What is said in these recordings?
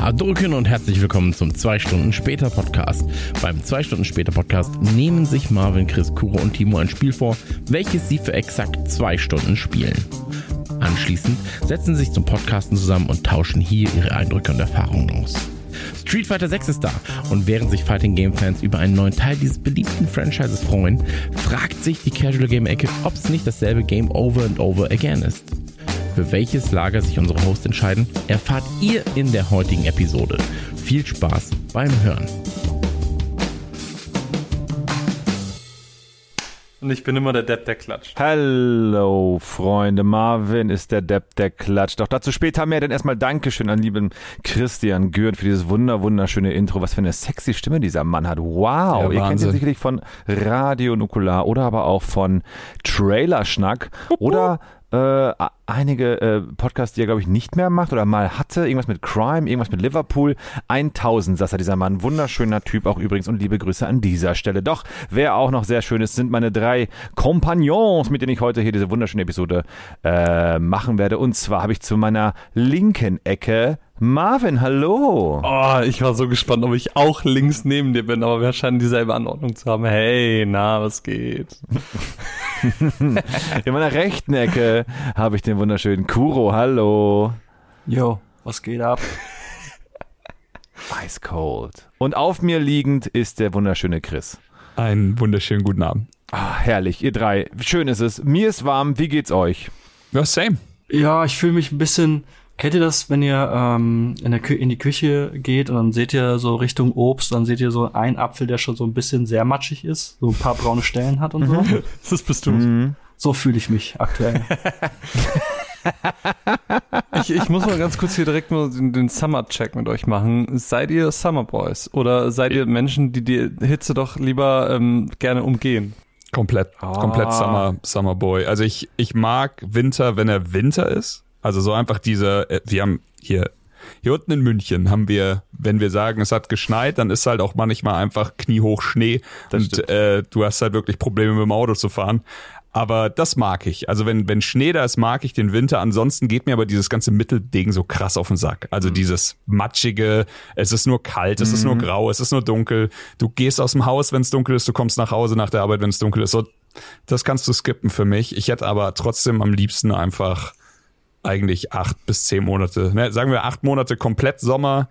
Hadrücken und herzlich willkommen zum 2 Stunden später Podcast. Beim 2 Stunden später Podcast nehmen sich Marvin, Chris, Kuro und Timo ein Spiel vor, welches sie für exakt 2 Stunden spielen. Anschließend setzen sie sich zum Podcasten zusammen und tauschen hier ihre Eindrücke und Erfahrungen aus. Street Fighter 6 ist da und während sich Fighting Game Fans über einen neuen Teil dieses beliebten Franchises freuen, fragt sich die Casual Game Ecke, ob es nicht dasselbe Game over and over again ist. Für welches Lager sich unsere Hosts entscheiden, erfahrt ihr in der heutigen Episode. Viel Spaß beim Hören. Und ich bin immer der Depp, der klatscht. Hallo, Freunde. Marvin ist der Depp, der klatscht. Doch dazu später mehr, denn erstmal Dankeschön an lieben Christian Gürt für dieses wunder, wunderschöne Intro. Was für eine sexy Stimme dieser Mann hat. Wow. Ja, Ihr kennt ihn sicherlich von Radio Nukular oder aber auch von Trailerschnack oder äh, einige äh, Podcasts, die er, glaube ich, nicht mehr macht oder mal hatte. Irgendwas mit Crime, irgendwas mit Liverpool. 1000 saß er, dieser Mann. Wunderschöner Typ auch übrigens und liebe Grüße an dieser Stelle. Doch, wer auch noch sehr schön ist, sind meine drei Kompagnons, mit denen ich heute hier diese wunderschöne Episode äh, machen werde. Und zwar habe ich zu meiner linken Ecke Marvin, hallo. Oh, ich war so gespannt, ob ich auch links neben dir bin, aber wir scheinen dieselbe Anordnung zu haben. Hey, na, was geht? In meiner rechten Ecke habe ich den wunderschönen Kuro, hallo. Jo, was geht ab? Ice Cold. Und auf mir liegend ist der wunderschöne Chris. Einen wunderschönen guten Abend. Ah, herrlich, ihr drei. Schön ist es. Mir ist warm. Wie geht's euch? Ja, same. Ja, ich fühle mich ein bisschen. Kennt ihr das, wenn ihr ähm, in, der Kü in die Küche geht und dann seht ihr so Richtung Obst, dann seht ihr so einen Apfel, der schon so ein bisschen sehr matschig ist, so ein paar braune Stellen hat und so. Das bist du. Mhm. So fühle ich mich aktuell. Ich, ich muss mal ganz kurz hier direkt mal den, den Summer-Check mit euch machen. Seid ihr Summer Boys oder seid ihr Menschen, die die Hitze doch lieber ähm, gerne umgehen? Komplett, komplett Summer, Summer Boy. Also ich, ich mag Winter, wenn er Winter ist. Also so einfach diese, äh, wir haben hier, hier unten in München haben wir, wenn wir sagen, es hat geschneit, dann ist halt auch manchmal einfach kniehoch Schnee Das und äh, du hast halt wirklich Probleme mit dem Auto zu fahren. Aber das mag ich. Also wenn, wenn Schnee da ist, mag ich den Winter. Ansonsten geht mir aber dieses ganze Mittelding so krass auf den Sack. Also dieses matschige, es ist nur kalt, es ist nur grau, es ist nur dunkel. Du gehst aus dem Haus, wenn es dunkel ist, du kommst nach Hause nach der Arbeit, wenn es dunkel ist. So, das kannst du skippen für mich. Ich hätte aber trotzdem am liebsten einfach eigentlich acht bis zehn Monate. Ne, sagen wir acht Monate komplett Sommer,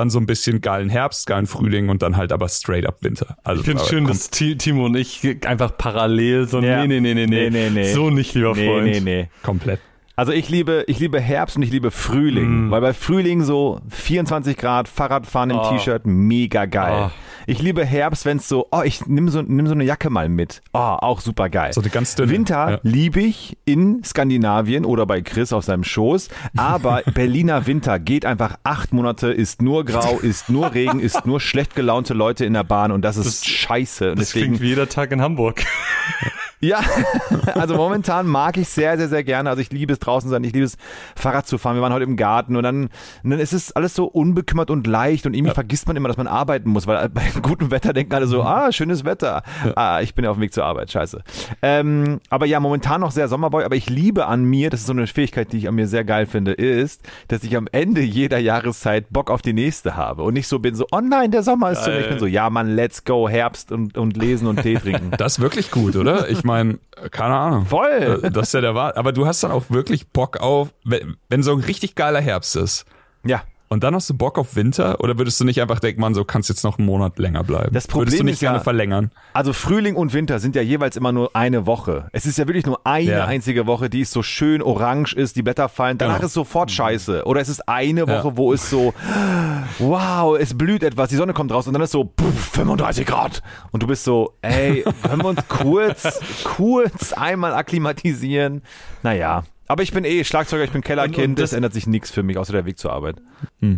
dann so ein bisschen geilen Herbst, geilen Frühling und dann halt aber straight up Winter. Also Ich finde es schön, kom- dass Ti- Timo und ich einfach parallel so, Ja. nee, nee, nee, nee, nee, Nee, nee, nee. So nicht, lieber Nee, Freund. nee, nee. komplett. Also ich liebe, ich liebe Herbst und ich liebe Frühling. Weil bei Frühling so 24 Grad, Fahrradfahren im Oh. T-Shirt, mega geil. Oh. Ich liebe Herbst, wenn es so, oh, ich nimm so, nimm so eine Jacke mal mit. Oh, auch super geil. So eine ganz dünne. Winter Ja. liebe ich in Skandinavien oder bei Chris auf seinem Schoß. Aber Berliner Winter geht einfach acht Monate, ist nur grau, ist nur Regen, ist nur schlecht gelaunte Leute in der Bahn und das ist Das- scheiße. Und Das klingt wie jeder Tag in Hamburg. ja, also momentan mag ich sehr, sehr, sehr gerne. Also ich liebe es draußen sein, ich liebe es Fahrrad zu fahren. Wir waren heute im Garten und dann, und dann ist es alles so unbekümmert und leicht und irgendwie vergisst man immer, dass man arbeiten muss, weil bei gutem Wetter denken alle so, ah, schönes Wetter. Ah, ich bin ja auf dem Weg zur Arbeit, scheiße. Ähm, aber ja, momentan noch sehr Sommerboy, aber ich liebe an mir, das ist so eine Fähigkeit, die ich an mir sehr geil finde, ist, dass ich am Ende jeder Jahreszeit Bock auf die nächste habe und nicht so bin so, oh nein, der Sommer ist zu Ende. Ich bin so, ja Mann, let's go, Herbst und, und lesen und Tee trinken. Das ist wirklich gut, oder? Ich meine, keine Ahnung. Voll. Äh, Das ist ja der Wahl. Aber du hast dann auch wirklich Bock auf, wenn, wenn so ein richtig geiler Herbst ist. Ja. Und dann hast du Bock auf Winter? Oder würdest du nicht einfach denken, man, so kannst jetzt noch einen Monat länger bleiben? Das Problem würdest du nicht ist ja- gerne verlängern? Also Frühling und Winter sind ja jeweils immer nur eine Woche. Es ist ja wirklich nur eine Ja. einzige Woche, die ist so schön orange ist, die Blätter fallen. Danach Genau. ist sofort scheiße. Oder es ist eine Woche, Ja. wo es so, wow, es blüht etwas, die Sonne kommt raus und dann ist so, puff, 35 Grad. Und du bist so, ey, können wir uns kurz, kurz einmal akklimatisieren? Naja. Aber ich bin eh Schlagzeuger, ich bin Kellerkind, Und- und das- es ändert sich nichts für mich, außer der Weg zur Arbeit.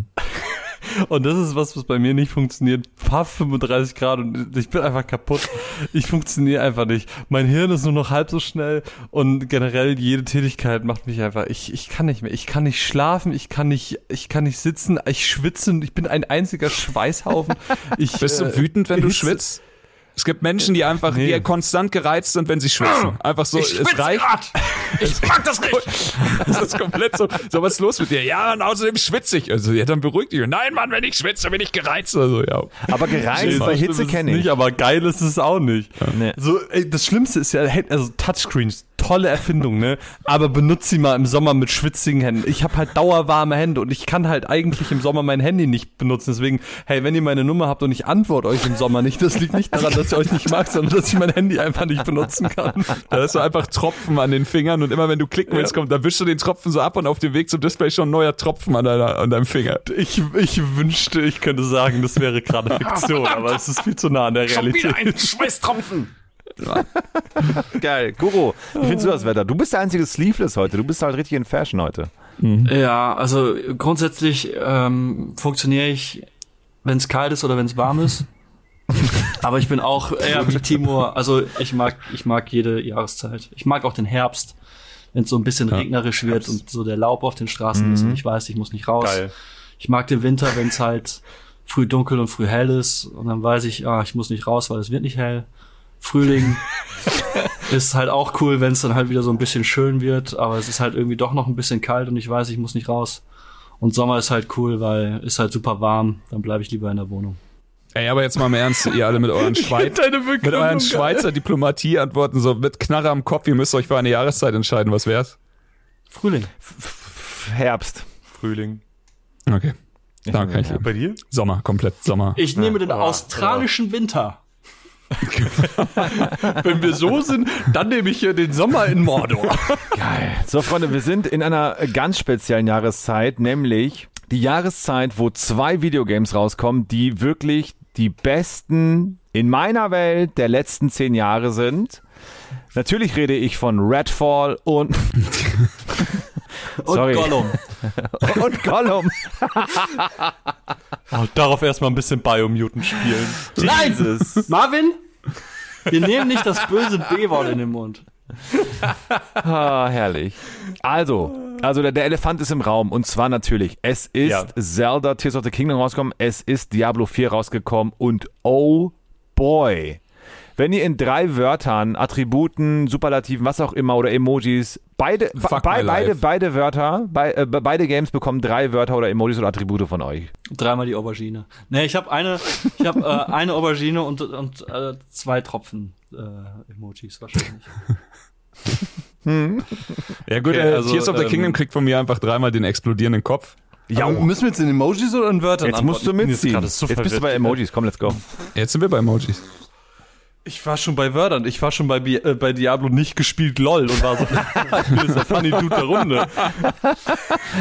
Und das ist was, was bei mir nicht funktioniert. Fahr 35 Grad und ich bin einfach kaputt. Ich funktioniere einfach nicht. Mein Hirn ist nur noch halb so schnell und generell jede Tätigkeit macht mich einfach, ich, ich kann nicht mehr. Ich kann nicht schlafen, ich kann nicht, ich kann nicht sitzen, ich schwitze, ich bin ein einziger Schweißhaufen. Ich, Bist du äh, wütend, wenn du schwitzt? Es gibt Menschen, die einfach, Nee. die konstant gereizt sind, wenn sie schwitzen. Einfach so, es reicht. Ich mag das nicht. Das ist komplett so, so was ist los mit dir? Ja, und außerdem schwitze ich. Also, ja, dann beruhig dich. Nein, Mann, wenn ich schwitze, bin ich gereizt. Also, ja. Aber gereizt bei Hitze kenne Nicht, ich. aber geil ist es auch nicht. Nee. So, ey, das Schlimmste ist ja, also Touchscreens, tolle Erfindung, ne? Aber benutzt sie mal im Sommer mit schwitzigen Händen. Ich habe halt dauerwarme Hände und ich kann halt eigentlich im Sommer mein Handy nicht benutzen. Deswegen, hey, wenn ihr meine Nummer habt und ich antworte euch im Sommer nicht, das liegt nicht daran, dass ich euch nicht mag, sondern dass ich mein Handy einfach nicht benutzen kann. Da ist so einfach Tropfen an den Fingern und immer wenn du klicken willst, kommt, dann wischst du den Tropfen so ab und auf dem Weg zum Display schon ein neuer Tropfen an, deiner, an deinem Finger. Ich, ich wünschte, ich könnte sagen, das wäre gerade Fiktion, aber es ist viel zu nah an der Realität. Schweißtropfen. Geil. Guru, wie findest du das Wetter? Du bist der einzige Sleeveless heute. Du bist halt richtig in Fashion heute. Ja, also grundsätzlich ähm, funktioniere ich, wenn es kalt ist oder wenn es warm ist. Aber ich bin auch eher wie Timur. Also ich mag, ich mag jede Jahreszeit. Ich mag auch den Herbst, wenn es so ein bisschen regnerisch wird und so der Laub auf den Straßen ist und ich weiß, ich muss nicht raus. Geil. Ich mag den Winter, wenn es halt früh dunkel und früh hell ist und dann weiß ich, ah, ich muss nicht raus, weil es wird nicht hell. Frühling ist halt auch cool, wenn es dann halt wieder so ein bisschen schön wird, aber es ist halt irgendwie doch noch ein bisschen kalt und ich weiß, ich muss nicht raus. Und Sommer ist halt cool, weil ist halt super warm, dann bleibe ich lieber in der Wohnung. Ey, aber jetzt mal im Ernst, ihr alle mit euren Schweiz, mit euren Schweizer Diplomatie-Antworten, so mit Knarre am Kopf, ihr müsst euch für eine Jahreszeit entscheiden, was wär's? Frühling. Herbst. Frühling. Okay. Da kann ich leben. Bei dir? Sommer, komplett Sommer. Ich nehme den ah, australischen Winter. Wenn wir so sind, dann nehme ich hier den Sommer in Mordor. Geil. So, Freunde, wir sind in einer ganz speziellen Jahreszeit, nämlich die Jahreszeit, wo zwei Videogames rauskommen, die wirklich die besten in meiner Welt der letzten zehn Jahre sind. Natürlich rede ich von Redfall und, Und Sorry. Gollum. und Gollum. Oh, darauf erstmal ein bisschen Biomutant spielen. Nein! Jesus. Marvin, wir nehmen nicht das böse B-Wort in den Mund. Ah, herrlich. Also, also der, der Elefant ist im Raum und zwar natürlich, es ist Ja. Zelda Tears of the Kingdom rausgekommen, es ist Diablo 4 rausgekommen und oh boy. Wenn ihr in drei Wörtern, Attributen, Superlativen, was auch immer oder Emojis, beide, be, beide, life. beide Wörter, be, äh, be- beide Games bekommen drei Wörter oder Emojis oder Attribute von euch. Dreimal die Aubergine. Nee, ich habe eine, ich habe äh, eine Aubergine und, und äh, zwei Tropfen äh, Emojis wahrscheinlich. Ja gut, Okay, äh, also, Tears of the ähm, Kingdom kriegt von mir einfach dreimal den explodierenden Kopf. Ja, müssen wir jetzt in Emojis oder in Wörtern Jetzt musst du antworten? Ich bin mitziehen. Jetzt, so bist du bei Emojis, komm, let's go. Jetzt sind wir bei Emojis. Ich war schon bei Wörtern. Ich war schon bei, Bi- äh, bei Diablo nicht gespielt LOL und war so, ich bin der funny Dude der Runde. Ja,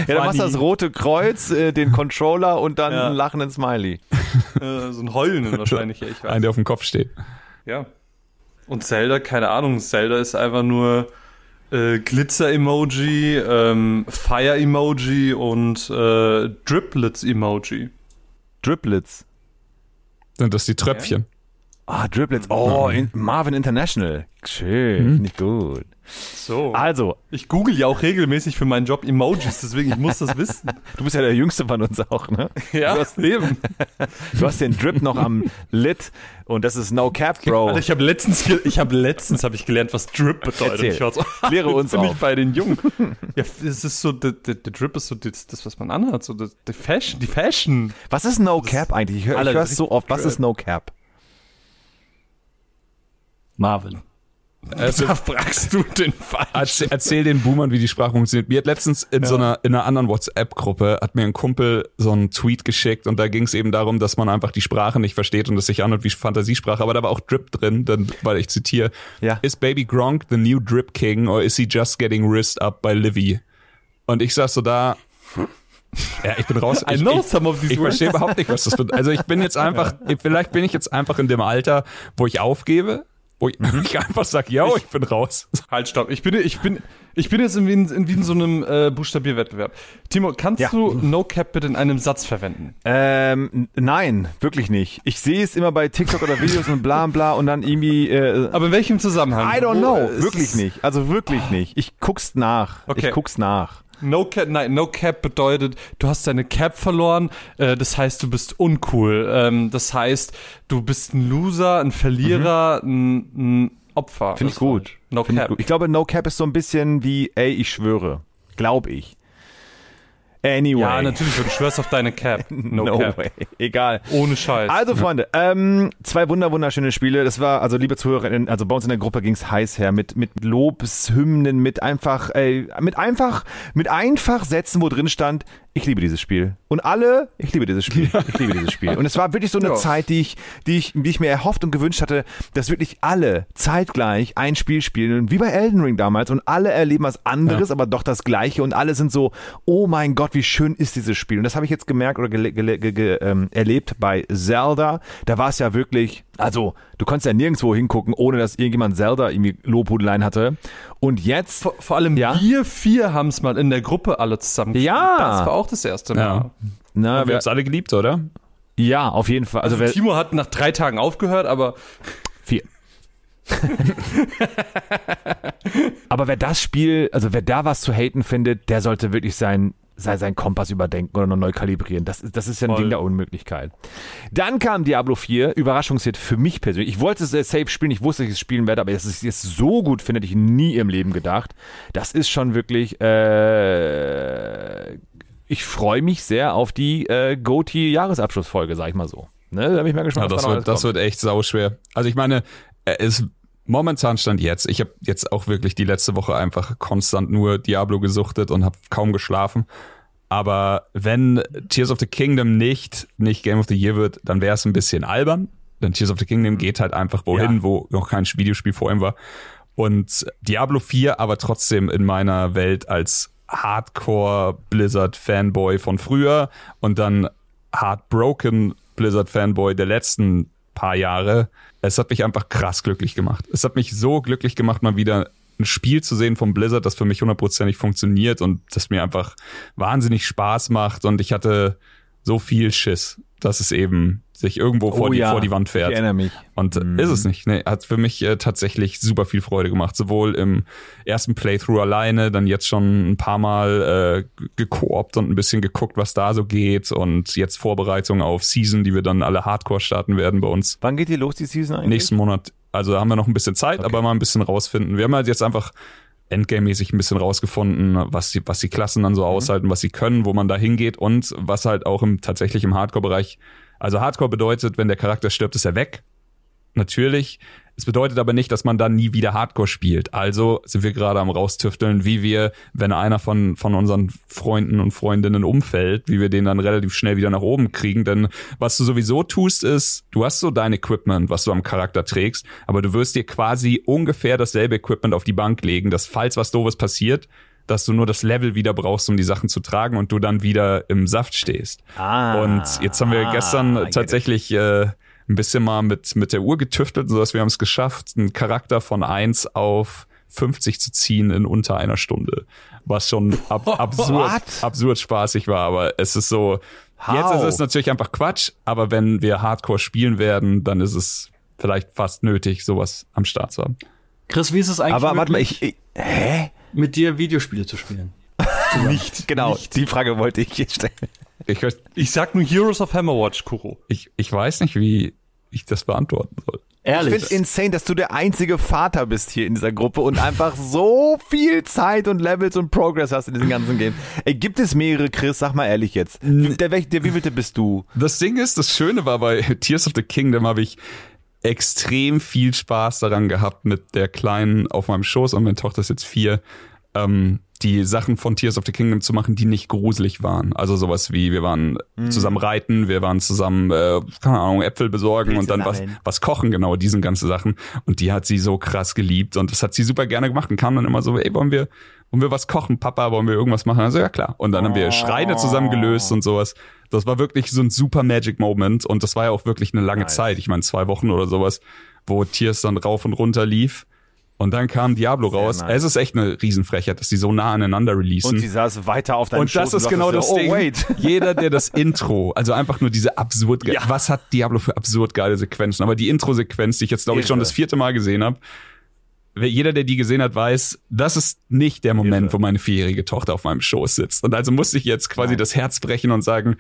dann machst du das rote Kreuz, äh, den Controller und dann Ja. einen lachenden Smiley. Äh, so ein Heulenden wahrscheinlich, ja, ich weiß. Ein, der auf dem Kopf steht. Ja. Und Zelda, keine Ahnung, Zelda ist einfach nur äh, Glitzer-Emoji, ähm, Fire-Emoji und äh, Driplets-Emoji. Driplets. Sind das die Tröpfchen? Ah, Driplets. Oh, in, Marvin International. Schön, finde ich gut. So. Also, Ich google ja auch regelmäßig für meinen Job Emojis, deswegen ich muss das wissen. du bist ja der Jüngste von uns auch, ne? Ja, Du hast, Leben. du hast den Drip noch am Lit und das ist No Cap, Bro. Alter, ich habe letztens, ich habe letztens habe ich gelernt, was Drip bedeutet. Erzähl. Ich so, jetzt uns bin ich auf. bei den Jungen. Ja, es ist so, der, der, der Drip ist so das, das, was man anhat, so die Fashion, die Fashion. Was ist No Cap eigentlich? Ich höre ich hör's so oft. Was ist No Cap? Marvin. Also, Da fragst du den falsch. erzähl, erzähl den Boomern, wie die Sprache funktioniert. Mir hat letztens in so einer, in einer anderen WhatsApp-Gruppe hat mir ein Kumpel so einen Tweet geschickt und da ging es eben darum, dass man einfach die Sprache nicht versteht und es sich anhört wie Fantasiesprache, aber da war auch Drip drin, dann, weil ich zitiere, Ja. Is Baby Gronk the new Drip King or is he just getting wrist up by Livy? Und ich saß so da, ja, ich bin raus. I Ich, know ich, some of these ich verstehe überhaupt nicht, was das bedeutet. Also ich bin jetzt einfach, vielleicht bin ich jetzt einfach in dem Alter, wo ich aufgebe, wo ich, Mhm. ich einfach sag, yo, ich bin raus. Halt, stopp. Ich bin, ich bin, ich bin jetzt in, wie in, in, wie in so einem äh, Buchstabierwettbewerb. Timo, kannst Ja. du No Cap bitte in einem Satz verwenden? Ähm, nein, wirklich nicht. Ich sehe es immer bei TikTok oder Videos und bla bla und dann irgendwie. Äh, Aber in welchem Zusammenhang? I don't Wo, know. es Wirklich nicht. Also wirklich nicht. Ich guck's nach. Okay. Ich guck's nach. No Cap, nein, No Cap bedeutet, du hast deine Cap verloren, äh, das heißt, du bist uncool. Ähm, das heißt, du bist ein Loser, ein Verlierer, ein, ein Opfer. Finde ich gut. No Find ich Cap. gut. Ich glaube, No Cap ist so ein bisschen wie, ey, ich schwöre. Glaub ich. Anyway. Ja, natürlich, du schwörst auf deine Cap. No, No, Cap. way. Egal. Ohne Scheiß. Also, Freunde, ähm, zwei wunder wunderschöne Spiele. Das war, also liebe Zuhörerinnen, also bei uns in der Gruppe ging's heiß her mit, mit Lobeshymnen, mit einfach, ey, mit einfach, mit einfach Sätzen, wo drin stand, ich liebe dieses Spiel. Und alle, ich liebe dieses Spiel. Ich liebe dieses Spiel. Und es war wirklich so eine Ja. Zeit, die ich, die ich, die ich mir erhofft und gewünscht hatte, dass wirklich alle zeitgleich ein Spiel spielen, wie bei Elden Ring damals. Und alle erleben was anderes, aber doch das Gleiche. Und alle sind so, oh mein Gott, wie schön ist dieses Spiel. Und das habe ich jetzt gemerkt oder ähm, erlebt bei Zelda. Da war es ja wirklich, also du konntest ja nirgendwo hingucken, ohne dass irgendjemand Zelda irgendwie Lobhudeleien hatte. Und jetzt, vor, vor allem Ja? wir vier haben es mal in der Gruppe alle zusammen. Ja. Das war auch das erste Mal. Ja. na, Wir haben wer, es alle geliebt, oder? ja, auf jeden Fall. Also, Also Timo hat nach drei Tagen aufgehört, aber Vier. Aber wer das Spiel, also wer da was zu haten findet, der sollte wirklich sein, sei sein Kompass überdenken oder noch neu kalibrieren. Das, ist- das ist ja ein Voll. Ding der Unmöglichkeit. Dann kam Diablo 4, Überraschungshit für mich persönlich. Ich wollte es äh, safe spielen, ich wusste, dass ich es spielen werde, aber dass ich es so gut finde, hätte ich nie im Leben gedacht. Das ist schon wirklich, äh, ich freue mich sehr auf die äh, GOTY-Jahresabschlussfolge, sag ich mal so. Ne, da bin ich mal Ja, gespannt, das da noch wird, das wird echt sauschwer. Also ich meine, es ist momentan stand jetzt. Ich habe jetzt auch wirklich die letzte Woche einfach konstant nur Diablo gesuchtet und habe kaum geschlafen. Aber wenn Tears of the Kingdom nicht nicht Game of the Year wird, dann wäre es ein bisschen albern. Denn Tears of the Kingdom geht halt einfach wohin, Ja. wo noch kein Videospiel vor ihm war. Und Diablo 4 aber trotzdem in meiner Welt als Hardcore Blizzard Fanboy von früher und dann Heartbroken Blizzard Fanboy der letzten paar Jahre. Es hat mich einfach krass glücklich gemacht. Es hat mich so glücklich gemacht, mal wieder ein Spiel zu sehen von Blizzard, das für mich hundertprozentig funktioniert und das mir einfach wahnsinnig Spaß macht und ich hatte so viel Schiss, dass es eben sich irgendwo vor, Oh die, ja, vor die Wand fährt. Ich erinnere mich. Und äh, ist es nicht. Nee, hat für mich äh, tatsächlich super viel Freude gemacht. Sowohl im ersten Playthrough alleine, dann jetzt schon ein paar Mal äh, gekoopt und ein bisschen geguckt, was da so geht. Und jetzt Vorbereitung auf Season, die wir dann alle Hardcore starten werden bei uns Wann geht die los, die Season eigentlich? nächsten Monat. Also haben wir noch ein bisschen Zeit, aber mal ein bisschen rausfinden. Wir haben halt jetzt einfach Endgame-mäßig ein bisschen rausgefunden, was die, was die Klassen dann so aushalten, was sie können, wo man da hingeht und was halt auch im tatsächlich im Hardcore-Bereich. Also Hardcore bedeutet, wenn der Charakter stirbt, ist er weg. Natürlich. Es bedeutet aber nicht, dass man dann nie wieder Hardcore spielt. Also sind wir gerade am raustüfteln, wie wir, wenn einer von, von unseren Freunden und Freundinnen umfällt, wie wir den dann relativ schnell wieder nach oben kriegen. Denn was du sowieso tust, ist, du hast so dein Equipment, was du am Charakter trägst, aber du wirst dir quasi ungefähr dasselbe Equipment auf die Bank legen, dass falls was doofes passiert, dass du nur das Level wieder brauchst, um die Sachen zu tragen und du dann wieder im Saft stehst. Ah, Und jetzt haben wir ah, gestern tatsächlich äh, ein bisschen mal mit, mit der Uhr getüftelt, sodass wir haben es geschafft, einen Charakter von 1 auf 50 zu ziehen in unter einer Stunde. Was schon ab, absurd, What? absurd spaßig war, aber es ist so, jetzt ist How? es natürlich einfach Quatsch, aber wenn wir Hardcore spielen werden, dann ist es vielleicht fast nötig, sowas am Start zu haben. Chris, wie ist es eigentlich Aber warte mal, möglich, ich, ich hä? Mit dir Videospiele zu spielen? Nicht, genau, die Frage wollte ich jetzt stellen. Ich, weiß- ich sag nur Heroes of Hammerwatch, Kuro. ich, ich weiß nicht, wie ich das beantworten soll. Ich Ehrlich? finde insane, dass du der einzige Vater bist hier in dieser Gruppe und einfach so viel Zeit und Levels und Progress hast in diesem ganzen Game. Ey, gibt es mehrere, Chris? Sag mal ehrlich jetzt. Der, welch- der wievielte bist du? Das Ding ist, das Schöne war bei Tears of the Kingdom habe ich extrem viel Spaß daran gehabt mit der Kleinen auf meinem Schoß und meine Tochter ist jetzt vier, ähm, die Sachen von Tears of the Kingdom zu machen, die nicht gruselig waren. Also sowas wie, wir waren zusammen reiten, wir waren zusammen, äh, keine Ahnung, Äpfel besorgen Pilze und dann was, was kochen, genau, diesen ganzen Sachen. Und die hat sie so krass geliebt und das hat sie super gerne gemacht und kam dann immer so, ey, wollen wir, wollen wir was kochen, Papa, wollen wir irgendwas machen? Also ja klar. Und dann haben wir Schreine zusammen gelöst und sowas. Das war wirklich so ein super Magic Moment und das war ja auch wirklich eine lange Nice. Zeit. Ich meine zwei Wochen oder sowas, wo Tears dann rauf und runter lief. Und dann kam Diablo raus. nice. Es ist echt eine Riesenfrechheit, dass die so nah aneinander releasen. Und sie saß weiter auf deinem Und das Schoß ist genau das dachtest Ding. so, Oh, wait. Jeder, der das Intro, also einfach nur diese absurd, Ja. was hat Diablo für absurd geile Sequenzen? Aber die Intro-Sequenz, die ich jetzt glaube ich schon das vierte Mal gesehen habe, jeder, der die gesehen hat, weiß, das ist nicht der Moment, Hilfe. wo meine vierjährige Tochter auf meinem Schoß sitzt. Und also musste ich jetzt quasi Nein. das Herz brechen und sagen,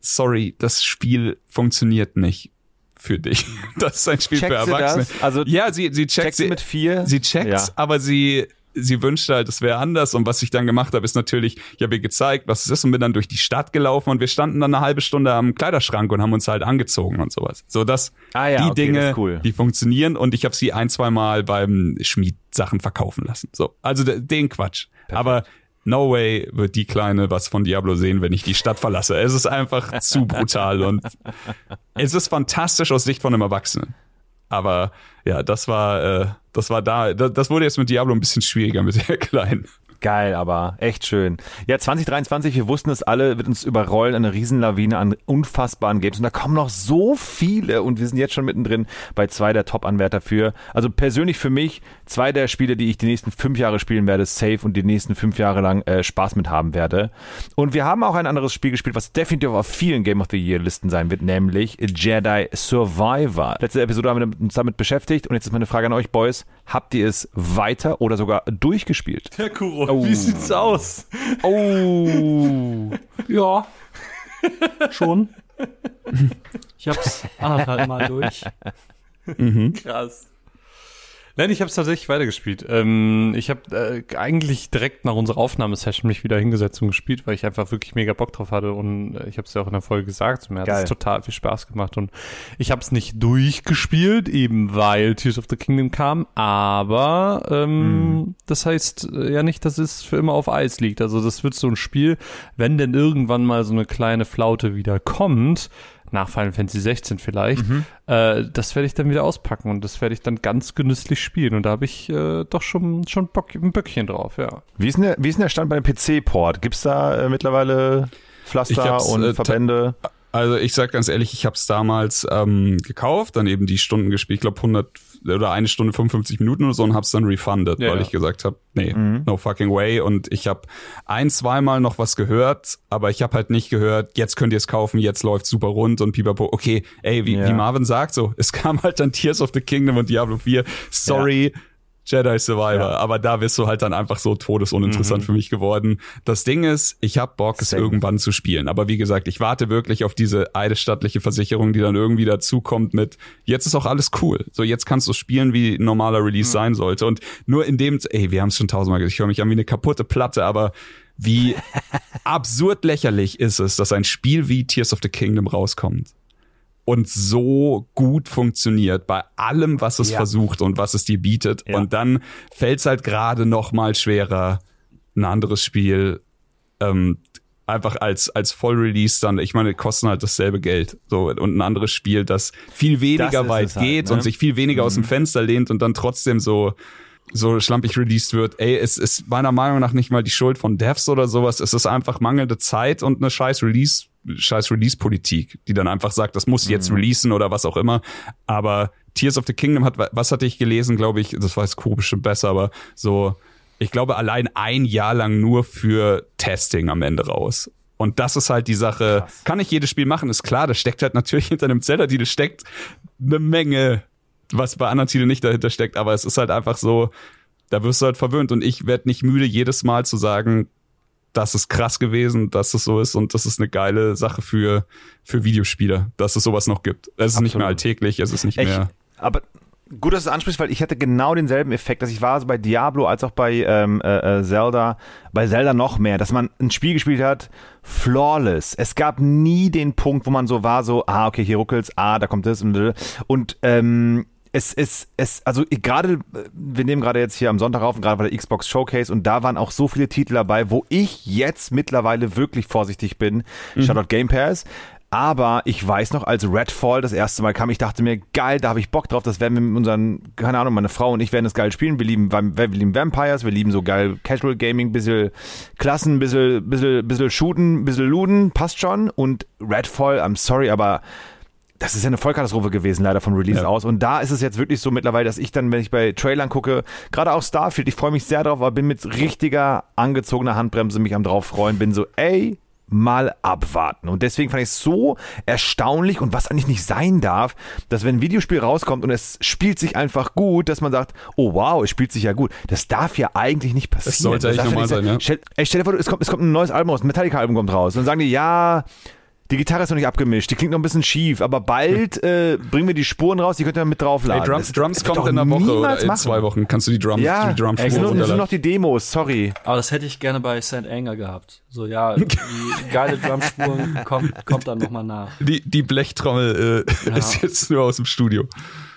sorry, das Spiel funktioniert nicht für dich. Das ist ein Spiel Checkt für Erwachsene. das? Also ja, sie, sie checkt, checkt sie mit vier? Sie checkt's, Ja. aber sie, sie wünschte halt, es wäre anders. Und was ich dann gemacht habe, ist natürlich, ich habe ihr gezeigt, was es ist und bin dann durch die Stadt gelaufen und wir standen dann eine halbe Stunde am Kleiderschrank und haben uns halt angezogen und sowas. So das, Ah ja, die okay, das Dinge, ist cool. die funktionieren und ich habe sie ein, zwei Mal beim Schmied Sachen verkaufen lassen. So, also de- den Quatsch. Aber no way wird die Kleine was von Diablo sehen, wenn ich die Stadt verlasse. Es ist einfach zu brutal und es ist fantastisch aus Sicht von einem Erwachsenen. Aber ja, das war, äh, das war da, das, das wurde jetzt mit Diablo ein bisschen schwieriger mit der Kleinen. Geil, aber echt schön. Ja, 2023, wir wussten es alle, wird uns überrollen, eine Riesenlawine an unfassbaren Games. Und da kommen noch so viele und wir sind jetzt schon mittendrin bei zwei der Top-Anwärter für, also persönlich für mich, zwei der Spiele, die ich die nächsten fünf Jahre spielen werde, safe und die nächsten fünf Jahre lang äh, Spaß mit haben werde. Und wir haben auch ein anderes Spiel gespielt, was definitiv auf vielen Game of the Year Listen sein wird, nämlich Jedi Survivor. Letzte Episode haben wir uns damit beschäftigt und jetzt ist meine Frage an euch, Boys. Habt ihr es weiter oder sogar durchgespielt? Ja, Kuro, wie sieht's aus? Oh. Ja. Schon. Ich hab's anderthalb Mal durch. Krass. Nein, ich habe es tatsächlich weitergespielt. Ähm, ich habe äh, eigentlich direkt nach unserer Aufnahmesession mich wieder hingesetzt und gespielt, weil ich einfach wirklich mega Bock drauf hatte und äh, ich habe es ja auch in der Folge gesagt, mir hat es total viel Spaß gemacht und ich habe es nicht durchgespielt, eben weil Tears of the Kingdom kam, aber ähm, das heißt äh, ja nicht, dass es für immer auf Eis liegt. Also das wird so ein Spiel, wenn denn irgendwann mal so eine kleine Flaute wieder kommt, nach Final Fantasy 16 vielleicht, äh, das werde ich dann wieder auspacken und das werde ich dann ganz genüsslich spielen. Und da habe ich äh, doch schon, schon Bock, ein Böckchen drauf, ja. Wie ist denn der, wie ist denn der Stand bei dem PC-Port? Gibt's da äh, mittlerweile Pflaster und äh, ta- Verbände? Also ich sag ganz ehrlich, ich habe es damals ähm, gekauft, dann eben die Stunden gespielt, ich glaube 100 oder eine Stunde 55 Minuten oder so und hab's dann refunded, Ja, weil ja. ich gesagt habe, nee, no fucking way. Und ich habe ein, zweimal noch was gehört, aber ich habe halt nicht gehört, jetzt könnt ihr es kaufen, jetzt läuft super rund und pipapo, okay, ey, wie, Ja. wie Marvin sagt so, es kam halt dann Tears of the Kingdom und Diablo 4, sorry, Jedi Survivor, Ja. aber da bist du halt dann einfach so todesuninteressant für mich geworden. Das Ding ist, ich hab Bock, es Same. irgendwann zu spielen. Aber wie gesagt, ich warte wirklich auf diese eidesstattliche Versicherung, die dann irgendwie dazukommt mit, jetzt ist auch alles cool. So, jetzt kannst du spielen, wie ein normaler Release sein sollte. Und nur in dem, ey, wir haben es schon tausendmal gesagt, ich höre mich an wie eine kaputte Platte, aber wie absurd lächerlich ist es, dass ein Spiel wie Tears of the Kingdom rauskommt und so gut funktioniert bei allem, was es Ja. versucht und was es dir bietet. Ja. Und dann fällt es halt gerade noch mal schwerer, ein anderes Spiel ähm, einfach als als Vollrelease dann. Ich meine, kosten halt dasselbe Geld so und ein anderes Spiel, das viel weniger Das weit halt, geht ne? und sich viel weniger aus dem Fenster lehnt und dann trotzdem so so schlampig released wird. Ey, es ist meiner Meinung nach nicht mal die Schuld von Devs oder sowas. Es ist einfach mangelnde Zeit und eine scheiß Release, scheiß Release-Politik, die dann einfach sagt, das muss jetzt releasen oder was auch immer. Aber Tears of the Kingdom hat, was hatte ich gelesen, glaube ich, das weiß Kuro bestimmt besser, aber so, ich glaube, allein ein Jahr lang nur für Testing am Ende raus. Und das ist halt die Sache. Krass. Kann nicht jedes Spiel machen, ist klar. Das steckt halt natürlich hinter einem Zelda-Titel steckt eine Menge, was bei anderen Titeln nicht dahinter steckt. Aber es ist halt einfach so, da wirst du halt verwöhnt. Und ich werde nicht müde, jedes Mal zu sagen, das ist krass gewesen, dass es so ist und das ist eine geile Sache für, für Videospieler, dass es sowas noch gibt. Es ist nicht mehr Absolut. alltäglich, es ist nicht Ich, mehr. aber gut, dass du es ansprichst, weil ich hatte genau denselben Effekt, dass ich war so bei Diablo als auch bei ähm, äh, äh, Zelda, bei Zelda noch mehr, dass man ein Spiel gespielt hat, flawless. Es gab nie den Punkt, wo man so war, so, ah, okay, hier ruckelt's, ah, da kommt das und und ähm, es ist, es, also gerade, wir nehmen gerade jetzt hier am Sonntag auf, und gerade bei der Xbox Showcase und da waren auch so viele Titel dabei, wo ich jetzt mittlerweile wirklich vorsichtig bin. Shoutout Game Pass. Aber ich weiß noch, als Redfall das erste Mal kam, ich dachte mir, geil, da habe ich Bock drauf, das werden wir mit unseren, keine Ahnung, meine Frau und ich werden das geil spielen. Wir lieben, wir lieben Vampires, wir lieben so geil Casual Gaming, bisschen Klassen, bisschen, bisschen, bisschen shooten, bisschen looten, passt schon. Und Redfall, I'm sorry, aber das ist ja eine Vollkatastrophe gewesen, leider vom Release Ja. aus. Und da ist es jetzt wirklich so mittlerweile, dass ich dann, wenn ich bei Trailern gucke, gerade auch Starfield, ich freue mich sehr drauf, aber bin mit richtiger angezogener Handbremse mich am drauf freuen, bin so, ey, mal abwarten. Und deswegen fand ich es so erstaunlich und was eigentlich nicht sein darf, dass wenn ein Videospiel rauskommt und es spielt sich einfach gut, dass man sagt, oh wow, es spielt sich ja gut. Das darf ja eigentlich nicht passieren. Das sollte eigentlich normal nicht sein, ja. Stell, ey, stell dir vor, es kommt, es kommt ein neues Album raus, ein Metallica-Album kommt raus. Und dann sagen die, ja, die Gitarre ist noch nicht abgemischt, die klingt noch ein bisschen schief, aber bald äh, bringen wir die Spuren raus, die könnt ihr mit Ey, draufladen. Drums, Das- Drums wird kommt in einer Woche oder in machen. zwei Wochen. Kannst du die Drums, Ja, die Drum es sind, nur, sind noch die Demos, sorry. Aber das hätte ich gerne bei St. Anger gehabt. So, ja, die geile Drumspuren kommt, kommt dann nochmal nach. Die, die Blechtrommel äh, Ja. ist jetzt nur aus dem Studio.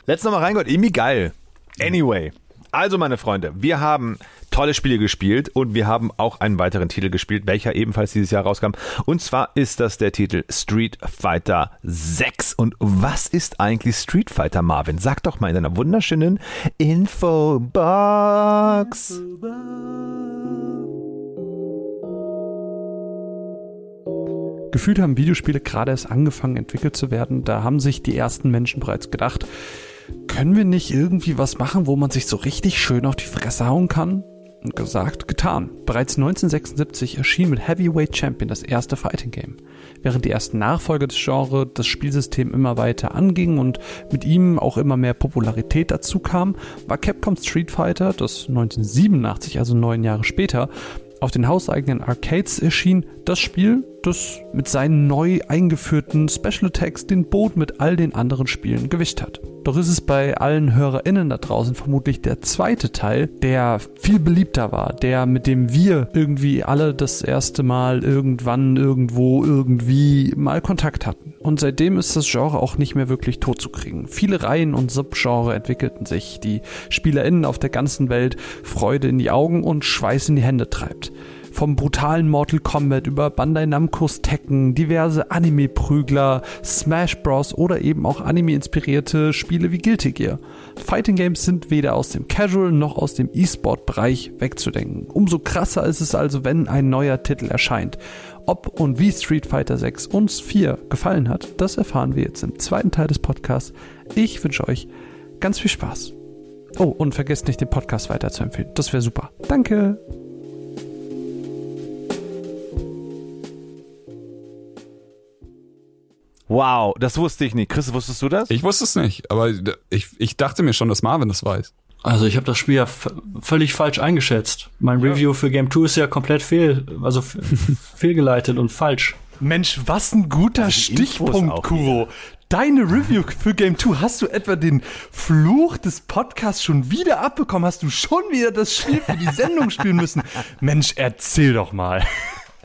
Letztes Mal reingehört, irgendwie geil. Anyway, also meine Freunde, wir haben tolle Spiele gespielt und wir haben auch einen weiteren Titel gespielt, welcher ebenfalls dieses Jahr rauskam. Und zwar ist das der Titel Street Fighter 6. Und was ist eigentlich Street Fighter, Marvin? Sag doch mal in deiner wunderschönen Infobox. Gefühlt haben Videospiele gerade erst angefangen entwickelt zu werden. Da haben sich die ersten Menschen bereits gedacht, können wir nicht irgendwie was machen, wo man sich so richtig schön auf die Fresse hauen kann? Und gesagt, getan. Bereits 1976 erschien mit Heavyweight Champion das erste Fighting Game. Während die ersten Nachfolger des Genres das Spielsystem immer weiter angingen und mit ihm auch immer mehr Popularität dazu kam, war Capcom Street Fighter, das 1987, also neun Jahre später, auf den hauseigenen Arcades erschien das Spiel, das mit seinen neu eingeführten Special Attacks den Boot mit all den anderen Spielen gewischt hat. Doch ist es bei allen HörerInnen da draußen vermutlich der zweite Teil, der viel beliebter war, der mit dem wir irgendwie alle das erste Mal irgendwann, irgendwo, irgendwie mal Kontakt hatten. Und seitdem ist das Genre auch nicht mehr wirklich tot zu kriegen. Viele Reihen und Subgenre entwickelten sich, die SpielerInnen auf der ganzen Welt Freude in die Augen und Schweiß in die Hände treibt. Vom brutalen Mortal Kombat über Bandai Namco's Tekken, diverse Anime-Prügler, Smash Bros. oder eben auch Anime-inspirierte Spiele wie Guilty Gear. Fighting Games sind weder aus dem Casual noch aus dem E-Sport-Bereich wegzudenken. Umso krasser ist es also, wenn ein neuer Titel erscheint. Ob und wie Street Fighter 6 uns 4 gefallen hat, das erfahren wir jetzt im zweiten Teil des Podcasts. Ich wünsche euch ganz viel Spaß. Oh, und vergesst nicht, den Podcast weiterzuempfehlen. Das wäre super. Danke. Wow, das wusste ich nicht. Chris, wusstest du das? Ich wusste es nicht, aber ich, ich dachte mir schon, dass Marvin das weiß. Also ich habe das Spiel ja völlig falsch eingeschätzt. Mein Review für Game 2 ist ja komplett fehl, also fehlgeleitet und falsch. Mensch, was ein guter Also Stichpunkt, Kuro. Deine Review für Game 2, hast du etwa den Fluch des Podcasts schon wieder abbekommen? Hast du schon wieder das Spiel für die Sendung spielen müssen? Mensch, erzähl doch mal.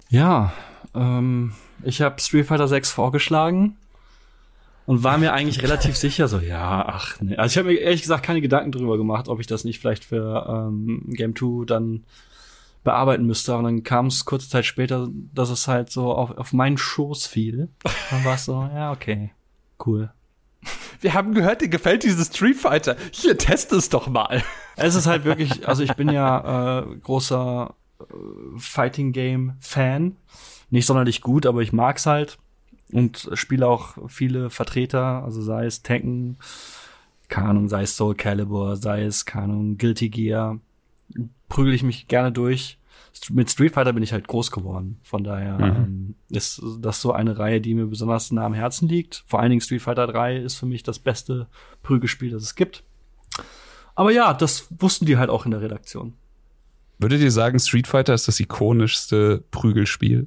Ja, ähm, ich habe Street Fighter 6 vorgeschlagen und war mir eigentlich relativ sicher, so ja, ach nee. Also ich habe mir ehrlich gesagt keine Gedanken drüber gemacht, ob ich das nicht vielleicht für ähm, Game 2 dann bearbeiten müsste. Und dann kam es kurze Zeit später, dass es halt so auf, auf meinen Schoß fiel. Dann war es so, ja, okay, cool. Wir haben gehört, dir gefällt dieses Street Fighter. Hier, test es doch mal. Es ist halt wirklich, also ich bin ja äh, großer äh, Fighting Game Fan. Nicht sonderlich gut, aber ich mag's halt und spiele auch viele Vertreter, also sei es Tekken, keine Ahnung, sei es Soul Calibur, sei es, keine Ahnung, Guilty Gear, prügel ich mich gerne durch. Mit Street Fighter bin ich halt groß geworden. Von daher ähm, ist das so eine Reihe, die mir besonders nah am Herzen liegt. Vor allen Dingen Street Fighter 3 ist für mich das beste Prügelspiel, das es gibt. Aber ja, das wussten die halt auch in der Redaktion. Würdet ihr sagen, Street Fighter ist das ikonischste Prügelspiel?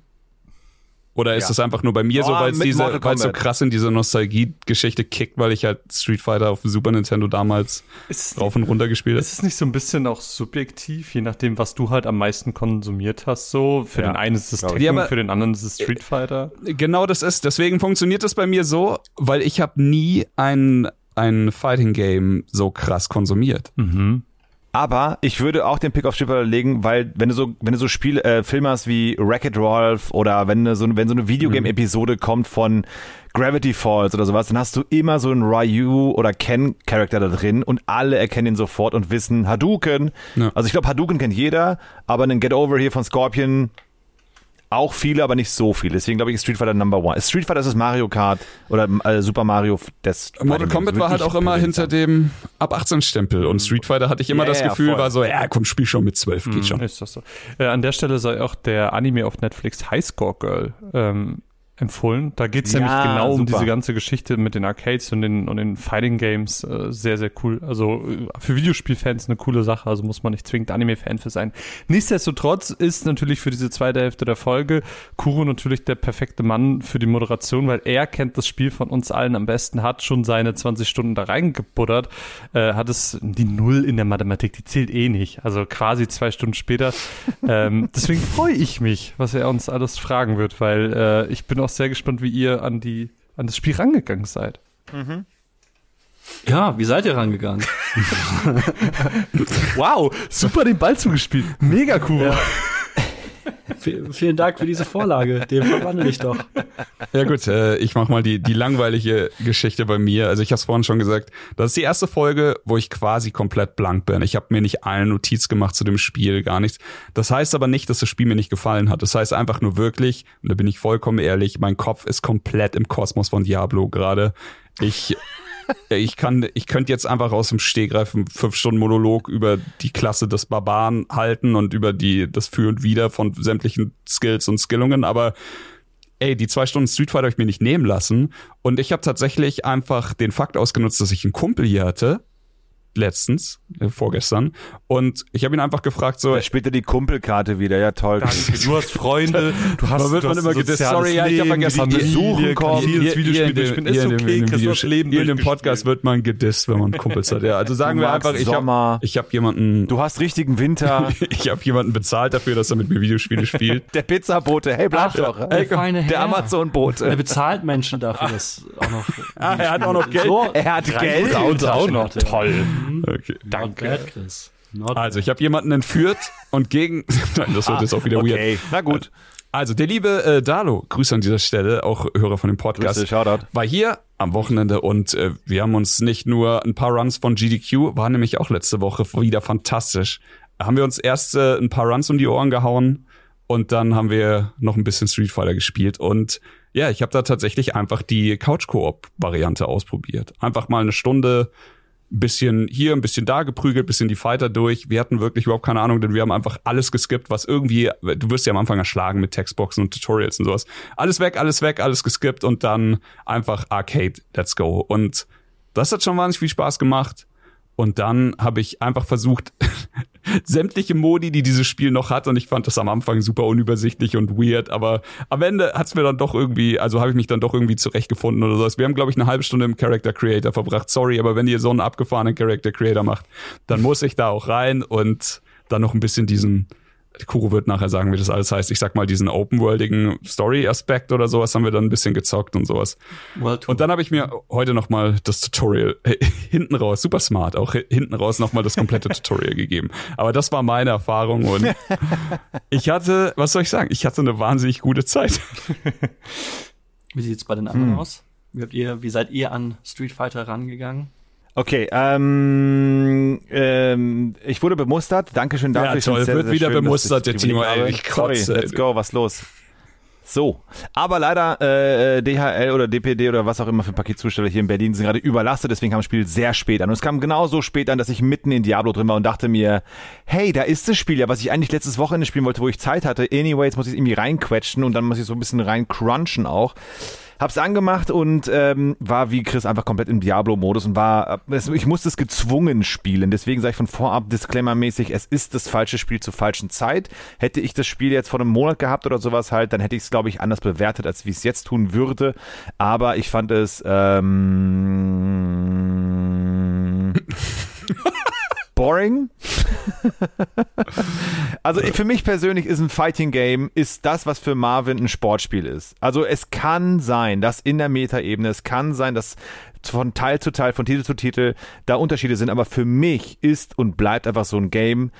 Oder ist Ja. das einfach nur bei mir so, Oh, weil es mit diese, Mortal weil es so krass in diese Nostalgie-Geschichte kickt, weil ich halt Street Fighter auf dem Super Nintendo damals Ist rauf und runter gespielt Ist es nicht so ein bisschen auch subjektiv, je nachdem, was du halt am meisten konsumiert hast, so? Für Ja, den einen ist es. Tekken, Ja, für den anderen ist es Street Fighter. Genau das ist. Deswegen funktioniert das bei mir so, weil ich habe nie ein, ein Fighting Game so krass konsumiert. Mhm. Aber ich würde auch den Pick auf Fighter legen, weil wenn du so, wenn du so Spiele, äh, Filme hast wie Wreck-It Ralph oder wenn so, wenn so eine Videogame-Episode kommt von Gravity Falls oder sowas, dann hast du immer so einen Ryu oder Ken-Charakter da drin und alle erkennen ihn sofort und wissen Hadouken. Ja. Also ich glaube, Hadouken kennt jeder, aber einen Get Over hier von Scorpion Auch viele, aber nicht so viele. Deswegen glaube ich, ist Street Fighter Number One. Street Fighter ist das Mario Kart oder äh, Super Mario des Mortal Kombat war halt auch immer hinter dem ab 18 Stempel und Street Fighter hatte ich immer Ja, das Gefühl, voll. war so, ja, komm, spiel schon mit 12, geht schon. Ist das so. Äh, an der Stelle sei auch der Anime auf Netflix Highscore Girl ähm, empfohlen. Da geht's Ja, nämlich genau um super. diese ganze Geschichte mit den Arcades und den, und den Fighting Games. Äh, sehr, sehr cool. Also äh, für Videospielfans eine coole Sache. Also muss man nicht zwingend Anime-Fan für sein. Nichtsdestotrotz ist natürlich für diese zweite Hälfte der Folge Kuro natürlich der perfekte Mann für die Moderation, weil er kennt das Spiel von uns allen am besten, hat schon seine 20 Stunden da reingebuddert, äh, hat es die Null in der Mathematik, die zählt eh nicht. Also quasi zwei Stunden später. ähm, deswegen freue ich mich, was er uns alles fragen wird, weil äh, ich bin auch sehr gespannt, wie ihr an die an das Spiel rangegangen seid. Ja, wie seid ihr rangegangen? Wow, super den Ball zugespielt. Mega cool. V vielen Dank für diese Vorlage. Den verwandle ich doch. Ja gut, äh, ich mach mal die, die langweilige Geschichte bei mir. Also ich habe es vorhin schon gesagt, das ist die erste Folge, wo ich quasi komplett blank bin. Ich habe mir nicht eine Notiz gemacht zu dem Spiel, gar nichts. Das heißt aber nicht, dass das Spiel mir nicht gefallen hat. Das heißt einfach nur wirklich, und da bin ich vollkommen ehrlich, mein Kopf ist komplett im Kosmos von Diablo gerade. Ich ich kann, ich könnte jetzt einfach aus dem Stegreif einen fünf Stunden Monolog über die Klasse des Barbaren halten und über die, das Für und Wider von sämtlichen Skills und Skillungen, aber ey, die zwei Stunden Street Fighter habe ich mir nicht nehmen lassen. Und ich habe tatsächlich einfach den Fakt ausgenutzt, dass ich einen Kumpel hier hatte, letztens, äh, vorgestern, und ich habe ihn einfach gefragt, so, Da spielt er die Kumpelkarte wieder. Ja, toll. Du hast Freunde, du hast, Da wird du man hast immer gedisst. Sorry, ja, ich hab Leben, vergessen, die Besuchen kommen. durchspielen. Ist hier in dem, okay, in dem, Leben hier in dem. Podcast wird man gedisst, wenn man Kumpels hat. Ja, also sagen Du wir einfach, ich habe ich hab jemanden, Du hast richtigen Winter. ich habe jemanden bezahlt dafür, dass er mit mir Videospiele spielt. Der Pizzabote. Hey, bleib Ach, doch. der feine Der. Amazon-Bote. Er bezahlt Menschen dafür, dass auch noch. Ah, er hat auch noch Geld. Er hat Geld. uns auch noch. Toll. Okay. Not bad, Chris. Not Also, ich habe jemanden entführt und gegen. Nein, das wird jetzt auch wieder weird. Okay, na gut. Also, der liebe äh, Dalo, Grüße an dieser Stelle, auch Hörer von dem Podcast, Grüße, Shoutout. war hier am Wochenende und äh, wir haben uns nicht nur ein paar Runs von GDQ, war nämlich auch letzte Woche wieder fantastisch. Haben wir uns erst äh, ein paar Runs um die Ohren gehauen und dann haben wir noch ein bisschen Street Fighter gespielt und ja, ich habe da tatsächlich einfach die Couch-Koop-Variante ausprobiert. Einfach mal eine Stunde bisschen hier, ein bisschen da geprügelt, bisschen die Fighter durch. Wir hatten wirklich überhaupt keine Ahnung, denn wir haben einfach alles geskippt, was irgendwie, du wirst ja am Anfang erschlagen mit Textboxen und Tutorials und sowas. Alles weg, alles weg, alles geskippt und dann einfach Arcade, let's go. Und das hat schon wahnsinnig viel Spaß gemacht. Und dann habe ich einfach versucht, sämtliche Modi, die dieses Spiel noch hat, und ich fand das am Anfang super unübersichtlich und weird, aber am Ende hat's mir dann doch irgendwie, also habe ich mich dann doch irgendwie zurechtgefunden oder sowas. Wir haben, glaube ich, eine halbe Stunde im Character Creator verbracht. Sorry, aber wenn ihr so einen abgefahrenen Character Creator macht, dann muss ich da auch rein und dann noch ein bisschen diesen, Kuro wird nachher sagen, wie das alles heißt. Ich sag mal, diesen open-worldigen Story-Aspekt oder sowas haben wir dann ein bisschen gezockt und sowas. World. Und dann habe ich mir heute noch mal das Tutorial äh, hinten raus, super smart, auch hi- hinten raus noch mal das komplette Tutorial gegeben. Aber das war meine Erfahrung und ich hatte, was soll ich sagen, ich hatte eine wahnsinnig gute Zeit. Wie sieht's bei den anderen aus? Wie, habt ihr, wie seid ihr an Street Fighter rangegangen? Okay, ähm, ähm, ich wurde bemustert. Dankeschön dafür. Ja, toll. Wird wieder schön, bemustert, der Timo, ey, ich kotze, Sorry, let's go, was los? So, aber leider äh, DHL oder DPD oder was auch immer für Paketzusteller hier in Berlin sind gerade überlastet, deswegen kam das Spiel sehr spät an. Und es kam genauso spät an, dass ich mitten in Diablo drin war und dachte mir, hey, da ist das Spiel ja, was ich eigentlich letztes Wochenende spielen wollte, wo ich Zeit hatte. Anyway, jetzt muss ich irgendwie reinquetschen und dann muss ich so ein bisschen reincrunchen auch. Hab's angemacht und ähm, war wie Chris einfach komplett im Diablo-Modus und war, äh, ich musste es gezwungen spielen. Deswegen sage ich von vorab Disclaimer-mäßig, es ist das falsche Spiel zur falschen Zeit. Hätte ich das Spiel jetzt vor einem Monat gehabt oder sowas halt, dann hätte ich es, glaube ich, anders bewertet, als wie es jetzt tun würde. Aber ich fand es ähm, boring. Also für mich persönlich ist ein Fighting Game ist das, was für Marvin ein Sportspiel ist. Also es kann sein, dass in der Metaebene, es kann sein, dass von Teil zu Teil, von Titel zu Titel da Unterschiede sind, aber für mich ist und bleibt einfach so ein Game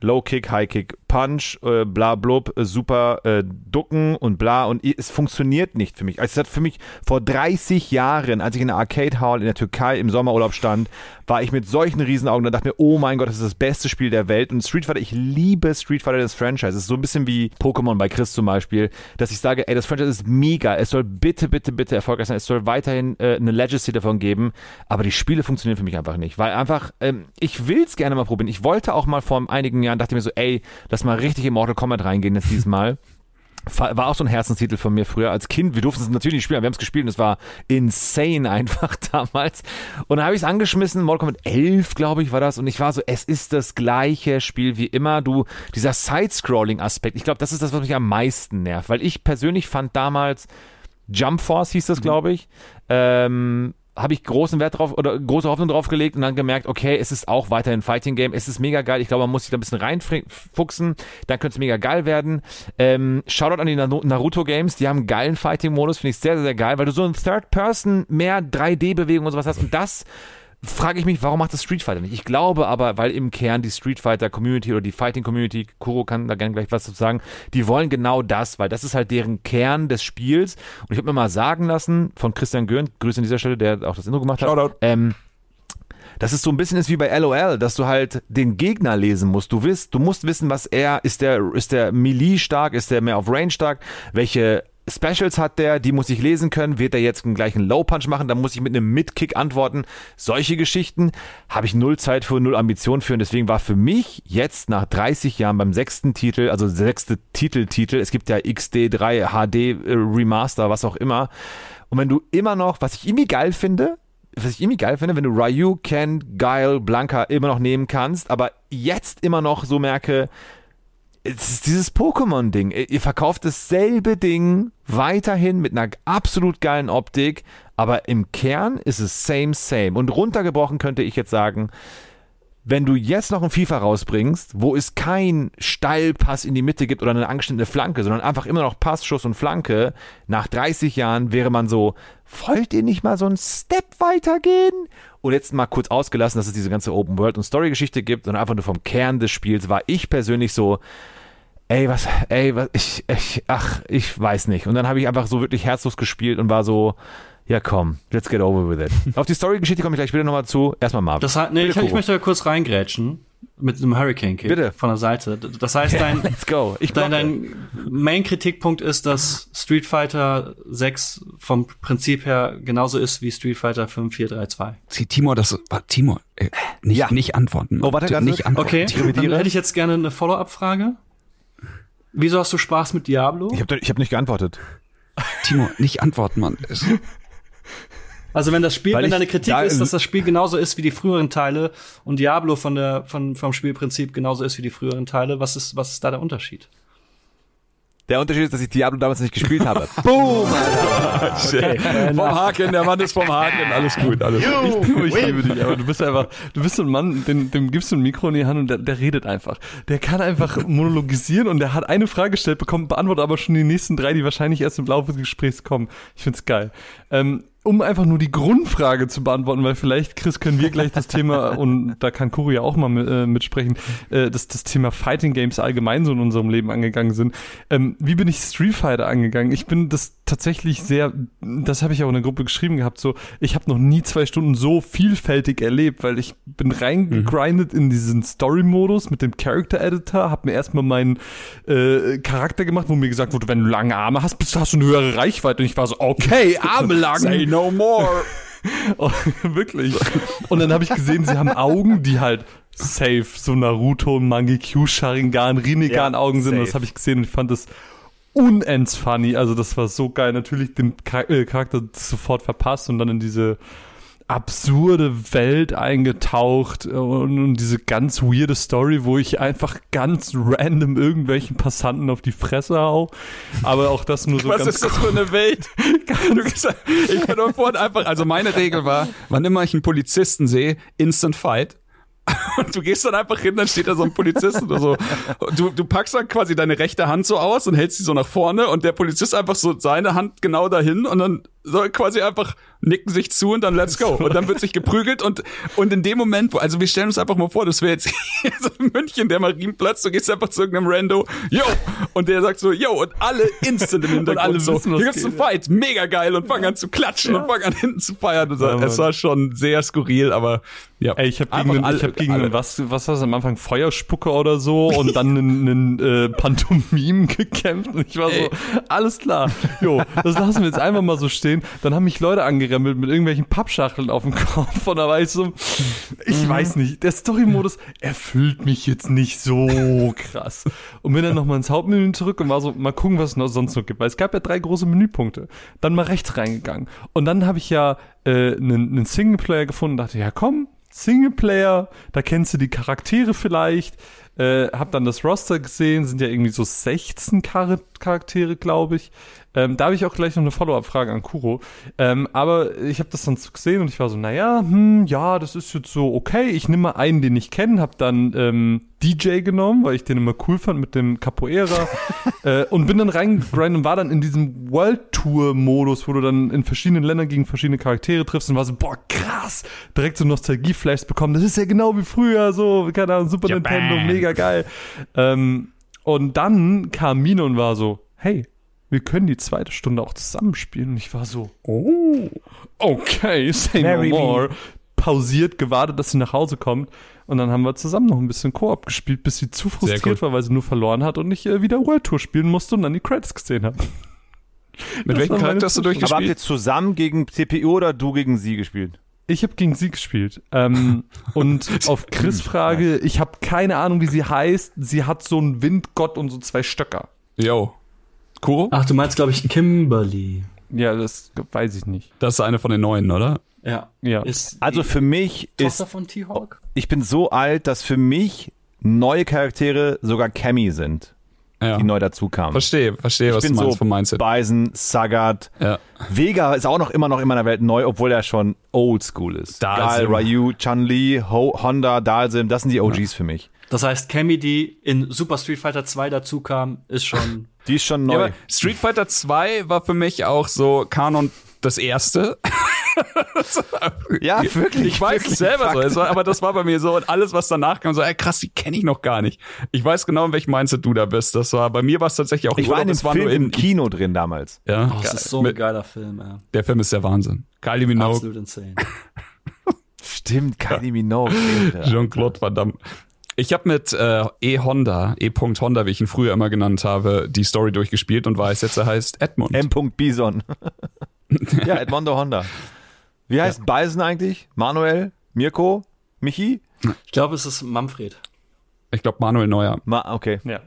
Low Kick, High Kick, Punch, äh, bla blub, äh, super äh, Ducken und bla und es funktioniert nicht für mich. Also es hat für mich vor 30 Jahren, als ich in der Arcade Hall in der Türkei im Sommerurlaub stand, war ich mit solchen Riesenaugen und dachte mir, oh mein Gott, das ist das beste Spiel der Welt. Und Street Fighter, ich liebe Street Fighter, das Franchise. Es ist so ein bisschen wie Pokémon bei Chris zum Beispiel, dass ich sage, ey, das Franchise ist mega. Es soll bitte, bitte, bitte erfolgreich sein. Es soll weiterhin äh, eine Legacy davon geben. Aber die Spiele funktionieren für mich einfach nicht. Weil einfach, ähm, ich will es gerne mal probieren. Ich wollte auch mal vor einigen Jahren, dachte mir so, ey, lass mal richtig in Mortal Kombat reingehen jetzt dieses Mal. Fa- War auch so ein Herzenstitel von mir früher als Kind. Wir durften es natürlich nicht spielen, aber wir haben es gespielt und es war insane einfach damals. Und dann habe ich es angeschmissen, Mortal Kombat 11, glaube ich, war das. Und ich war so, es ist das gleiche Spiel wie immer. Du, dieser Side-Scrolling-Aspekt, ich glaube, das ist das, was mich am meisten nervt. Weil ich persönlich fand damals Jump Force hieß das, glaube ich. Ähm, habe ich großen Wert drauf oder große Hoffnung drauf gelegt und dann gemerkt, okay, es ist auch weiterhin Fighting Game, es ist mega geil. Ich glaube, man muss sich da ein bisschen reinfuchsen, dann könnte es mega geil werden. Ähm, Shoutout an die Naru- Naruto Games, die haben einen geilen Fighting Modus, finde ich sehr, sehr, geil, weil du so ein Third Person mehr 3D Bewegung und sowas hast. Und das frage ich mich, warum macht das Street Fighter nicht? Ich glaube aber, weil im Kern die Street Fighter Community oder die Fighting Community, Kuro kann da gerne gleich was zu sagen, die wollen genau das, weil das ist halt deren Kern des Spiels. Und ich habe mir mal sagen lassen von Christian Göhn, Grüße an dieser Stelle, der auch das Intro gemacht hat. Shoutout. Ähm, dass es so ein bisschen ist wie bei LOL, dass du halt den Gegner lesen musst. Du wirst, du musst wissen, was er, ist der, ist der Melee stark, ist der mehr auf Range stark, welche Specials hat der, die muss ich lesen können, wird er jetzt einen gleichen Low Punch machen, dann muss ich mit einem Mid-Kick antworten. Solche Geschichten habe ich null Zeit für, null Ambition für und deswegen war für mich jetzt nach 30 Jahren beim sechsten Titel, also sechste Titeltitel, es gibt ja XD3 HD äh, Remaster, was auch immer. Und wenn du immer noch, was ich irgendwie geil finde, was ich irgendwie geil finde, wenn du Ryu, Ken, Guile, Blanca immer noch nehmen kannst, aber jetzt immer noch so merke, es ist dieses Pokémon-Ding. Ihr verkauft dasselbe Ding weiterhin mit einer absolut geilen Optik, aber im Kern ist es same, same. Und runtergebrochen könnte ich jetzt sagen, wenn du jetzt noch ein FIFA rausbringst, wo es kein Steilpass in die Mitte gibt oder eine angeschnittene Flanke, sondern einfach immer noch Pass, Schuss und Flanke, nach 30 Jahren wäre man so, wollt ihr nicht mal so einen Step weitergehen? Und jetzt mal kurz ausgelassen, dass es diese ganze Open World und Story Geschichte gibt und einfach nur vom Kern des Spiels war ich persönlich so, ey, was, ey, was, ich, ich, ach, ich weiß nicht. Und dann habe ich einfach so wirklich herzlos gespielt und war so, ja komm, let's get over with it. Auf die Story-Geschichte komme ich gleich später nochmal zu. Erstmal Marvin. Das heißt, nee, Bitte, ich, ich Kuro. möchte da kurz reingrätschen mit einem Hurricane Kick Bitte. von der Seite. Das heißt, dein, Let's go. Ich dein, dein Main-Kritikpunkt ist, dass Street Fighter 6 vom Prinzip her genauso ist wie Street Fighter 5, 4, 3, 2. Sie, Timur, das, war- Timur, äh, nicht, Ja. nicht antworten. Oh, warte, ganz nicht antworten. Okay, dann hätte ich jetzt gerne eine Follow-up-Frage. Wieso hast du Spaß mit Diablo? Ich habe hab nicht geantwortet. Timur, nicht antworten, Mann. Also wenn das Spiel, Weil wenn deine Kritik da- ist, dass das Spiel genauso ist wie die früheren Teile und Diablo von der, von, vom Spielprinzip genauso ist wie die früheren Teile, was ist, was ist da der Unterschied? Der Unterschied ist, dass ich Diablo damals nicht gespielt habe. Boom! vom Haken, der Mann ist vom Haken. Alles gut, alles gut. Ich liebe dich, aber du bist einfach, du bist so ein Mann, dem, dem gibst du ein Mikro in die Hand und der, der redet einfach. Der kann einfach monologisieren und der hat eine Frage gestellt, bekommt, beantwortet aber schon die nächsten drei, die wahrscheinlich erst im Laufe des Gesprächs kommen. Ich find's geil. Ähm, um einfach nur die Grundfrage zu beantworten, weil vielleicht, Chris, können wir gleich das Thema, und da kann Kuro ja auch mal mit, äh, mitsprechen, äh, dass das Thema Fighting Games allgemein so in unserem Leben angegangen sind. Ähm, wie bin ich Street Fighter angegangen? Ich bin das tatsächlich sehr, das habe ich auch in der Gruppe geschrieben gehabt, so, ich habe noch nie zwei Stunden so vielfältig erlebt, weil ich bin reingegrindet in diesen Story-Modus mit dem Character-Editor, habe mir erstmal meinen äh, Charakter gemacht, wo mir gesagt wurde, wenn du lange Arme hast, bist, hast du eine höhere Reichweite. Und ich war so, okay, Arme lang. No more. Oh, wirklich. Und dann habe ich gesehen, sie haben Augen, die halt safe, so Naruto, Mangekyu, Sharingan, Rinnegan Ja, Augen sind. Und safe. das habe ich gesehen und ich fand das unends funny. Also das war so geil. Natürlich den äh, Charakter sofort verpasst und dann in diese absurde Welt eingetaucht und, und diese ganz weirde Story, wo ich einfach ganz random irgendwelchen Passanten auf die Fresse hau. Aber auch das nur so Was ganz ist das für eine Welt? Ich bin doch vorhin einfach, also meine Regel war, wann immer ich einen Polizisten sehe, instant fight. Und du gehst dann einfach hin, dann steht da so ein Polizist oder so. Du, du packst dann quasi deine rechte Hand so aus und hältst sie so nach vorne und der Polizist einfach so seine Hand genau dahin und dann so quasi einfach nicken sich zu und dann let's go. Und dann wird sich geprügelt und, und in dem Moment, wo, also wir stellen uns einfach mal vor, das wäre jetzt hier so in München, der Marienplatz, du gehst einfach zu irgendeinem Rando, yo, und der sagt so, yo, und alle instant im Hintergrund alle so, wissen, hier gibt's einen Fight, mega geil und fangen an zu klatschen und fangen an hinten zu feiern. Und. Ja, es war schon sehr skurril, aber ja. Ey, ich habe gegen, einen, ich alle- hab gegen alle. einen, was, was war das am Anfang, Feuerspucker oder so und dann einen, einen äh, Pantomim gekämpft und ich war so, Ey. alles klar, jo, das lassen wir jetzt einfach mal so stehen. Dann haben mich Leute angerempelt mit irgendwelchen Pappschachteln auf dem Kopf und da war ich so, ich weiß nicht, der Story-Modus erfüllt mich jetzt nicht so krass. Und bin dann nochmal ins Hauptmenü zurück und war so, mal gucken, was es noch sonst noch gibt, weil es gab ja drei große Menüpunkte. Dann mal rechts reingegangen und dann habe ich ja äh, einen, einen Singleplayer gefunden und dachte, ja komm, Singleplayer, da kennst du die Charaktere vielleicht. Äh, hab dann das Roster gesehen, sind ja irgendwie so 16 Char Charaktere, glaube ich. Ähm, da habe ich auch gleich noch eine Follow-up-Frage an Kuro. Ähm, aber ich habe das dann so gesehen und ich war so, naja, hm, ja, das ist jetzt so okay. Ich nehme mal einen, den ich kenne, habe dann ähm, DJ genommen, weil ich den immer cool fand mit dem Capoeira äh, und bin dann reingegrindet und war dann in diesem World Tour-Modus, wo du dann in verschiedenen Ländern gegen verschiedene Charaktere triffst und war so, boah, krass, direkt so Nostalgie-Flashs bekommen. Das ist ja genau wie früher, so, keine Ahnung, Super Japan. Nintendo, mega geil. Ähm, und dann kam Mino und war so, hey, wir können die zweite Stunde auch zusammenspielen. Und ich war so, oh, okay, say Marry no me. more. Pausiert, gewartet, dass sie nach Hause kommt. Und dann haben wir zusammen noch ein bisschen Koop gespielt, bis sie zu frustriert cool. war, weil sie nur verloren hat und ich äh, wieder World Tour spielen musste und dann die Credits gesehen habe. Mit welchem Charakter hast du Aber habt durchgespielt? ihr zusammen gegen CPU oder du gegen sie gespielt? Ich habe gegen sie gespielt. Ähm, und auf Chris Frage, ich habe keine Ahnung, wie sie heißt. Sie hat so einen Windgott und so zwei Stöcker. Yo. Kuro? Ach, du meinst, glaube ich, Kimberly. Ja, das weiß ich nicht. Das ist eine von den neuen, oder? Ja. Ja. Ist Also für mich ist, Tochter von T-Hawk? ich bin so alt, dass für mich neue Charaktere sogar Cammy sind, Ja. die neu dazu kamen. Verstehe, verstehe, was ich du bin meinst so vom Mindset. Bison, Sagat, Ja. Vega ist auch noch immer noch in meiner Welt neu, obwohl er schon old school ist. Dalsim. Gal, Ryu, Chun-Li, Ho Honda, Dalsim, das sind die OGs für mich. Das heißt, Cammy, die in Super Street Fighter 2 dazu kam, ist schon. Die ist schon Ja, neu. aber Street Fighter 2 war für mich auch so Kanon das erste. Ja, wirklich. Ich weiß wirklich, es selber Fakt. so, aber das war bei mir so und alles, was danach kam, so, ey, krass, die kenne ich noch gar nicht. Ich weiß genau, in welchem Mindset du da bist. Das war, bei mir war es tatsächlich auch Ich war in dem es war Film nur im in, Kino drin damals. ja, Oh, das ist so ein geiler Film, ey. der Film ist der Wahnsinn. Kylie Minogue, Absolut insane. Stimmt, Kylie Minogue. Jean-Claude Van Damme. Ich habe mit äh, E-Honda, E-Honda, wie ich ihn früher immer genannt habe, die Story durchgespielt und weiß jetzt, er heißt Edmund. M. Bison. ja, Edmondo Honda. Wie heißt Bison eigentlich? Manuel? Mirko? Michi? Ich glaube, es ist Manfred. ich glaube, Manuel Neuer. Ma okay, ja.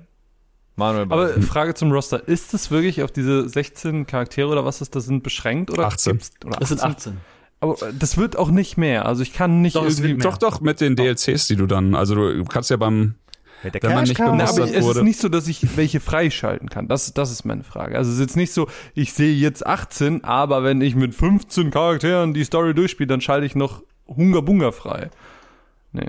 Manuel Bison. Aber Frage zum Roster. Ist es wirklich auf diese 16 Charaktere oder was es da sind beschränkt? Oder 18. gibt's- Oder Es sind 18. Aber äh, das wird auch nicht mehr. Also ich kann nicht Doch, irgendwie... Doch, doch, mit den DLCs, die du dann, also du kannst ja beim, Der wenn man nicht bemustert aber es ist wurde. nicht so, dass ich welche freischalten kann. Das, das ist meine Frage. Also es ist jetzt nicht so, ich sehe jetzt 18, aber wenn ich mit 15 Charakteren die Story durchspiele, dann schalte ich noch Hunga Bunga frei. Nee.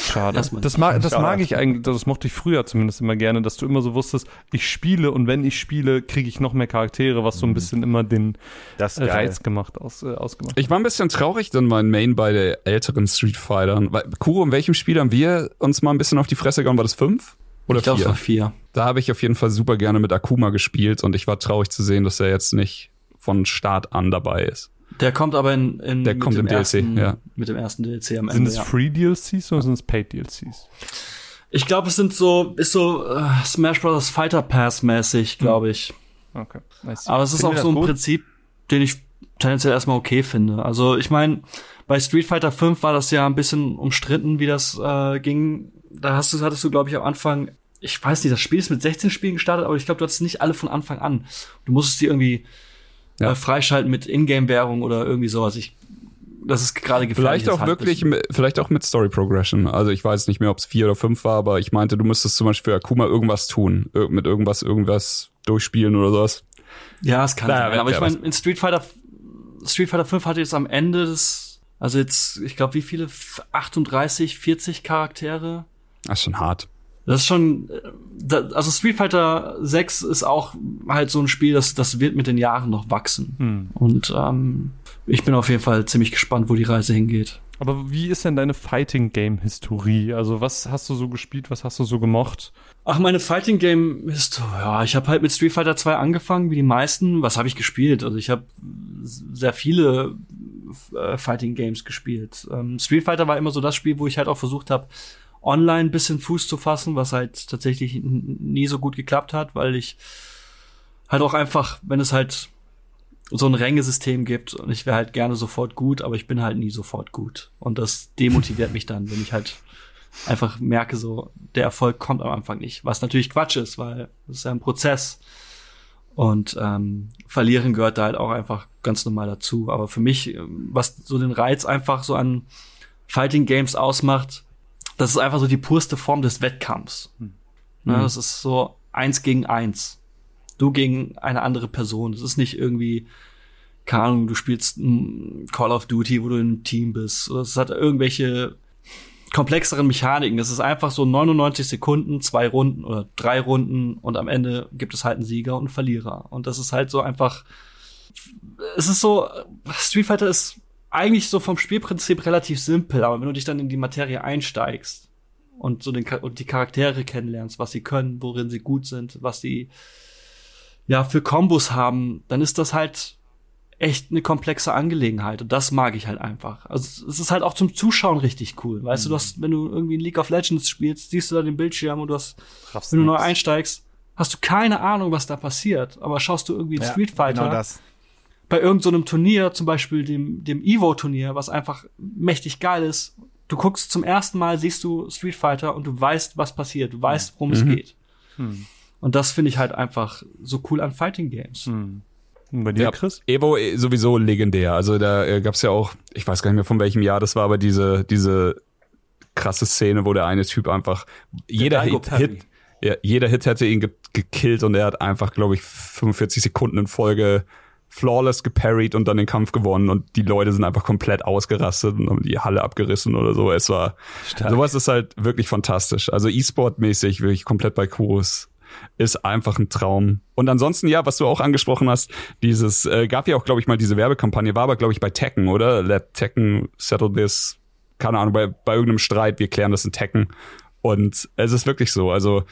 Schade. Das, mag, das Schade. mag ich eigentlich, das mochte ich früher zumindest immer gerne, dass du immer so wusstest, ich spiele und wenn ich spiele, kriege ich noch mehr Charaktere, was so ein bisschen immer den Das äh. Reiz gemacht, aus, äh, ausgemacht. Ich war ein bisschen traurig dann mein Main bei der älteren Street Fightern. Weil, Kuro, in welchem Spiel haben wir uns mal ein bisschen auf die Fresse gehauen? War das fünf? Oder Ich glaube, es vier? war vier. Da habe ich auf jeden Fall super gerne mit Akuma gespielt und ich war traurig zu sehen, dass er jetzt nicht von Start an dabei ist. Der kommt aber in, in Der mit kommt dem im DLC, ersten, ja. mit dem ersten DLC am Sind Ende. es Ja. Free DLCs oder sind es Paid DLCs? Ich glaube, es sind so ist so äh, Smash Bros. Fighter Pass mäßig, glaube ich. Okay. Nice. Aber es ist Finden auch so ein gut? Prinzip, den ich tendenziell erstmal okay finde. Also ich meine, bei Street Fighter 5 war das ja ein bisschen umstritten, wie das äh, ging. Da hast du, hattest du, glaube ich, am Anfang, ich weiß nicht, das Spiel ist mit 16 Spielen gestartet, aber ich glaube, du hattest nicht alle von Anfang an. Du musstest die irgendwie Ja. äh, freischalten mit Ingame-Währung oder irgendwie sowas. Ich, das ist gerade gefährlich. Vielleicht auch wirklich, mit- vielleicht auch mit Story Progression. Also ich weiß nicht mehr, ob es vier oder fünf war, aber ich meinte, du müsstest zum Beispiel für Akuma irgendwas tun. Ir mit irgendwas, irgendwas durchspielen oder sowas. Ja, es kann Naja, sein. Aber ich meine, in Street Fighter, Street Fighter 5 hatte jetzt am Ende des, also jetzt, ich glaube, wie viele? F- 38, 40 Charaktere? Das ist schon hart. Das ist schon, äh, also Street Fighter 6 ist auch halt so ein Spiel, das, das wird mit den Jahren noch wachsen. Hm. Und ähm, ich bin auf jeden Fall ziemlich gespannt, wo die Reise hingeht. Aber wie ist denn deine Fighting Game Historie? Also was hast du so gespielt, was hast du so gemocht? Ach, meine Fighting Game ist, ja, ich habe halt mit Street Fighter 2 angefangen, wie die meisten. Was habe ich gespielt? Also ich habe sehr viele äh, Fighting Games gespielt. Ähm, Street Fighter war immer so das Spiel, wo ich halt auch versucht habe, online ein bisschen Fuß zu fassen, was halt tatsächlich nie so gut geklappt hat, weil ich halt auch einfach, wenn es halt so ein Rängesystem gibt und ich wäre halt gerne sofort gut, aber ich bin halt nie sofort gut. Und das demotiviert mich dann, wenn ich halt einfach merke, so, der Erfolg kommt am Anfang nicht. Was natürlich Quatsch ist, weil es ist ja ein Prozess. Und ähm, verlieren gehört da halt auch einfach ganz normal dazu. Aber für mich, ähm, was so den Reiz einfach so an Fighting Games ausmacht, das ist einfach so die purste Form des Wettkampfs. Ne, das ist so eins gegen eins. Du gegen eine andere Person. Das ist nicht irgendwie, keine Ahnung, du spielst Call of Duty, wo du im Team bist. Es hat irgendwelche komplexeren Mechaniken. Das ist einfach so 99 Sekunden, zwei Runden oder drei Runden und am Ende gibt es halt einen Sieger und einen Verlierer. Und das ist halt so einfach, es ist so, Street Fighter ist eigentlich so vom Spielprinzip relativ simpel, aber wenn du dich dann in die Materie einsteigst und so den, und die Charaktere kennenlernst, was sie können, worin sie gut sind, was sie ja für Kombos haben, dann ist das halt echt eine komplexe Angelegenheit und das mag ich halt einfach. Also es ist halt auch zum Zuschauen richtig cool. Weißt du, du hast, wenn du irgendwie in League of Legends spielst, siehst du da den Bildschirm und du hast, Raffst wenn du neu nix. einsteigst, hast du keine Ahnung, was da passiert. Aber schaust du irgendwie in Ja, Street Fighter Genau das. Bei irgendeinem so einem Turnier, zum Beispiel dem, dem Evo-Turnier, was einfach mächtig geil ist. Du guckst zum ersten Mal, siehst du Street Fighter und du weißt, was passiert. Du weißt, worum es geht. Und das finde ich halt einfach so cool an Fighting Games. Und bei dir, Ja, Chris? Evo äh, sowieso legendär. Also da äh, gab's ja auch, ich weiß gar nicht mehr von welchem Jahr das war, aber diese, diese krasse Szene, wo der eine Typ einfach jeder Hit. Hit, ja, jeder Hit hätte ihn ge gekillt und er hat einfach, glaube ich, 45 Sekunden in Folge flawless geparried und dann den Kampf gewonnen und die Leute sind einfach komplett ausgerastet und haben die Halle abgerissen oder so. Es war, sowas ist halt wirklich fantastisch. Also E-Sport-mäßig wirklich komplett bei Kurus ist einfach ein Traum. Und ansonsten, ja, was du auch angesprochen hast, dieses, äh, gab ja auch, glaube ich, mal diese Werbekampagne, war aber, glaube ich, bei Tekken, oder? Let Tekken settle this. Keine Ahnung, bei, bei irgendeinem Streit, wir klären das in Tekken. Und es ist wirklich so, also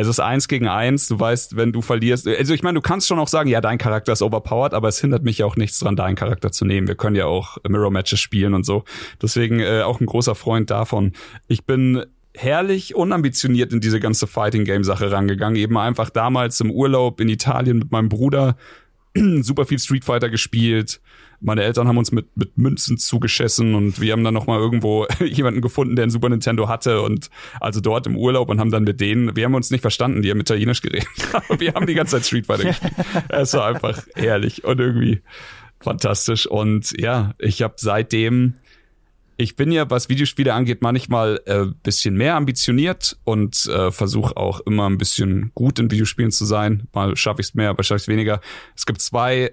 es ist eins gegen eins, du weißt, wenn du verlierst, also ich meine, du kannst schon auch sagen, ja, dein Charakter ist overpowered, aber es hindert mich ja auch nichts dran, deinen Charakter zu nehmen. Wir können ja auch Mirror-Matches spielen und so. Deswegen äh, auch ein großer Freund davon. Ich bin herrlich unambitioniert in diese ganze Fighting-Game-Sache rangegangen. Eben einfach damals im Urlaub in Italien mit meinem Bruder super viel Street Fighter gespielt. Meine Eltern haben uns mit, mit Münzen zugeschissen und wir haben dann nochmal irgendwo jemanden gefunden, der ein Super Nintendo hatte und also dort im Urlaub und haben dann mit denen, wir haben uns nicht verstanden, die haben Italienisch geredet, wir haben die ganze Zeit Street Fighter gespielt. Es war einfach herrlich und irgendwie fantastisch und ja, ich habe seitdem ich bin ja, was Videospiele angeht, manchmal äh, bisschen mehr ambitioniert und äh, versuche auch immer ein bisschen gut in Videospielen zu sein. Mal schaffe ich es mehr, mal schaffe ich es weniger. Es gibt zwei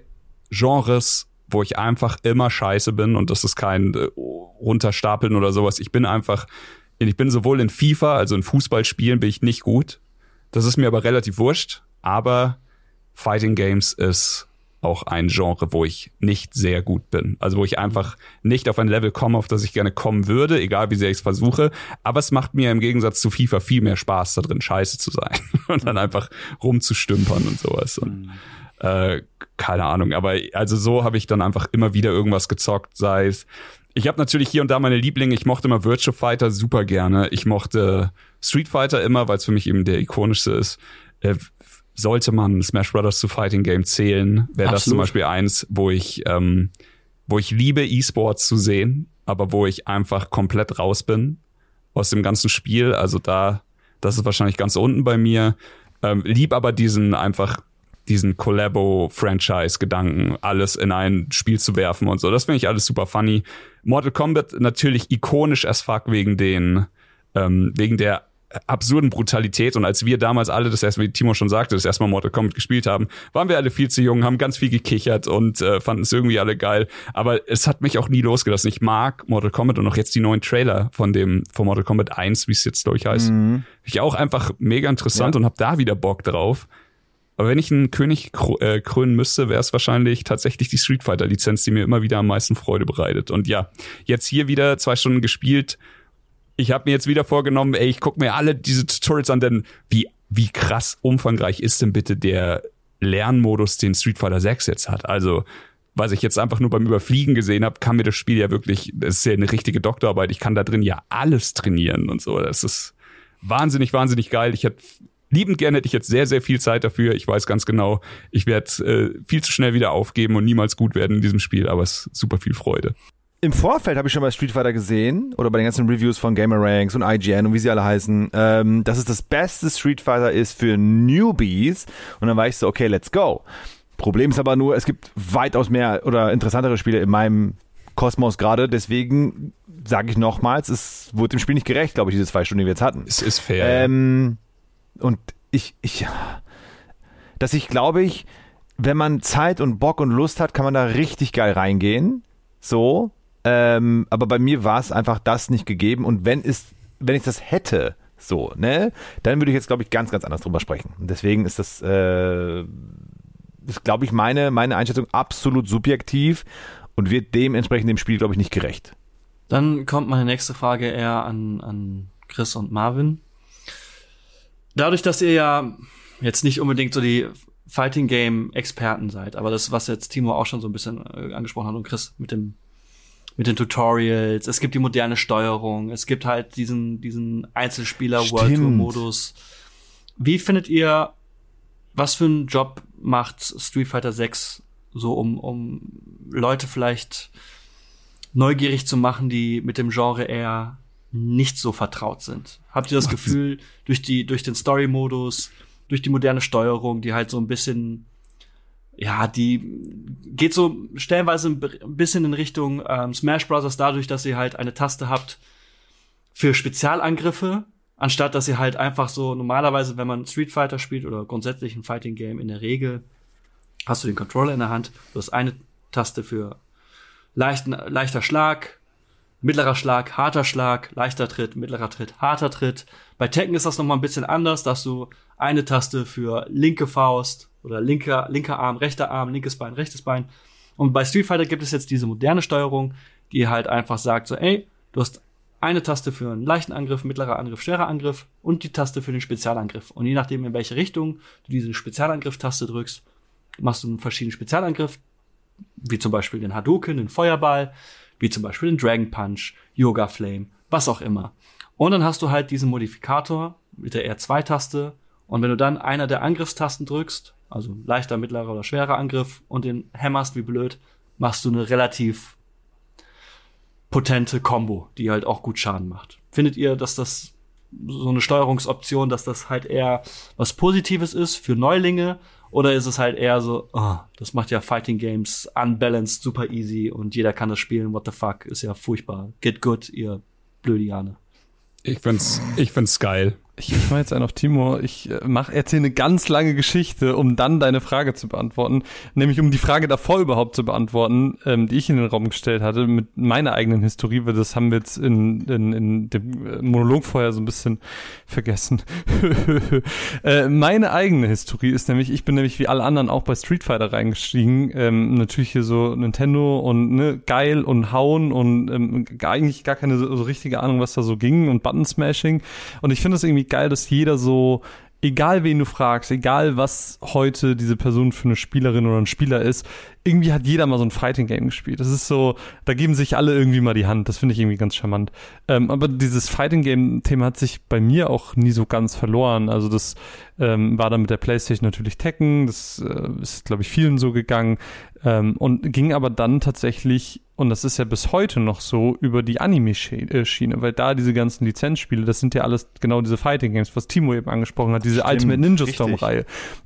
Genres, wo ich einfach immer scheiße bin und das ist kein äh, runterstapeln oder sowas. Ich bin einfach, ich bin sowohl in FIFA, also in Fußballspielen bin ich nicht gut. Das ist mir aber relativ wurscht. Aber Fighting Games ist auch ein Genre, wo ich nicht sehr gut bin. Also wo ich einfach nicht auf ein Level komme, auf das ich gerne kommen würde, egal wie sehr ich es versuche. Aber es macht mir im Gegensatz zu FIFA viel mehr Spaß, da drin scheiße zu sein und dann einfach rumzustümpern und sowas. Und, äh, keine Ahnung. Aber also so habe ich dann einfach immer wieder irgendwas gezockt, sei es. Ich habe natürlich hier und da meine Lieblinge. Ich mochte immer Virtua Fighter super gerne. Ich mochte Street Fighter immer, weil es für mich eben der ikonischste ist. Äh, sollte man Smash Brothers zu Fighting Game zählen, wäre das zum. Beispiel eins, wo ich, ähm, wo ich liebe, E-Sports zu sehen, aber wo ich einfach komplett raus bin aus dem ganzen Spiel. Also da, das ist wahrscheinlich ganz unten bei mir. Ähm, lieb aber diesen einfach diesen Collabo-Franchise-Gedanken, alles in ein Spiel zu werfen und so. Das finde ich alles super funny. Mortal Kombat natürlich ikonisch as fuck wegen den, ähm, wegen der absurden Brutalität. Und als wir damals alle, das erst wie Timo schon sagte, das erste Mal Mortal Kombat gespielt haben, waren wir alle viel zu jung, haben ganz viel gekichert und äh, fanden es irgendwie alle geil. Aber es hat mich auch nie losgelassen. Ich mag Mortal Kombat und auch jetzt die neuen Trailer von dem von Mortal Kombat 1, wie es jetzt glaube ich heißt. Mhm. Ich auch einfach mega interessant ja. und habe da wieder Bock drauf. Aber wenn ich einen König äh, krönen müsste, wäre es wahrscheinlich tatsächlich die Street Fighter Lizenz, die mir immer wieder am meisten Freude bereitet. Und ja, jetzt hier wieder zwei Stunden gespielt. Ich habe mir jetzt wieder vorgenommen, ey, ich gucke mir alle diese Tutorials an, denn wie wie krass umfangreich ist denn bitte der Lernmodus, den Street Fighter 6 jetzt hat? Also was ich jetzt einfach nur beim Überfliegen gesehen habe, kann mir das Spiel ja wirklich, das ist ja eine richtige Doktorarbeit. Ich kann da drin ja alles trainieren und so. Das ist wahnsinnig, wahnsinnig geil. Ich hätte liebend gerne hätte ich jetzt sehr, sehr viel Zeit dafür. Ich weiß ganz genau, ich werde äh, viel zu schnell wieder aufgeben und niemals gut werden in diesem Spiel, aber es ist super viel Freude. Im Vorfeld habe ich schon bei Street Fighter gesehen, oder bei den ganzen Reviews von Gameranks und IGN und wie sie alle heißen, ähm, dass es das beste Street Fighter ist für Newbies. Und dann war ich so, okay, let's go. Problem ist aber nur, es gibt weitaus mehr oder interessantere Spiele in meinem Kosmos gerade. Deswegen sage ich nochmals, es wurde dem Spiel nicht gerecht, glaube ich, diese zwei Stunden, die wir jetzt hatten. Es ist fair. Ähm, und ich, ich, dass ich glaube ich, wenn man Zeit und Bock und Lust hat, kann man da richtig geil reingehen. So. Ähm, aber bei mir war es einfach das nicht gegeben. Und wenn es, wenn ich das hätte, so, ne, dann würde ich jetzt, glaube ich, ganz, ganz anders drüber sprechen. Und deswegen ist das, äh, ist, glaube ich, meine, meine Einschätzung absolut subjektiv und wird dementsprechend dem Spiel, glaube ich, nicht gerecht. Dann kommt meine nächste Frage eher an, an Chris und Marvin dadurch, dass ihr ja jetzt nicht unbedingt so die Fighting Game Experten seid, aber das, was jetzt Timo auch schon so ein bisschen äh, angesprochen hat und Chris mit dem mit den Tutorials, es gibt die moderne Steuerung, es gibt halt diesen diesen Einzelspieler World Tour Modus. Wie findet ihr, was für einen Job macht Street Fighter 6 so, um, um Leute vielleicht neugierig zu machen, die mit dem Genre eher nicht so vertraut sind. Habt ihr das Gefühl, durch die, durch den Story-Modus, durch die moderne Steuerung, die halt so ein bisschen, ja, die geht so stellenweise ein bisschen in Richtung ähm, Smash Bros. dadurch, dass ihr halt eine Taste habt für Spezialangriffe, anstatt dass ihr halt einfach so normalerweise, wenn man Street Fighter spielt oder grundsätzlich ein Fighting Game in der Regel, hast du den Controller in der Hand, du hast eine Taste für leichten, leichter Schlag, mittlerer Schlag, harter Schlag, leichter Tritt, mittlerer Tritt, harter Tritt. Bei Tekken ist das nochmal ein bisschen anders, dass du eine Taste für linke Faust oder linker, linker Arm, rechter Arm, linkes Bein, rechtes Bein. Und bei Street Fighter gibt es jetzt diese moderne Steuerung, die halt einfach sagt so, ey, du hast eine Taste für einen leichten Angriff, mittlerer Angriff, schwerer Angriff und die Taste für den Spezialangriff. Und je nachdem, in welche Richtung du diese Spezialangriff-Taste drückst, machst du einen verschiedenen Spezialangriff, wie zum Beispiel den Hadouken, den Feuerball, wie zum Beispiel den Dragon Punch, Yoga Flame, was auch immer. Und dann hast du halt diesen Modifikator mit der R2-Taste. Und wenn du dann einer der Angriffstasten drückst, also leichter, mittlerer oder schwerer Angriff und den hämmerst wie blöd, machst du eine relativ potente Combo, die halt auch gut Schaden macht. Findet ihr, dass das so eine Steuerungsoption, dass das halt eher was Positives ist für Neulinge oder ist es halt eher so, oh, das macht ja Fighting Games unbalanced, super easy und jeder kann das spielen, what the fuck, ist ja furchtbar. Get good, ihr Blödiane. Ich find's, ich find's geil. Ich, ich mache jetzt einen auf Timo. Ich äh, mach, erzähle eine ganz lange Geschichte, um dann deine Frage zu beantworten. Nämlich um die Frage davor überhaupt zu beantworten, ähm, die ich in den Raum gestellt hatte, mit meiner eigenen Historie, weil das haben wir jetzt in, in, in dem äh, Monolog vorher so ein bisschen vergessen. äh, meine eigene Historie ist nämlich, ich bin nämlich wie alle anderen auch bei Street Fighter reingestiegen. Ähm, natürlich hier so Nintendo und ne, geil und hauen und ähm, eigentlich gar keine so, so richtige Ahnung, was da so ging und Button Smashing. Und ich finde das irgendwie geil, dass jeder so, egal wen du fragst, egal was heute diese Person für eine Spielerin oder ein Spieler ist, irgendwie hat jeder mal so ein Fighting Game gespielt. Das ist so, da geben sich alle irgendwie mal die Hand. Das finde ich irgendwie ganz charmant. Ähm, aber dieses Fighting Game Thema hat sich bei mir auch nie so ganz verloren. Also das ähm, war dann mit der PlayStation natürlich Tekken. Das äh, ist, glaube ich, vielen so gegangen. Ähm, und ging aber dann tatsächlich, und das ist ja bis heute noch so, über die Anime-Schiene, weil da diese ganzen Lizenzspiele, das sind ja alles genau diese Fighting Games, was Timo eben angesprochen hat, diese Stimmt, Ultimate Ninja Storm-Reihe.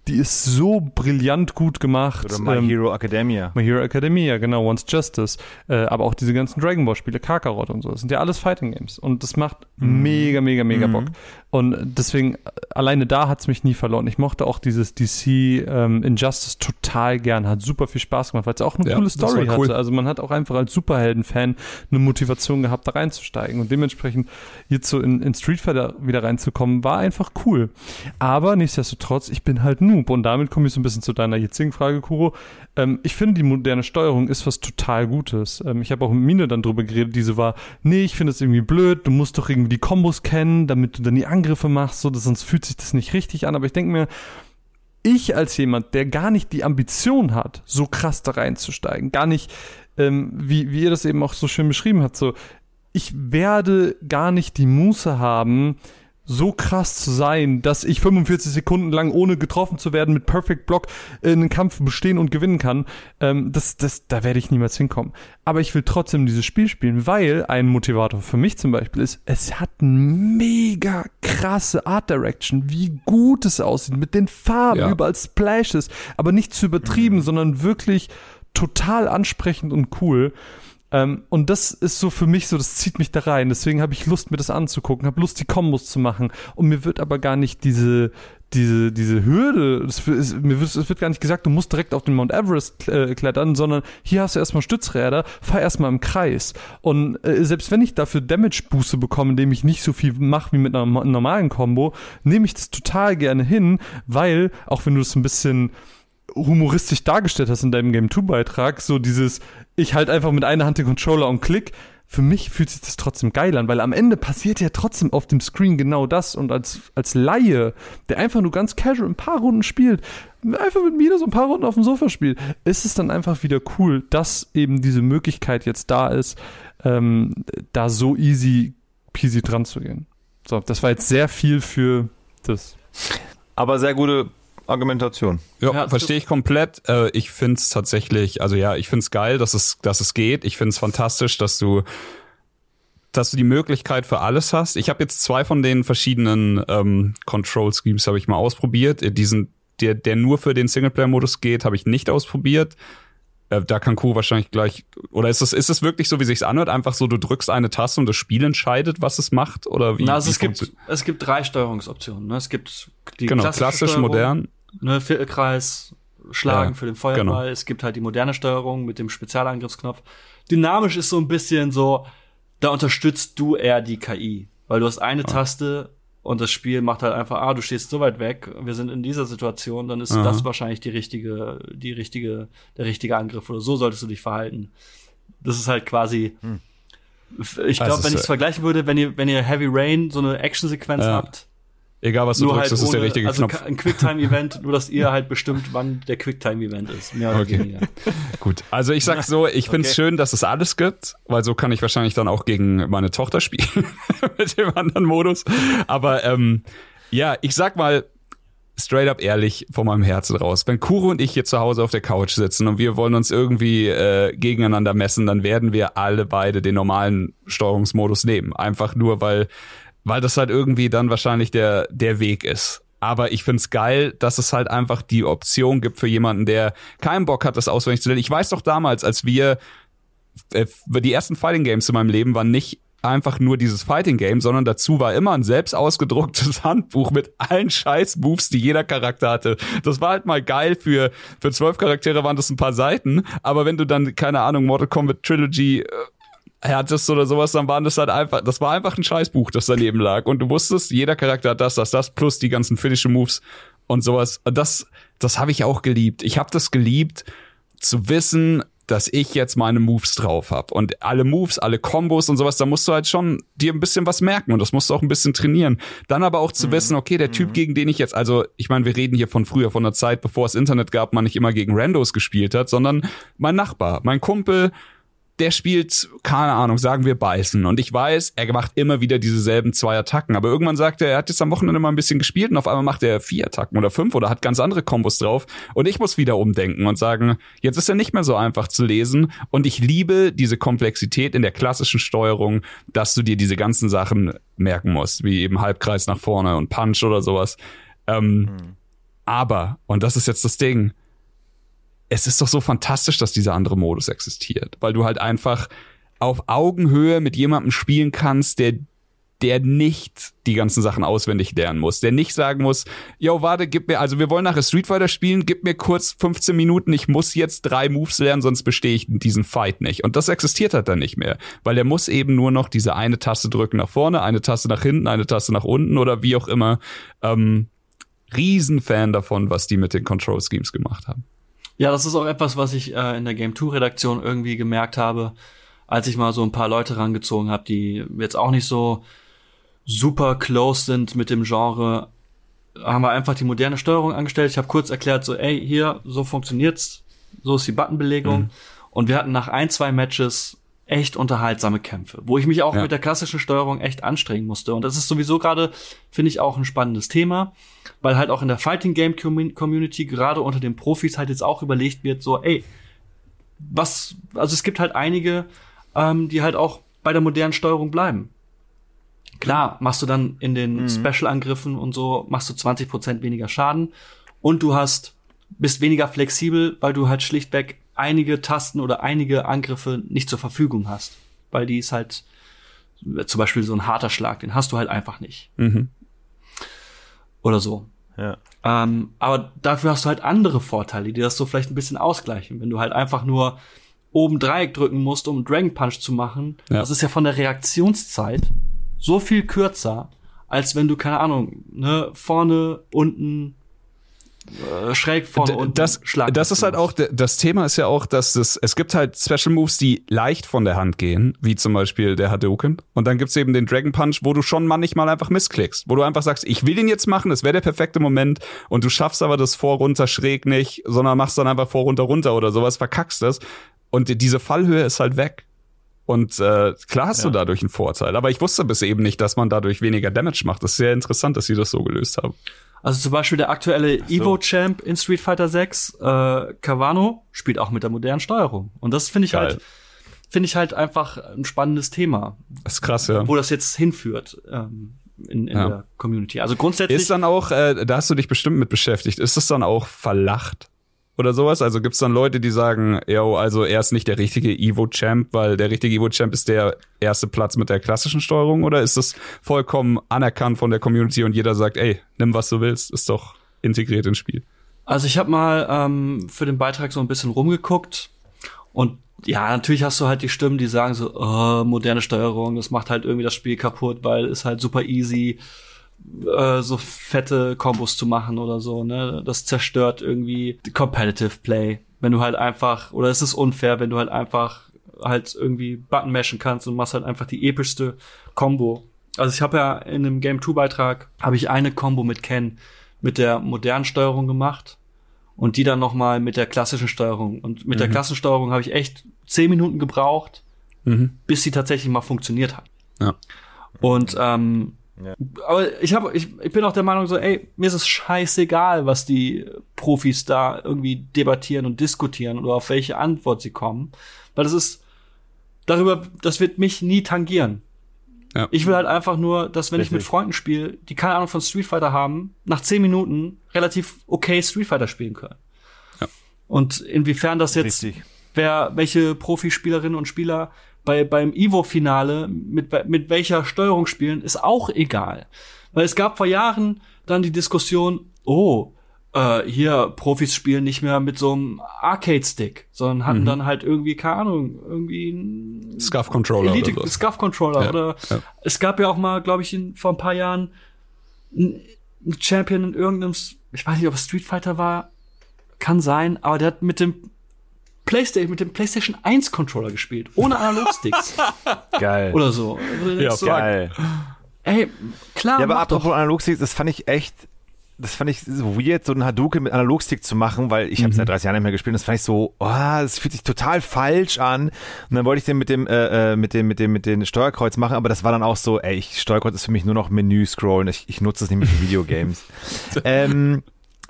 Die ist so brillant gut gemacht. Oder My ähm, Hero Academia Academia. My Hero Academia, genau, Once Justice, äh, aber auch diese ganzen Dragon Ball Spiele, Kakarot und so, das sind ja alles Fighting Games und das macht mega, mega, mega Bock. Und deswegen, äh, alleine da hat's mich nie verloren. Ich mochte auch dieses DC ähm, Injustice total gern, hat super viel Spaß gemacht, weil es auch eine Ja, coole Story cool. hatte. Also man hat auch einfach als Superhelden-Fan eine Motivation gehabt, da reinzusteigen. Und dementsprechend jetzt so in, in Street Fighter wieder reinzukommen, war einfach cool. Aber nichtsdestotrotz, ich bin halt Noob. Und damit komme ich so ein bisschen zu deiner jetzigen Frage, Kuro. Ähm, ich finde, die moderne Steuerung ist was total Gutes. Ähm, ich habe auch mit Mine dann drüber geredet, diese war, nee, ich finde es irgendwie blöd, du musst doch irgendwie die Kombos kennen, damit du dann die Angriffe machst, so, sonst fühlt sich das nicht richtig an. Aber ich denke mir, ich als jemand, der gar nicht die Ambition hat, so krass da reinzusteigen, gar nicht, ähm, wie, wie ihr das eben auch so schön beschrieben habt, so, ich werde gar nicht die Muße haben, so krass zu sein, dass ich 45 Sekunden lang, ohne getroffen zu werden, mit Perfect Block äh, einen Kampf bestehen und gewinnen kann. Ähm, das, das, da werde ich niemals hinkommen. Aber ich will trotzdem dieses Spiel spielen, weil ein Motivator für mich zum Beispiel ist, es hat eine mega krasse Art Direction, wie gut es aussieht, mit den Farben, Ja. überall Splashes, aber nicht zu übertrieben, sondern wirklich total ansprechend und cool. Ähm, und das ist so für mich so, das zieht mich da rein. Deswegen habe ich Lust, mir das anzugucken, habe Lust, die Kombos zu machen. Und mir wird aber gar nicht diese, diese, diese Hürde, wird, es wird gar nicht gesagt, du musst direkt auf den Mount Everest äh, klettern, sondern hier hast du erstmal Stützräder, fahr erstmal im Kreis. Und äh, selbst wenn ich dafür Damage-Buße bekomme, indem ich nicht so viel mache wie mit einer normalen Combo, nehme ich das total gerne hin, weil, auch wenn du es ein bisschen humoristisch dargestellt hast in deinem Game 2 Beitrag, so dieses, ich halt einfach mit einer Hand den Controller und klick, für mich fühlt sich das trotzdem geil an, weil am Ende passiert ja trotzdem auf dem Screen genau das und als, als Laie, der einfach nur ganz casual ein paar Runden spielt, einfach mit mir so ein paar Runden auf dem Sofa spielt, ist es dann einfach wieder cool, dass eben diese Möglichkeit jetzt da ist, ähm, da so easy peasy dran zu gehen. So, das war jetzt sehr viel für das. Aber sehr gute Argumentation. Ja, Ja, verstehe ich komplett. Äh, ich find's tatsächlich, also ja, ich find's geil, dass es, dass es geht. Ich find's fantastisch, dass du, dass du die Möglichkeit für alles hast. Ich habe jetzt zwei von den verschiedenen ähm, Control Schemes habe ich mal ausprobiert. Äh, Diesen, der, der nur für den Singleplayer-Modus geht, habe ich nicht ausprobiert. Äh, Da kann Kuh wahrscheinlich gleich. Oder ist es, ist es wirklich so, wie sich's anhört? Einfach so, du drückst eine Taste und das Spiel entscheidet, was es macht? Oder wie? Na, also wie es gibt, es gibt drei Steuerungsoptionen. Ne? Es gibt die Genau, klassische klassisch, Steuerung, modern. Ne, Viertelkreis, Schlagen Ja, für den Feuerball. Es gibt halt die moderne Steuerung mit dem Spezialangriffsknopf. Dynamisch ist so ein bisschen so, da unterstützt du eher die KI. Weil du hast eine Taste und das Spiel macht halt einfach, ah, du stehst so weit weg, wir sind in dieser Situation, dann ist Aha. das wahrscheinlich die richtige, die richtige, der richtige Angriff oder so solltest du dich verhalten. Das ist halt quasi, ich glaube, wenn ich es vergleichen würde, wenn ihr, wenn ihr Heavy Rain so eine Actionsequenz Ja. habt, Egal, was du nur drückst, halt das ist der richtige also Knopf. ein Quicktime-Event, nur dass ihr halt bestimmt, wann der Quicktime-Event ist. Mehr oder Okay. weniger. Gut, also ich sag so, ich find's Okay. schön, dass es alles gibt, weil so kann ich wahrscheinlich dann auch gegen meine Tochter spielen mit dem anderen Modus. Aber ähm, ja, ich sag mal straight up ehrlich von meinem Herzen raus. Wenn Kuro und ich hier zu Hause auf der Couch sitzen und wir wollen uns irgendwie äh, gegeneinander messen, dann werden wir alle beide den normalen Steuerungsmodus nehmen. Einfach nur, weil, weil das halt irgendwie dann wahrscheinlich der, der Weg ist. Aber ich find's geil, dass es halt einfach die Option gibt für jemanden, der keinen Bock hat, das auswendig zu lernen. Ich weiß doch damals, als wir äh, die ersten Fighting Games in meinem Leben waren nicht einfach nur dieses Fighting Game, sondern dazu war immer ein selbst ausgedrucktes Handbuch mit allen scheiß Moves, die jeder Charakter hatte. Das war halt mal geil für für zwölf Charaktere waren das ein paar Seiten, aber wenn du dann keine Ahnung Mortal Kombat Trilogy äh, hattest oder sowas, dann waren das halt einfach, das war einfach ein Scheißbuch, das daneben lag und du wusstest, jeder Charakter hat das, das, das plus die ganzen Finishing Moves und sowas. Und Das das habe ich auch geliebt. Ich habe das geliebt zu wissen, dass ich jetzt meine Moves drauf habe und alle Moves, alle Combos und sowas, da musst du halt schon dir ein bisschen was merken und das musst du auch ein bisschen trainieren. Dann aber auch zu wissen, okay, der Typ, gegen den ich jetzt, also ich meine, wir reden hier von früher, von der Zeit, bevor es Internet gab, man nicht immer gegen Randos gespielt hat, sondern mein Nachbar, mein Kumpel, der spielt, keine Ahnung, sagen wir beißen. Und ich weiß, er macht immer wieder dieselben zwei Attacken. Aber irgendwann sagt er, er hat jetzt am Wochenende mal ein bisschen gespielt und auf einmal macht er vier Attacken oder fünf oder hat ganz andere Kombos drauf. Und ich muss wieder umdenken und sagen, jetzt ist er nicht mehr so einfach zu lesen. Und ich liebe diese Komplexität in der klassischen Steuerung, dass du dir diese ganzen Sachen merken musst, wie eben Halbkreis nach vorne und Punch oder sowas. Ähm, Aber, und das ist jetzt das Ding, es ist doch so fantastisch, dass dieser andere Modus existiert, weil du halt einfach auf Augenhöhe mit jemandem spielen kannst, der der nicht die ganzen Sachen auswendig lernen muss, der nicht sagen muss, yo, warte, gib mir, also wir wollen nachher Street Fighter spielen, gib mir kurz 15 Minuten, ich muss jetzt drei Moves lernen, sonst bestehe ich in diesem Fight nicht. Und das existiert halt dann nicht mehr, weil er muss eben nur noch diese eine Taste drücken nach vorne, eine Taste nach hinten, eine Taste nach unten oder wie auch immer. Ähm, Riesenfan davon, was die mit den Control Schemes gemacht haben. Ja, das ist auch etwas, was ich äh, in der Game 2 Redaktion irgendwie gemerkt habe, als ich mal so ein paar Leute rangezogen habe, die jetzt auch nicht so super close sind mit dem Genre, haben wir einfach die moderne Steuerung angestellt. Ich habe kurz erklärt, so, ey, hier, so funktioniert's, so ist die Buttonbelegung. Mhm. Und wir hatten nach ein, zwei Matches echt unterhaltsame Kämpfe, wo ich mich auch ja. mit der klassischen Steuerung echt anstrengen musste. Und das ist sowieso gerade, finde ich, auch ein spannendes Thema, weil halt auch in der Fighting Game Community, gerade unter den Profis, halt jetzt auch überlegt wird, so, ey, was, also es gibt halt einige, ähm, die halt auch bei der modernen Steuerung bleiben. Klar, machst du dann in den mhm. Special-Angriffen und so, machst du 20% weniger Schaden und du hast, bist weniger flexibel, weil du halt schlichtweg einige Tasten oder einige Angriffe nicht zur Verfügung hast. Weil die ist halt, zum Beispiel so ein harter Schlag, den hast du halt einfach nicht. Mhm. Oder so. Ja. Ähm, aber dafür hast du halt andere Vorteile, die das so vielleicht ein bisschen ausgleichen. Wenn du halt einfach nur oben Dreieck drücken musst, um Dragon Punch zu machen, ja. das ist ja von der Reaktionszeit so viel kürzer, als wenn du, keine Ahnung, ne, vorne, unten, schräg vorne und das, Schlag das ist halt auch, das Thema ist ja auch, dass es, es gibt halt Special Moves, die leicht von der Hand gehen, wie zum Beispiel der Hadouken. Und dann gibt's eben den Dragon Punch, wo du schon manchmal einfach missklickst, wo du einfach sagst, ich will ihn jetzt machen, es wäre der perfekte Moment und du schaffst aber das vor, runter, schräg nicht, sondern machst dann einfach vor, runter, runter oder sowas, verkackst das. Und diese Fallhöhe ist halt weg. Und äh, klar hast ja. du dadurch einen Vorteil. Aber ich wusste bis eben nicht, dass man dadurch weniger Damage macht. Das ist sehr interessant, dass sie das so gelöst haben. Also zum Beispiel der aktuelle so. Evo-Champ in Street Fighter 6, äh, Cavano, spielt auch mit der modernen Steuerung. Und das finde ich Geil. halt finde ich halt einfach ein spannendes Thema. Das ist krass, ja. Wo das jetzt hinführt. Ähm, in, in ja. der Community. Also grundsätzlich. Ist dann auch, äh, da hast du dich bestimmt mit beschäftigt, ist es dann auch verlacht? Oder sowas? Also gibt's dann Leute, die sagen, ja, also er ist nicht der richtige Evo-Champ, weil der richtige Evo-Champ ist der erste Platz mit der klassischen Steuerung? Oder ist das vollkommen anerkannt von der Community und jeder sagt, ey, nimm was du willst, ist doch integriert ins Spiel? Also ich habe mal ähm, für den Beitrag so ein bisschen rumgeguckt und ja, natürlich hast du halt die Stimmen, die sagen so, oh, moderne Steuerung, das macht halt irgendwie das Spiel kaputt, weil es halt super easy äh, so fette Kombos zu machen oder so, ne? Das zerstört irgendwie Competitive Play. Wenn du halt einfach, oder es ist unfair, wenn du halt einfach halt irgendwie Button mashen kannst und machst halt einfach die epischste Combo. Also ich habe ja in einem Game 2 Beitrag habe ich eine Combo mit Ken mit der modernen Steuerung gemacht und die dann noch mal mit der klassischen Steuerung und mit mhm. der klassischen Steuerung habe ich echt zehn Minuten gebraucht, mhm. bis sie tatsächlich mal funktioniert hat. Ja. Und ähm, ja. Aber ich, hab, ich, ich bin auch der Meinung so, ey, mir ist es scheißegal, was die Profis da irgendwie debattieren und diskutieren oder auf welche Antwort sie kommen. Weil das ist, darüber, das wird mich nie tangieren. Ja. Ich will halt einfach nur, dass wenn Richtig. ich mit Freunden spiele, die keine Ahnung von Street Fighter haben, nach zehn Minuten relativ okay Street Fighter spielen können. Ja. Und inwiefern das jetzt, wer, welche Profispielerinnen und Spieler bei, beim Evo-Finale mit, mit welcher Steuerung spielen, ist auch egal. Weil es gab vor Jahren dann die Diskussion, oh, äh, hier Profis spielen nicht mehr mit so einem Arcade-Stick, sondern hatten mhm. dann halt irgendwie, keine Ahnung, irgendwie einen Scuff-Controller Elite oder Scuff-Controller. Ja, oder ja. es gab ja auch mal, glaube ich, in, vor ein paar Jahren einen Champion in irgendeinem, ich weiß nicht, ob es Street Fighter war, kann sein, aber der hat mit dem PlayStation, mit dem PlayStation 1 Controller gespielt, ohne Analogsticks. geil. Oder so. Ja, so, geil. Ey, klar. Ja, aber apropos doch. Analogsticks, das fand ich echt, das fand ich so weird, so einen Hadouken mit Analogstick zu machen, weil ich mhm. habe seit 30 Jahren nicht mehr gespielt. Und das fand ich so, oh, das fühlt sich total falsch an. Und dann wollte ich den mit dem, äh, äh mit dem, mit dem, mit dem Steuerkreuz machen, aber das war dann auch so, ey, ich, Steuerkreuz ist für mich nur noch Menü scrollen. Ich, ich nutze es nicht mit Videogames. ähm,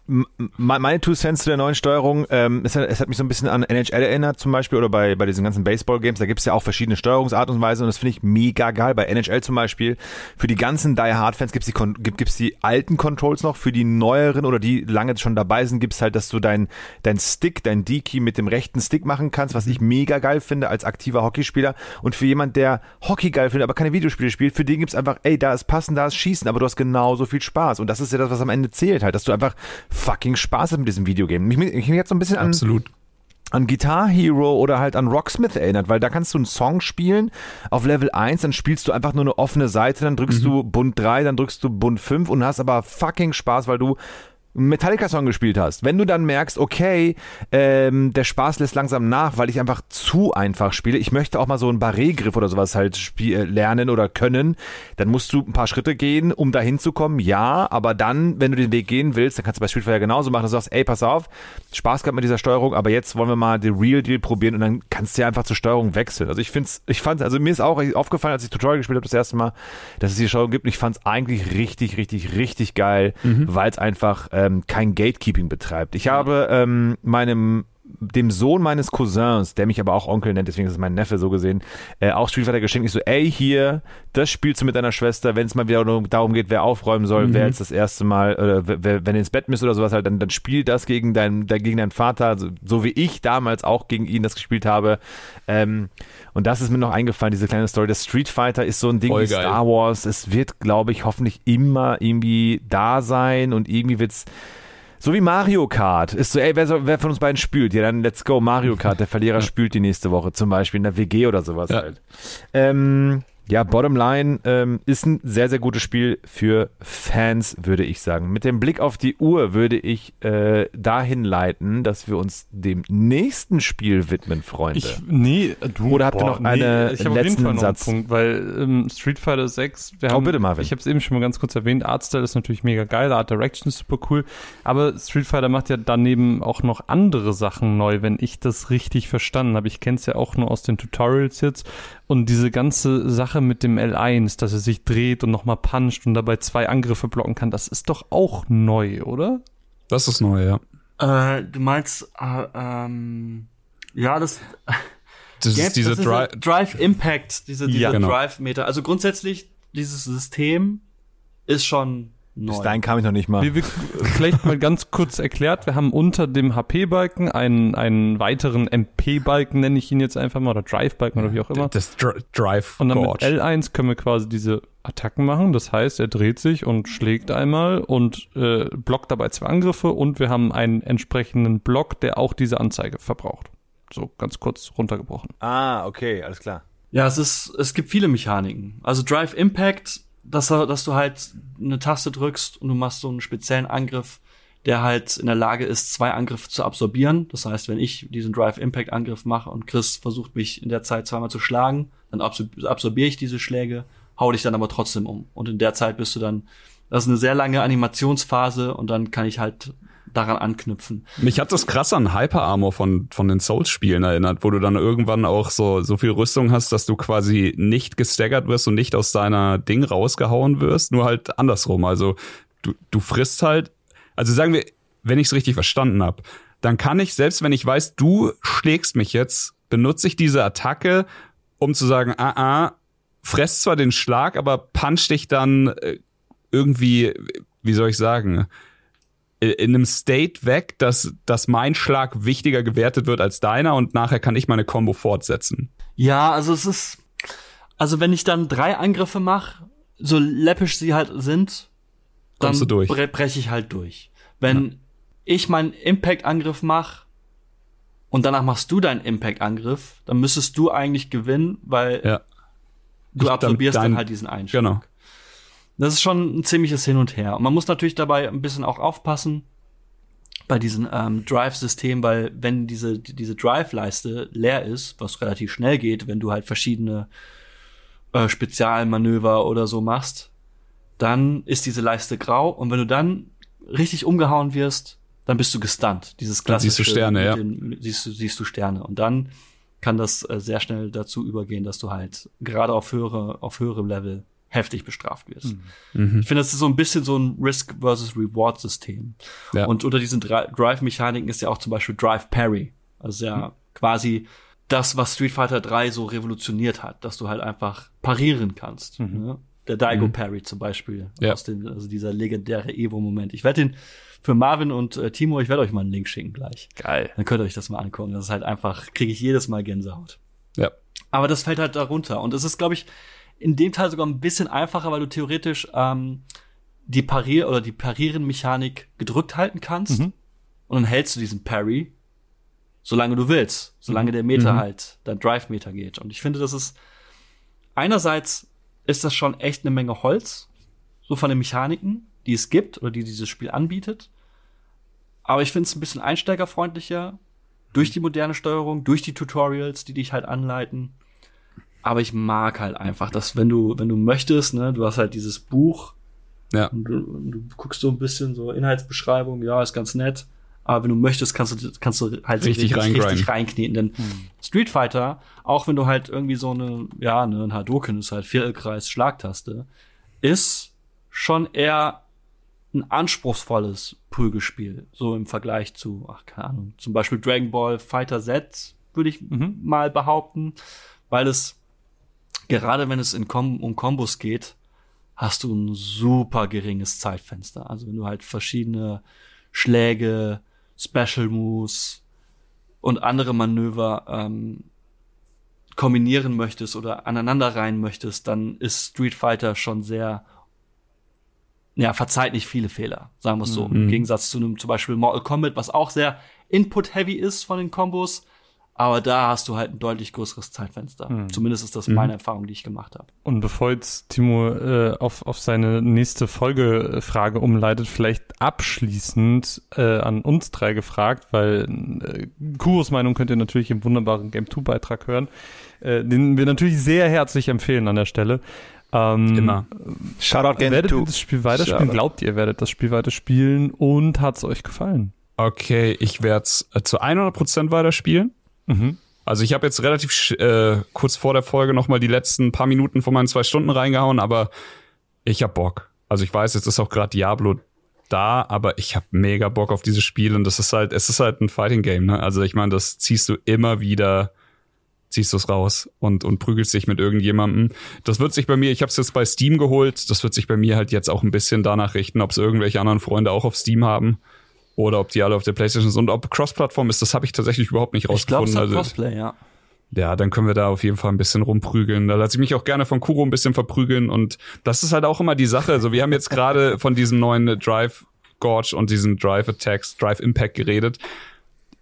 meine Two Cents zu der neuen Steuerung, ähm, es, hat, es hat mich so ein bisschen an NHL erinnert zum Beispiel oder bei, bei diesen ganzen Baseball-Games, da gibt es ja auch verschiedene Steuerungsarten und Weise und das finde ich mega geil. Bei NHL zum Beispiel, für die ganzen Die Hard-Fans gibt es die, gibt, die alten Controls noch, für die neueren oder die lange schon dabei sind, gibt es halt, dass du dein, dein Stick, dein D-Key mit dem rechten Stick machen kannst, was ich mega geil finde als aktiver Hockeyspieler. Und für jemand, der Hockey geil findet, aber keine Videospiele spielt, für den gibt's einfach, ey, da ist Passen, da ist Schießen, aber du hast genauso viel Spaß. Und das ist ja das, was am Ende zählt halt, dass du einfach fucking Spaß hast mit diesem Videogame. Ich, ich, ich mich jetzt so ein bisschen an, Absolut. an Guitar Hero oder halt an Rocksmith erinnert, weil da kannst du einen Song spielen auf Level 1, dann spielst du einfach nur eine offene Seite, dann drückst du Bund 3, dann drückst du Bund 5 und hast aber fucking Spaß, weil du Metallica-Song gespielt hast. Wenn du dann merkst, okay, ähm, der Spaß lässt langsam nach, weil ich einfach zu einfach spiele, ich möchte auch mal so einen Barré-Griff oder sowas halt spiel äh, lernen oder können, dann musst du ein paar Schritte gehen, um dahin zu kommen, ja, aber dann, wenn du den Weg gehen willst, dann kannst du bei Street Fighter genauso machen, dass du sagst, ey, pass auf, Spaß gehabt mit dieser Steuerung, aber jetzt wollen wir mal den Real Deal probieren und dann kannst du ja einfach zur Steuerung wechseln. Also ich find's, ich fand's, also mir ist auch aufgefallen, als ich Tutorial gespielt habe das erste Mal, dass es die Steuerung gibt und ich fand's eigentlich richtig, richtig, richtig geil, weil es einfach ähm, kein Gatekeeping betreibt. Ich habe ähm, meinem dem Sohn meines Cousins, der mich aber auch Onkel nennt, deswegen ist es mein Neffe so gesehen, äh, auch Street Fighter geschenkt. Ich so, ey, hier, das spielst du mit deiner Schwester, wenn es mal wieder darum geht, wer aufräumen soll, wer jetzt das erste Mal, oder wer, wenn ihr ins Bett müsst oder sowas halt, dann, dann spiel das gegen, dein, gegen deinen Vater, so, so wie ich damals auch gegen ihn das gespielt habe. Ähm, und das ist mir noch eingefallen, diese kleine Story. Das Street Fighter ist so ein Ding Voll wie geil. Star Wars. Es wird, glaube ich, hoffentlich immer irgendwie da sein und irgendwie wird's so wie Mario Kart. Ist so, ey, wer, soll, wer von uns beiden spült? Ja, dann let's go, Mario Kart. Der Verlierer spült die nächste Woche, zum Beispiel in der WG oder sowas Ja. halt. Ähm, ja, bottom line ähm, ist ein sehr, sehr gutes Spiel für Fans, würde ich sagen. Mit dem Blick auf die Uhr würde ich äh, dahin leiten, dass wir uns dem nächsten Spiel widmen, Freunde. Ich, nee, du. Oder habt ihr noch eine- ich auf letzten Fall noch einen Satz? Punkt, weil ähm, Street Fighter 6, wir Oh, haben, bitte, Marvin. ich habe es eben schon mal ganz kurz erwähnt, Artstyle ist natürlich mega geil, Art Direction ist super cool, aber Street Fighter macht ja daneben auch noch andere Sachen neu, wenn ich das richtig verstanden habe. Ich kenne es ja auch nur aus den Tutorials jetzt und diese ganze Sache mit dem L1, dass er sich dreht und nochmal puncht und dabei zwei Angriffe blocken kann, das ist doch auch neu, oder? Das ist neu, ja. Äh, du meinst, äh, ähm, ja, das, Das ist diese das ist Dri so Drive Impact, diese, diese Ja, genau. Drive Meter. Also grundsätzlich, dieses System ist schon neu. Bis dahin kam ich noch nicht mal. Wir, wir, vielleicht mal ganz kurz erklärt, wir haben unter dem HP-Balken einen, einen weiteren MP-Balken, nenne ich ihn jetzt einfach mal, oder Drive-Balken oder wie auch immer. das Dr Drive Und dann mit Gorge. L1 können wir quasi diese Attacken machen. Das heißt, er dreht sich und schlägt einmal und äh, blockt dabei zwei Angriffe und wir haben einen entsprechenden Block, der auch diese Anzeige verbraucht. So ganz kurz runtergebrochen. Ah, okay, alles klar. Ja, es ist, es gibt viele Mechaniken. Also Drive Impact, dass, dass du halt eine Taste drückst und du machst so einen speziellen Angriff, der halt in der Lage ist, zwei Angriffe zu absorbieren. Das heißt, wenn ich diesen Drive Impact Angriff mache und Chris versucht mich in der Zeit zweimal zu schlagen, dann absor- absorbiere ich diese Schläge, hau dich dann aber trotzdem um. Und in der Zeit bist du dann, das ist eine sehr lange Animationsphase und dann kann ich halt daran anknüpfen. Mich hat das krass an Hyper Armor von, von den Souls-Spielen erinnert, wo du dann irgendwann auch so, so viel Rüstung hast, dass du quasi nicht gestaggert wirst und nicht aus deiner Ding rausgehauen wirst, nur halt andersrum. Also du, du frisst halt, also sagen wir, wenn ich es richtig verstanden habe, dann kann ich, selbst wenn ich weiß, du schlägst mich jetzt, benutze ich diese Attacke, um zu sagen, ah, ah, fress zwar den Schlag, aber punch dich dann äh, irgendwie, wie soll ich sagen, in einem State weg, dass, dass mein Schlag wichtiger gewertet wird als deiner und nachher kann ich meine Combo fortsetzen. Ja, also es ist, also wenn ich dann drei Angriffe mache, so läppisch sie halt sind, dann Kommst du durch. bre breche ich halt durch. Wenn ich meinen Impact-Angriff mache und danach machst du deinen Impact-Angriff, dann müsstest du eigentlich gewinnen, weil Ja, du Ich- absorbierst dann- dann halt diesen Einschlag. genau. Das ist schon ein ziemliches Hin und Her. Und man muss natürlich dabei ein bisschen auch aufpassen bei diesem ähm, Drive-System, weil wenn diese, diese Drive-Leiste leer ist, was relativ schnell geht, wenn du halt verschiedene äh, Spezialmanöver oder so machst, dann ist diese Leiste grau und wenn du dann richtig umgehauen wirst, dann bist du gestunt. Dieses Dann klassische siehst du Sterne, ja. den- siehst, du, siehst du Sterne. Und dann kann das äh, sehr schnell dazu übergehen, dass du halt gerade auf höhere, auf höherem Level heftig bestraft wirst. Ich finde, das ist so ein bisschen so ein Risk versus Reward System. Ja. Und unter diesen Dri- Drive-Mechaniken ist ja auch zum Beispiel Drive Parry. Also ja quasi das, was Street Fighter 3 so revolutioniert hat, dass du halt einfach parieren kannst. Ne? Der Daigo Parry zum Beispiel, Ja. aus dem, also dieser legendäre Evo-Moment. Ich werde den für Marvin und äh, Timo, ich werde euch mal einen Link schicken gleich. Geil. Dann könnt ihr euch das mal angucken. Das ist halt einfach, kriege ich jedes Mal Gänsehaut. Ja. Aber das fällt halt darunter. Und es ist, glaube ich, in dem Teil sogar ein bisschen einfacher, weil du theoretisch ähm, die Parier- oder die Parieren-Mechanik gedrückt halten kannst. Und dann hältst du diesen Parry, solange du willst. Solange der Meter halt, dein Drive-Meter geht. Und ich finde, das ist einerseits ist das schon echt eine Menge Holz, so von den Mechaniken, die es gibt oder die dieses Spiel anbietet. Aber ich finde es ein bisschen einsteigerfreundlicher durch die moderne Steuerung, durch die Tutorials, die dich halt anleiten. Aber ich mag halt einfach, dass wenn du, wenn du möchtest, ne, du hast halt dieses Buch Ja. und du, du guckst so ein bisschen so Inhaltsbeschreibung, ja, ist ganz nett. Aber wenn du möchtest, kannst du, kannst du halt Richtig reingrinden. richtig reinkneten. Denn Street Fighter, auch wenn du halt irgendwie so eine, ja, ne, ein Hadoken ist halt Viertelkreis Schlagtaste, ist schon eher ein anspruchsvolles Prügelspiel. So im Vergleich zu, ach, keine Ahnung, zum Beispiel Dragon Ball Fighter Z, würde ich mal behaupten, weil es, gerade wenn es in Kom um Kombos geht, hast du ein super geringes Zeitfenster. Also wenn du halt verschiedene Schläge, Special Moves und andere Manöver ähm, kombinieren möchtest oder aneinander rein möchtest, dann ist Street Fighter schon sehr ja, verzeiht nicht viele Fehler, sagen wir es so. Im Gegensatz zu einem zum Beispiel Mortal Kombat, was auch sehr Input-heavy ist von den Kombos, aber da hast du halt ein deutlich größeres Zeitfenster. Zumindest ist das meine Erfahrung, die ich gemacht habe. Und bevor jetzt Timo äh, auf, auf seine nächste Folgefrage umleitet, vielleicht abschließend äh, an uns drei gefragt, weil äh, Kuros Meinung könnt ihr natürlich im wunderbaren Game 2 Beitrag hören, äh, den wir natürlich sehr herzlich empfehlen an der Stelle. Ähm, Immer. Shoutout Game Werdet ihr 2. das Spiel weiterspielen? Schade. Glaubt ihr, werdet das Spiel weiterspielen? Und hat es euch gefallen? Okay, ich werde es äh, zu 100% weiterspielen. Mhm. Also ich habe jetzt relativ äh, kurz vor der Folge noch mal die letzten paar Minuten von meinen zwei Stunden reingehauen, aber ich hab Bock. Also ich weiß, jetzt ist auch gerade Diablo da, aber ich hab mega Bock auf dieses Spiel und das ist halt, es ist halt ein Fighting Game. Ne? Also ich meine, das ziehst du immer wieder, ziehst du es raus und und prügelst dich mit irgendjemandem. Das wird sich bei mir, ich habe es jetzt bei Steam geholt, das wird sich bei mir halt jetzt auch ein bisschen danach richten, ob es irgendwelche anderen Freunde auch auf Steam haben. Oder ob die alle auf der Playstation sind und ob Cross-Plattform ist, das habe ich tatsächlich überhaupt nicht Ich glaube, rausgefunden. es also, ja. ja, dann können wir da auf jeden Fall ein bisschen rumprügeln. Da lasse ich mich auch gerne von Kuro ein bisschen verprügeln. Und das ist halt auch immer die Sache. Also wir haben jetzt gerade von diesem neuen Drive Gorge und diesen Drive Attacks, Drive Impact geredet.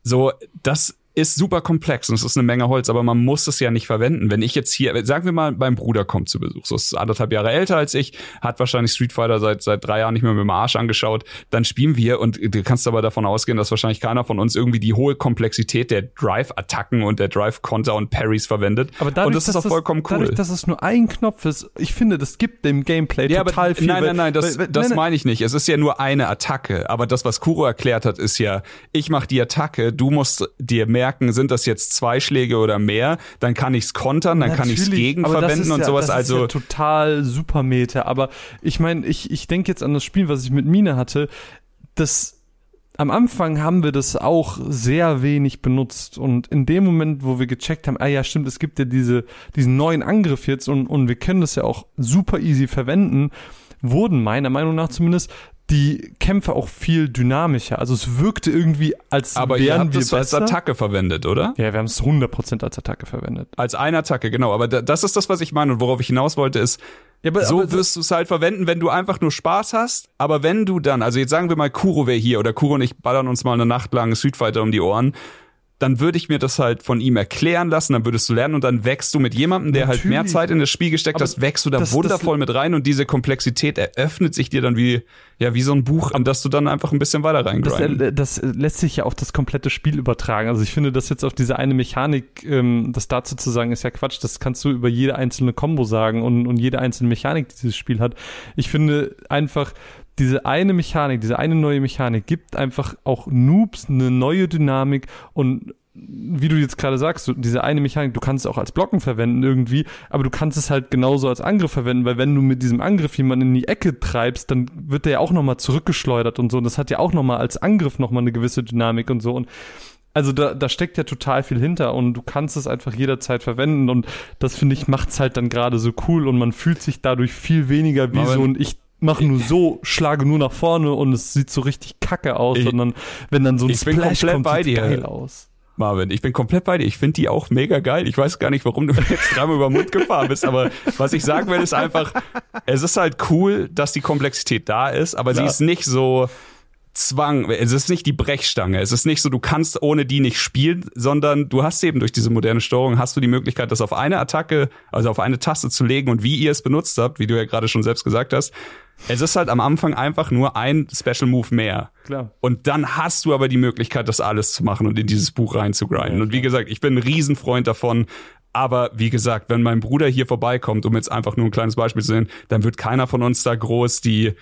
So, das ist super komplex und es ist eine Menge Holz, aber man muss es ja nicht verwenden. Wenn ich jetzt hier, sagen wir mal, mein Bruder kommt zu Besuch, so ist anderthalb Jahre älter als ich, hat wahrscheinlich Street Fighter seit seit drei Jahren nicht mehr mit dem Arsch angeschaut, dann spielen wir und du kannst aber davon ausgehen, dass wahrscheinlich keiner von uns irgendwie die hohe Komplexität der Drive-Attacken und der Drive-Konter und Parries verwendet. Aber dadurch, und das ist auch vollkommen cool. Dadurch, dass es nur ein Knopf ist, ich finde, das gibt dem Gameplay Ja, total aber, viel. Nein, nein, nein, das, weil- das nein. meine ich nicht. Es ist ja nur eine Attacke. Aber das, was Kuro erklärt hat, ist ja, ich mache die Attacke, du musst dir merken, sind das jetzt zwei Schläge oder mehr, dann kann ich's kontern, dann kann ich's Natürlich, gegen verwenden und ja, sowas. Das also ja total super Meta. Aber ich meine, ich, ich denke jetzt an das Spiel, was ich mit Mine hatte. Das am Anfang haben wir das auch sehr wenig benutzt und in dem Moment, wo wir gecheckt haben, ah ja, stimmt, es gibt ja diese, diesen neuen Angriff jetzt und, und wir können das ja auch super easy verwenden, wurden meiner Meinung nach zumindest die Kämpfe auch viel dynamischer. Also es wirkte irgendwie, als aber ihr wären habt wir es als besser. Attacke verwendet, oder? Ja, wir haben es 100% als Attacke verwendet. Als eine Attacke, genau. Aber da, das ist das, was ich meine und worauf ich hinaus wollte, ist, Ja, aber, so aber wirst du es halt verwenden, wenn du einfach nur Spaß hast. Aber wenn du dann, also jetzt sagen wir mal, Kuro wäre hier oder Kuro und ich ballern uns mal eine Nacht lang Street Fighter um die Ohren, dann würde ich mir das halt von ihm erklären lassen, dann würdest du lernen und dann wächst du mit jemandem, der halt mehr Natürlich. Zeit in das Spiel gesteckt Aber hast, wächst du da das- wundervoll mit rein und diese Komplexität eröffnet sich dir dann wie, ja, wie so ein Buch, an das du dann einfach ein bisschen weiter Das, äh, das äh, lässt sich ja auf das komplette Spiel übertragen. Also ich finde, das jetzt auf diese eine Mechanik, ähm, das dazu zu sagen, ist ja Quatsch. Das kannst du über jede einzelne Combo sagen und, und jede einzelne Mechanik, die dieses Spiel hat. Ich finde einfach, diese eine Mechanik, diese eine neue Mechanik gibt einfach auch Noobs eine neue Dynamik und wie du jetzt gerade sagst, so diese eine Mechanik, du kannst es auch als Blocken verwenden irgendwie, aber du kannst es halt genauso als Angriff verwenden, weil wenn du mit diesem Angriff jemanden in die Ecke treibst, dann wird der ja auch nochmal zurückgeschleudert und so. Und das hat ja auch nochmal als Angriff nochmal eine gewisse Dynamik und so. Und also da, da steckt ja total viel hinter und du kannst es einfach jederzeit verwenden und das finde ich macht's halt dann gerade so cool und man fühlt sich dadurch viel weniger wie Aber so ein ich mache nur so, schlage nur nach vorne und es sieht so richtig kacke aus, Ich- sondern wenn dann so ein Splash komplett kommt, bei sieht's dir. geil aus. Marvin, ich bin komplett bei dir. Ich finde die auch mega geil. Ich weiß gar nicht, warum du jetzt dreimal über den Mund gefahren bist, aber was ich sagen will, ist einfach, es ist halt cool, dass die Komplexität da ist, aber sie ist nicht so Zwang, es ist nicht die Brechstange, es ist nicht so, du kannst ohne die nicht spielen, sondern du hast eben durch diese moderne Steuerung, hast du die Möglichkeit, das auf eine Attacke, also auf eine Taste zu legen und wie ihr es benutzt habt, wie du ja gerade schon selbst gesagt hast, es ist halt am Anfang einfach nur ein Special Move mehr. Klar. Und dann hast du aber die Möglichkeit, das alles zu machen und in dieses Buch reinzugrinden. und wie gesagt, ich bin ein Riesenfreund davon. Aber wie gesagt, wenn mein Bruder hier vorbeikommt, um jetzt einfach nur ein kleines Beispiel zu nennen, dann wird keiner von uns da groß die,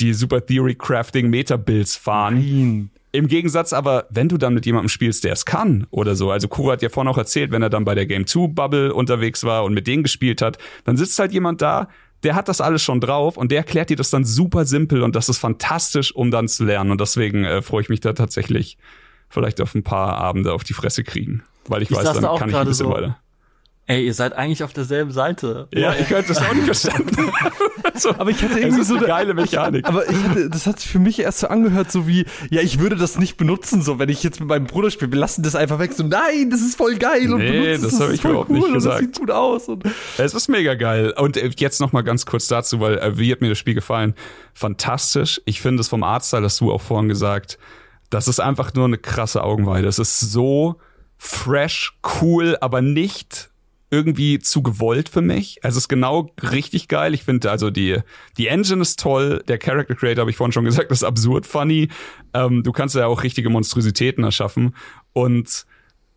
die Super Theory Crafting Meta-Builds fahren. Nein. Im Gegensatz aber, wenn du dann mit jemandem spielst, der es kann oder so, also Kuro hat ja vorhin auch erzählt, wenn er dann bei der Game 2 Bubble unterwegs war und mit denen gespielt hat, dann sitzt halt jemand da, der hat das alles schon drauf und der erklärt dir das dann super simpel und das ist fantastisch, um dann zu lernen und deswegen äh, freue ich mich da tatsächlich vielleicht auf ein paar Abende auf die Fresse kriegen, weil ich, Ich weiß, dann da auch kann ich ein bisschen so. weiter. Ey, ihr seid eigentlich auf derselben Seite. Ja, ich könnte das auch nicht verstanden. so, Aber ich hatte irgendwie so eine geile Mechanik. Aber ich hatte, das hat sich für mich erst so angehört, so wie, ja, ich würde das nicht benutzen, so wenn ich jetzt mit meinem Bruder spiele, wir lassen das einfach weg. So, nein, das ist voll geil und Nee, benutzt das es, hab ist ich voll überhaupt cool nicht und gesagt. das sieht gut aus. Und Es ist mega geil. Und äh, jetzt noch mal ganz kurz dazu, weil äh, wie hat mir das Spiel gefallen? Fantastisch. Ich finde es vom Artstyle, hast du auch vorhin gesagt, das ist einfach nur eine krasse Augenweide. Es ist so fresh, cool, aber nicht irgendwie zu gewollt für mich. Es ist genau richtig geil. Ich finde also die die Engine ist toll. Der Character Creator habe ich vorhin schon gesagt, ist absurd funny. Ähm, du kannst ja auch richtige Monstrositäten erschaffen und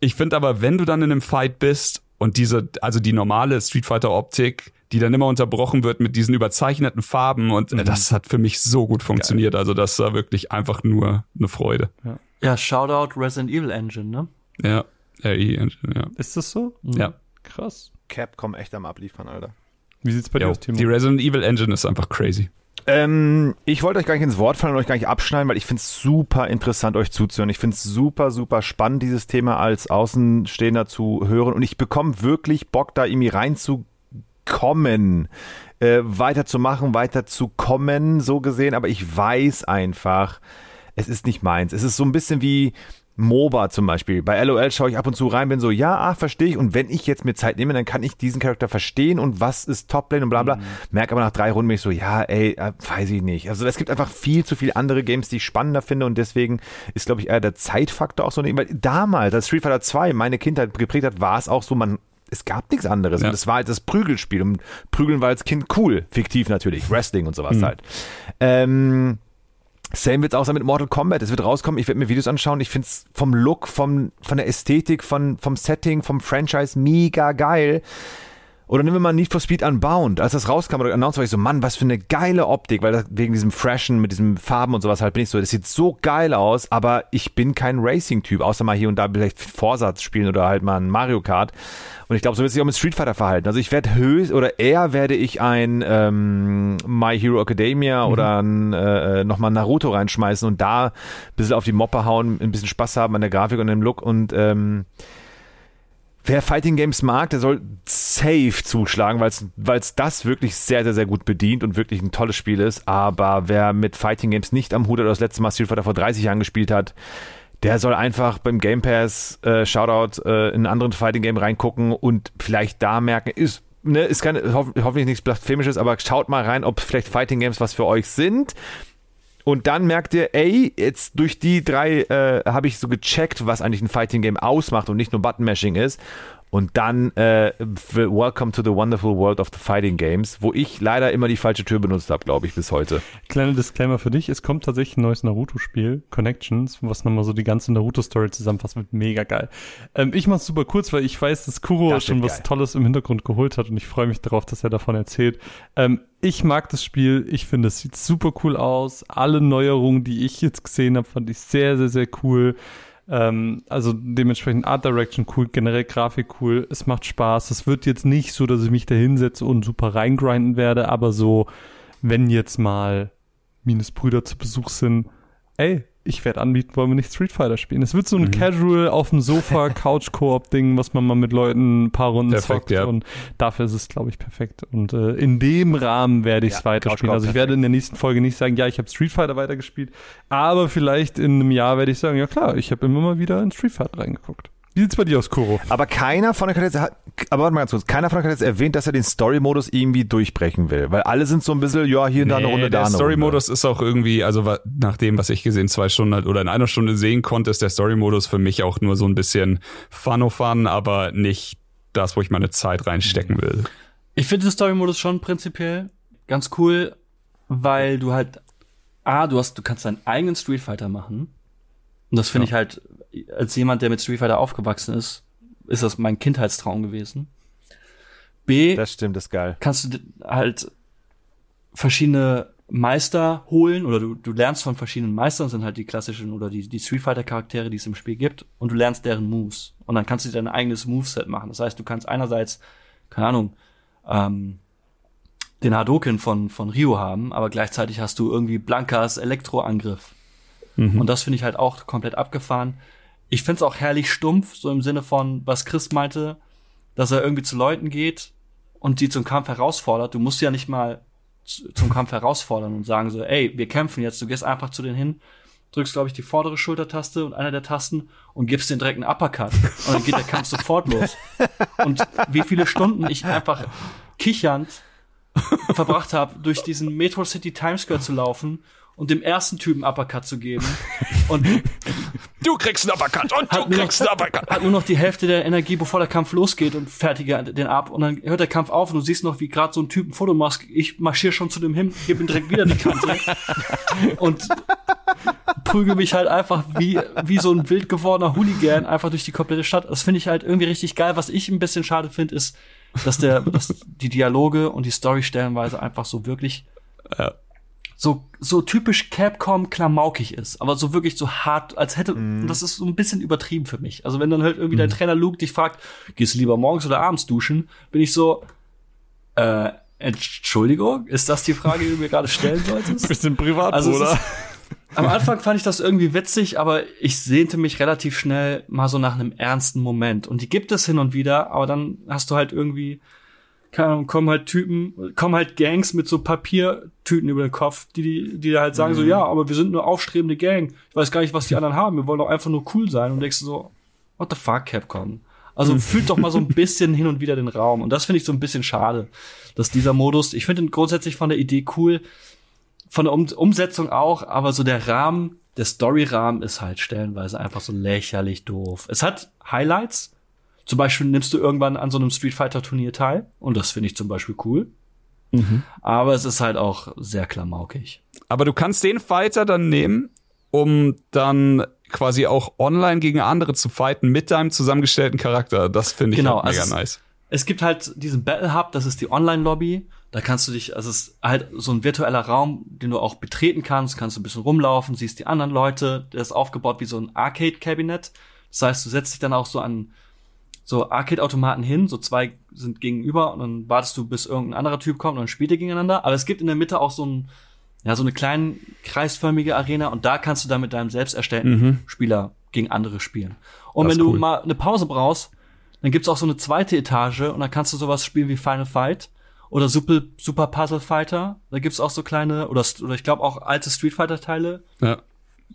ich finde aber, wenn du dann in einem Fight bist und diese, also die normale Street Fighter Optik, die dann immer unterbrochen wird mit diesen überzeichneten Farben und äh, das hat für mich so gut funktioniert. Also das war wirklich einfach nur eine Freude. Ja, Shoutout Resident Evil Engine, ne? Ja, RE Engine, ja. ist das so? Ja. Krass. Capcom echt am Abliefern, Alter. Wie sieht's bei dir Jo, aus, Timo? die Resident Evil Engine ist einfach crazy. Ähm, ich wollte euch gar nicht ins Wort fallen und euch gar nicht abschneiden, weil ich finde es super interessant, euch zuzuhören. Ich finde es super, super spannend, dieses Thema als Außenstehender zu hören. Und ich bekomme wirklich Bock, da irgendwie reinzukommen, äh, weiterzumachen, weiterzukommen, so gesehen. Aber ich weiß einfach, es ist nicht meins. Es ist so ein bisschen wie MOBA zum Beispiel. Bei LOL schaue ich ab und zu rein, bin so, ja, ah, verstehe ich. Und wenn ich jetzt mir Zeit nehme, dann kann ich diesen Charakter verstehen und was ist Toplane und bla bla. Merke aber nach drei Runden bin ich so, ja, ey, äh, weiß ich nicht. Also es gibt einfach viel zu viele andere Games, die ich spannender finde und deswegen ist, glaube ich, eher der Zeitfaktor auch so. Weil damals, als Street Fighter 2 meine Kindheit geprägt hat, war es auch so, man es gab nichts anderes. Ja. Und es war halt das Prügelspiel. Und Prügeln war als Kind cool. Fiktiv natürlich. Wrestling und sowas halt. Ähm, Same wird's auch sein mit Mortal Kombat. Es wird rauskommen, ich werde mir Videos anschauen. Ich find's vom Look, vom, von der Ästhetik, von, vom Setting, vom Franchise mega geil. Oder nehmen wir mal Need for Speed Unbound. Als das rauskam oder announced, war ich so, Mann, was für eine geile Optik, weil das, wegen diesem Freshen mit diesen Farben und sowas halt bin ich so, das sieht so geil aus, aber ich bin kein Racing-Typ, außer mal hier und da vielleicht Vorsatz spielen oder halt mal ein Mario Kart. Und ich glaube, so wird sich auch mit Street Fighter verhalten. Also ich werde höchst, oder eher werde ich ein ähm, My Hero Academia oder ein, äh, nochmal Naruto reinschmeißen und da ein bisschen auf die Moppe hauen, ein bisschen Spaß haben an der Grafik und dem Look und ähm, Wer Fighting Games mag, der soll safe zuschlagen, weil es das wirklich sehr, sehr, sehr gut bedient und wirklich ein tolles Spiel ist. Aber wer mit Fighting Games nicht am Hut oder das letzte Mal Street Fighter vor 30 Jahren gespielt hat, der soll einfach beim Game Pass äh, Shoutout äh, in einen anderen Fighting Game reingucken und vielleicht da merken, ist Ne, ist keine, hoff, hoffentlich nichts Blasphemisches, aber schaut mal rein, ob vielleicht Fighting Games was für euch sind. Und dann merkt ihr, ey, jetzt durch die drei äh, habe ich so gecheckt, was eigentlich ein Fighting Game ausmacht und nicht nur Button Mashing ist. Und dann äh, Welcome to the Wonderful World of the Fighting Games, wo ich leider immer die falsche Tür benutzt habe, glaube ich, bis heute. Kleiner Disclaimer für dich, es kommt tatsächlich ein neues Naruto-Spiel, Connections, was nochmal so die ganze Naruto-Story zusammenfasst, wird mega geil. Ähm, ich mach's super kurz, weil ich weiß, dass Kuro Das schon was geil. Tolles im Hintergrund geholt hat und ich freue mich darauf, dass er davon erzählt. Ähm, ich mag das Spiel, ich finde, es sieht super cool aus. Alle Neuerungen, die ich jetzt gesehen habe, fand ich sehr, sehr, sehr cool. Ähm, also dementsprechend Art Direction cool, generell Grafik cool, es macht Spaß. Es wird jetzt nicht so, dass ich mich da hinsetze und super reingrinden werde, aber so, wenn jetzt mal Minus Brüder zu Besuch sind, ey, ich werde anbieten, wollen wir nicht Street Fighter spielen. Es wird so ein Mhm. Casual auf dem Sofa Couch-Koop-Ding, was man mal mit Leuten ein paar Runden Perfekt, zockt ja. und dafür ist es, glaube ich, perfekt. Und äh, in dem Rahmen werde ich es Ja, weiterspielen. Also ich werde in der nächsten Folge nicht sagen, ja, ich habe Street Fighter weitergespielt, aber vielleicht in einem Jahr werde ich sagen, ja klar, ich habe immer mal wieder in Street Fighter reingeguckt. Wie sieht's bei dir aus, Kuro? Aber keiner von euch hat jetzt, hat- aber warte mal ganz kurz, keiner von hat jetzt erwähnt, dass er den Story-Modus irgendwie durchbrechen will. Weil alle sind so ein bisschen, ja, hier und da eine Nee, Runde, da der eine Story-Modus ist auch irgendwie, also nach dem, was ich gesehen, zwei Stunden halt oder in einer Stunde sehen konnte, ist der Story-Modus für mich auch nur so ein bisschen Fun-o-Fun, aber nicht das, wo ich meine Zeit reinstecken will. Ich finde den Story-Modus schon prinzipiell ganz cool, weil du halt, ah, du hast, du kannst deinen eigenen Street Fighter machen. Und das finde ich halt, als jemand, der mit Street Fighter aufgewachsen ist, ist das mein Kindheitstraum gewesen. B. Das stimmt, das ist geil. kannst du halt verschiedene Meister holen oder du, du lernst von verschiedenen Meistern, sind halt die klassischen oder die, die Street Fighter Charaktere, die es im Spiel gibt und du lernst deren Moves und dann kannst du dir dein eigenes Moveset machen. Das heißt, du kannst einerseits, keine Ahnung, ähm, den Hadoken von, von Rio haben, aber gleichzeitig hast du irgendwie Blankas Elektroangriff. Und das finde ich halt auch komplett abgefahren. Ich finde es auch herrlich stumpf, so im Sinne von, was Chris meinte, dass er irgendwie zu Leuten geht und die zum Kampf herausfordert. Du musst ja nicht mal zu- zum Kampf herausfordern und sagen so, ey, wir kämpfen jetzt. Du gehst einfach zu denen hin, drückst, glaube ich, die vordere Schultertaste und einer der Tasten und gibst den direkt einen Uppercut. Und dann geht der Kampf sofort los. Und wie viele Stunden ich einfach kichernd verbracht habe, durch diesen Metro City Times Square zu laufen und dem ersten Typen Uppercut zu geben. Und Du kriegst einen Uppercut und du nur noch- kriegst einen Uppercut. hat nur noch die Hälfte der Energie, bevor der Kampf losgeht und fertige den ab. Und dann hört der Kampf auf und du siehst noch, wie gerade so ein Typ ein Foto machst. Ich marschiere schon zu dem hin, gebe ihm direkt wieder die Kante und prügel mich halt einfach wie, wie so ein wild gewordener Hooligan einfach durch die komplette Stadt. Das finde ich halt irgendwie richtig geil. Was ich ein bisschen schade finde, ist, dass der, dass die Dialoge und die Story stellenweise einfach so wirklich Ja. So, so typisch Capcom klamaukig ist, aber so wirklich so hart, als hätte, und das ist so ein bisschen übertrieben für mich. Also wenn dann halt irgendwie dein Trainer Luke dich fragt, gehst du lieber morgens oder abends duschen, bin ich so, äh, Entschuldigung, ist das die Frage, die du mir gerade stellen solltest? Bisschen privat, Also ist, am Anfang fand ich das irgendwie witzig, aber ich sehnte mich relativ schnell mal so nach einem ernsten Moment. Und die gibt es hin und wieder, aber dann hast du halt irgendwie, keine Ahnung, kommen halt Typen, kommen halt Gangs mit so Papiertüten über den Kopf, die, die, die halt sagen so, ja, aber wir sind nur aufstrebende Gang. Ich weiß gar nicht, was die anderen haben. Wir wollen doch einfach nur cool sein. Und denkst du so, what the fuck, Capcom? Also fühlt doch mal so ein bisschen hin und wieder den Raum. Und das finde ich so ein bisschen schade, dass dieser Modus, ich finde ihn grundsätzlich von der Idee cool, von der um Umsetzung auch, aber so der Rahmen, der Story-Rahmen ist halt stellenweise einfach so lächerlich doof. Es hat Highlights. Zum Beispiel nimmst du irgendwann an so einem Street Fighter Turnier teil und das finde ich zum Beispiel cool. Aber es ist halt auch sehr klamaukig. Aber du kannst den Fighter dann nehmen, um dann quasi auch online gegen andere zu fighten mit deinem zusammengestellten Charakter. Das finde ich Genau, halt mega also es- nice. Es gibt halt diesen Battle Hub, das ist die Online-Lobby. Da kannst du dich, also es ist halt so ein virtueller Raum, den du auch betreten kannst, kannst du ein bisschen rumlaufen, siehst die anderen Leute. Der ist aufgebaut wie so ein Arcade-Cabinet. Das heißt, du setzt dich dann auch so an so Arcade-Automaten hin, so zwei sind gegenüber und dann wartest du, bis irgendein anderer Typ kommt und dann spielt ihr gegeneinander. Aber es gibt in der Mitte auch so ein, ja, so eine kleine kreisförmige Arena und da kannst du dann mit deinem selbst erstellten Spieler gegen andere spielen. Und Das wenn du cool. mal eine Pause brauchst, dann gibt's auch so eine zweite Etage und dann kannst du sowas spielen wie Final Fight oder Super, Super Puzzle Fighter. Da gibt's auch so kleine, oder, oder ich glaube auch alte Street Fighter Teile. Ja.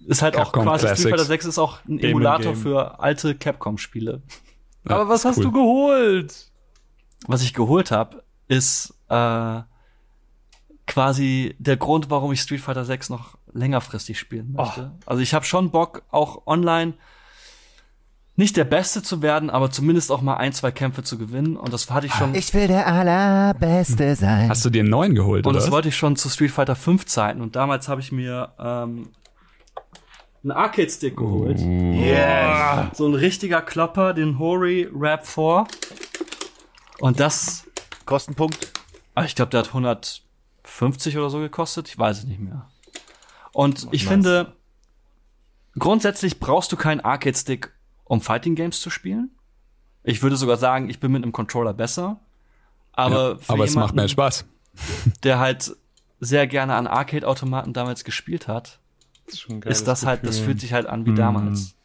Ist halt auch Capcom quasi Classics. Street Fighter 6 ist auch ein Game Emulator Game. für alte Capcom-Spiele. Ja, Aber was hast cool. du geholt? Was ich geholt habe, ist äh, quasi der Grund, warum ich Street Fighter 6 noch längerfristig spielen möchte. Also ich habe schon Bock, auch online nicht der Beste zu werden, aber zumindest auch mal ein, zwei Kämpfe zu gewinnen. Und das hatte ich schon. Ich will der Allerbeste sein. Hast du dir einen neuen geholt, Und oder? das was? wollte ich schon zu Street Fighter 5 Zeiten. Und damals habe ich mir ähm, einen Arcade-Stick geholt. Yes. So ein richtiger Klopper, den Hori Rap 4. Und das, Kostenpunkt. ah, ich glaube, der hat 150 oder so gekostet. Ich weiß es nicht mehr. Und ich nice. finde, grundsätzlich brauchst du keinen Arcade-Stick, um Fighting Games zu spielen. Ich würde sogar sagen, ich bin mit einem Controller besser. Aber, Ja, für aber es macht mehr Spaß. der halt sehr gerne an Arcade-Automaten damals gespielt hat, ist, ist das geiles halt, das Gefühl. fühlt sich halt an wie Mhm. damals. Ich.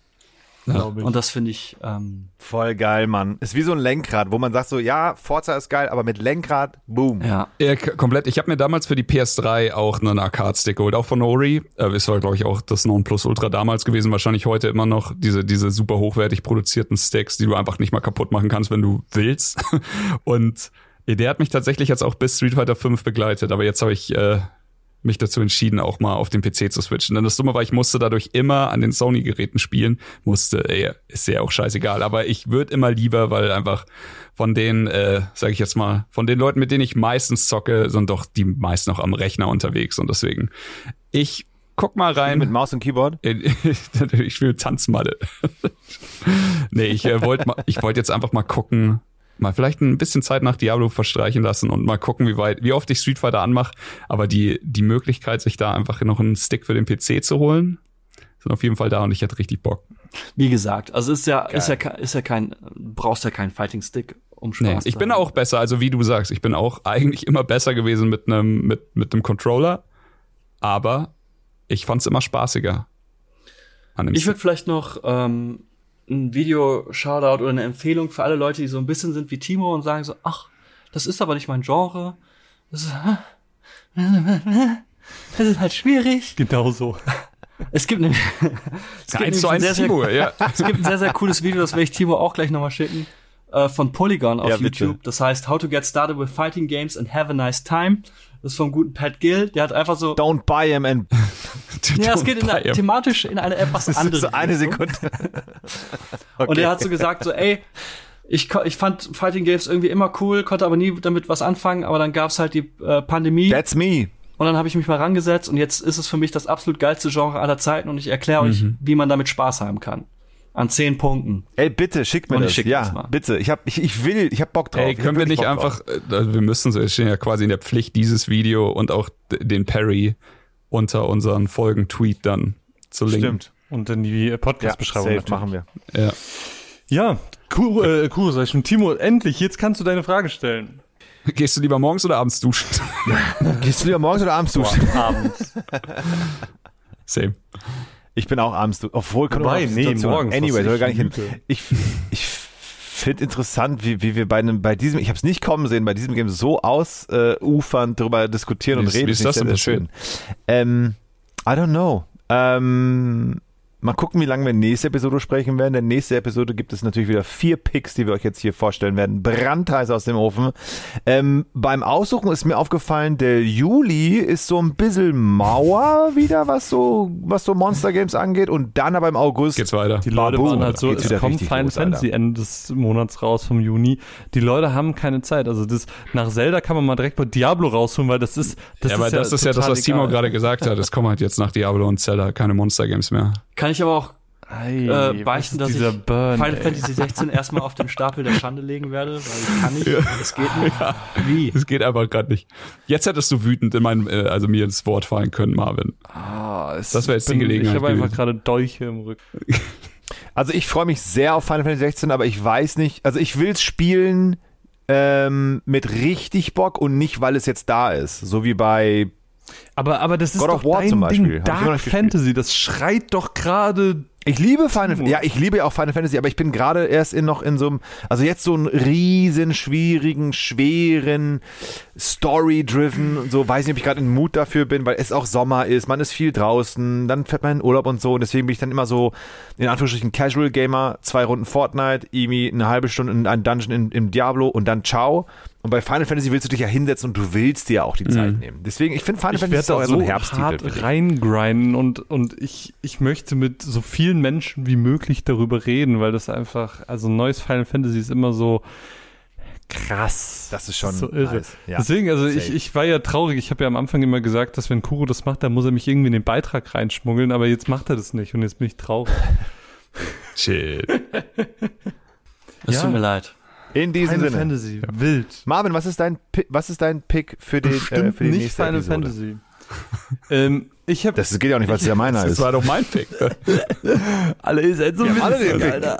Und das finde ich, ähm, Voll geil, Mann. Ist wie so ein Lenkrad, wo man sagt so, ja, Forza ist geil, aber mit Lenkrad, boom. ja. Ja, komplett. Ich habe mir damals für die PS3 auch einen Arcade-Stick geholt, auch von Ori. Äh, es war, glaube ich, auch das Nonplusultra damals gewesen. Wahrscheinlich heute immer noch diese, diese super hochwertig produzierten Sticks, die du einfach nicht mal kaputt machen kannst, wenn du willst. Und ja, der hat mich tatsächlich jetzt auch bis Street Fighter 5 begleitet. Aber jetzt habe ich äh, mich dazu entschieden, auch mal auf den PC zu switchen. Denn das Dumme war, ich musste dadurch immer an den Sony-Geräten spielen. Musste, ey, ist ja auch scheißegal. Aber ich würde immer lieber, weil einfach von den, äh, sage ich jetzt mal, von den Leuten, mit denen ich meistens zocke, sind doch die meisten noch am Rechner unterwegs. Und deswegen, ich guck mal rein. Mit Maus und Keyboard. ich spiele Tanzmalle. nee, ich äh, wollte wollte jetzt einfach mal gucken, mal vielleicht ein bisschen Zeit nach Diablo verstreichen lassen und mal gucken, wie weit, wie oft ich Street Fighter anmache. Aber die, die Möglichkeit, sich da einfach noch einen Stick für den PC zu holen, sind auf jeden Fall da und ich hätte richtig Bock. Wie gesagt, also ist ja, ist ja, ist ja kein, brauchst ja keinen Fighting Stick, um Spaß Nee, ich bin auch besser, also wie du sagst, ich bin auch eigentlich immer besser gewesen mit einem mit mit einem Controller, aber ich fand's immer spaßiger. Ich würde vielleicht noch ähm, ein Video-Shoutout oder eine Empfehlung für alle Leute, die so ein bisschen sind wie Timo und sagen so, ach, das ist aber nicht mein Genre. Das ist, das ist halt schwierig. Genau so. Es gibt nämlich, es gibt Eins zu nämlich ein eins sehr, sehr, Timo, ja. es gibt ein sehr, sehr cooles Video, das werde ich Timo auch gleich nochmal schicken, äh, von Polygon auf Ja, bitte. YouTube. Das heißt How to Get Started with Fighting Games and Have a Nice Time. Das ist vom guten Pat Gill. Der hat einfach so, Don't buy him and ja, es geht in Bayern. thematisch in eine etwas andere so eine. Sekunde. Und er hat so gesagt, so, ey, ich, ich fand Fighting Games irgendwie immer cool, konnte aber nie damit was anfangen, aber dann gab's halt die äh, Pandemie That's me. und dann habe ich mich mal rangesetzt und jetzt ist es für mich das absolut geilste Genre aller Zeiten und ich erkläre euch, Mhm. wie man damit Spaß haben kann. An zehn Punkten. Ey, bitte, schickt mir Und ich das. schick ja, das mal. bitte. Ich hab, ich, ich will, ich hab Bock drauf. Ey, können wir nicht Bock drauf. einfach, äh, wir müssen, wir stehen ja quasi in der Pflicht, dieses Video und auch den Parry unter unseren Folgen-Tweet dann zu linken. Stimmt. Und dann die Ja, Podcast-Beschreibung. natürlich. machen wir. Ja. Ja, cool, äh, cool, sag ich schon. Timo, endlich, jetzt kannst du deine Frage stellen. Gehst du lieber morgens oder abends duschen? Gehst du lieber morgens oder abends duschen? Abends. Same. Ich bin auch abends. Obwohl, kommt auch auf nee, morgens, Anyway, soll ich gar nicht hin. Ich, ich finde interessant, wie, wie wir bei einem, bei diesem, ich habe es nicht kommen sehen, bei diesem Game so ausufernd darüber diskutieren Wie und ist- reden. wie ist das denn schön. Ähm, I don't know. Ähm, mal gucken, wie lange wir nächste Episode sprechen werden. Denn nächste Episode gibt es natürlich wieder vier Picks, die wir euch jetzt hier vorstellen werden. Brandheiß aus dem Ofen. Ähm, beim Aussuchen ist mir aufgefallen, der Juli ist so ein bisschen Mauer wieder, was so, was so Monster Games angeht. Und dann aber im August. Geht's weiter. Die Leute Babu, waren halt so, es kommt Final los, Alter. Fantasy Ende des Monats raus vom Juni. Die Leute haben keine Zeit. Also das nach Zelda kann man mal direkt bei Diablo rausholen, weil das ist das ja, aber ist das ist ja das, was Timo gerade gesagt hat. Es kommen halt jetzt nach Diablo und Zelda keine Monster Games mehr. Kann ich aber auch Ei, äh, beichten, dass ich Burn, Final ey. Fantasy 16 erstmal auf den Stapel der Schande legen werde, weil ich kann nicht, es geht nicht. Wie? Es geht einfach gerade nicht. Jetzt hättest du wütend in mein, äh, also mir ins Wort fallen können, Marvin. Ah, es- Das wäre jetzt die bin- Gelegenheit Ich habe einfach gerade Dolche im Rücken. Also ich freue mich sehr auf Final Fantasy 16, aber ich weiß nicht, also ich will es spielen ähm, mit richtig Bock und nicht, weil es jetzt da ist. So wie bei Aber, aber das ist God doch War dein. Ding. Dark. Fantasy, das schreit doch gerade. Ich liebe Final Fantasy. Ja, ich liebe ja auch Final Fantasy, aber ich bin gerade erst in noch in so einem, also jetzt so einen riesen, schwierigen, schweren, Story-driven, so weiß nicht, ob ich gerade in Mut dafür bin, weil es auch Sommer ist, man ist viel draußen, dann fährt man in Urlaub und so und deswegen bin ich dann immer so, in Anführungsstrichen, Casual Gamer, zwei Runden Fortnite, irgendwie eine halbe Stunde in ein Dungeon in, im Diablo und dann ciao. Und bei Final Fantasy willst du dich ja hinsetzen und du willst dir auch die Zeit nehmen. Deswegen, ich finde Final Ich Fantasy ist auch so so ein Herbsttitel. hart reingrinden und, und ich, ich möchte mit so vielen Menschen wie möglich darüber reden, weil das einfach, also ein neues Final Fantasy ist immer so krass. Das ist schon so irre. nice, ja. Deswegen, also ich, Safe. ich war ja traurig. Ich habe ja am Anfang immer gesagt, dass wenn Kuro das macht, dann muss er mich irgendwie in den Beitrag reinschmuggeln, aber jetzt macht er das nicht und jetzt bin ich traurig. Shit. Es Ja. tut mir leid. In diesem Final Sinne. Fantasy, wild. Marvin, was ist dein Pick, was ist dein Pick für, den, äh, für die nicht nächste Final Episode? Fantasy. Ähm, ich habe Das geht ja auch nicht, weil es ja meiner Das ist. war doch mein Pick. alle ihr seid so witzig, Pick. Alter.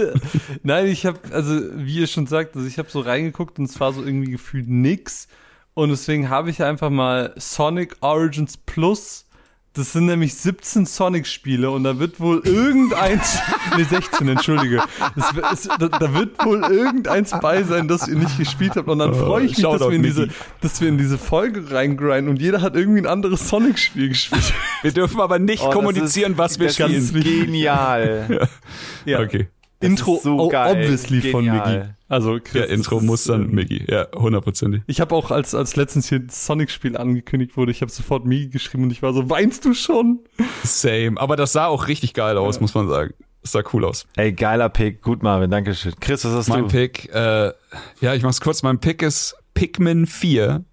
Nein, ich habe also wie ihr schon sagt, also ich habe so reingeguckt und es war so irgendwie gefühlt nix und deswegen habe ich einfach mal Sonic Origins Plus das sind nämlich 17 Sonic-Spiele und da wird wohl irgendeins, nee 16, entschuldige, das, wird- es, da, da wird wohl irgendeins bei sein, das ihr nicht gespielt habt und dann freue ich mich, dass wir, in diese, dass wir in diese Folge reingrinden und jeder hat irgendwie ein anderes Sonic-Spiel gespielt. Wir dürfen aber nicht Oh, kommunizieren, ist- was wir das spielen. ist genial. Ja. Okay. Das Intro ist so obviously von Genial. Miggy. Also Chris, Ja, Intro muss dann ähm, Mickey. Ja, hundertprozentig. Ich habe auch, als, als letztens hier Sonic-Spiel angekündigt wurde, ich habe sofort Migi geschrieben und ich war so, weinst du schon? Same. Aber das sah auch richtig geil aus, muss man sagen. Das sah cool aus. Ey, geiler Pick. Gut, Marvin. Dankeschön. Chris, was hast Mein du? Pick, äh, ja, ich mach's kurz. Mein Pick ist Pikmin 4.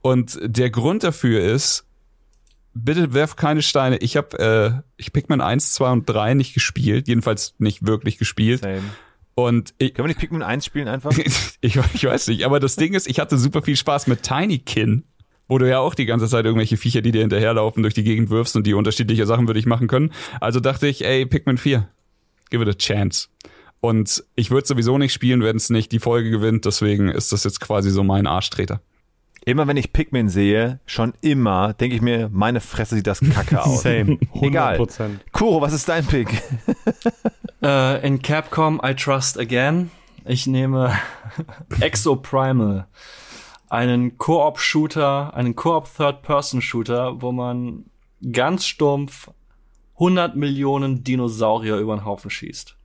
Und der Grund dafür ist, bitte werf keine Steine. Ich habe äh, ich Pikmin 1, 2 und 3 nicht gespielt. Jedenfalls nicht wirklich gespielt. Same. Und ich, Können wir nicht Pikmin 1 spielen einfach? ich, ich weiß nicht, aber das Ding ist, ich hatte super viel Spaß mit Tinykin, wo du ja auch die ganze Zeit irgendwelche Viecher, die dir hinterherlaufen, durch die Gegend wirfst und die unterschiedliche Sachen würde ich machen können. Also dachte ich, ey, Pikmin 4, give it a chance. Und ich würde sowieso nicht spielen, wenn es nicht die Folge gewinnt, deswegen ist das jetzt quasi so mein Arschtreter. Immer wenn ich Pikmin sehe, schon immer, denke ich mir, meine Fresse sieht das kacke aus. Same. Egal. 100%. Kuro, was ist dein Pick? Äh, in Capcom I Trust Again. Ich nehme Exoprimal. Einen Koop-Shooter, einen Koop-Third-Person-Shooter, wo man ganz stumpf 100 Millionen Dinosaurier über den Haufen schießt.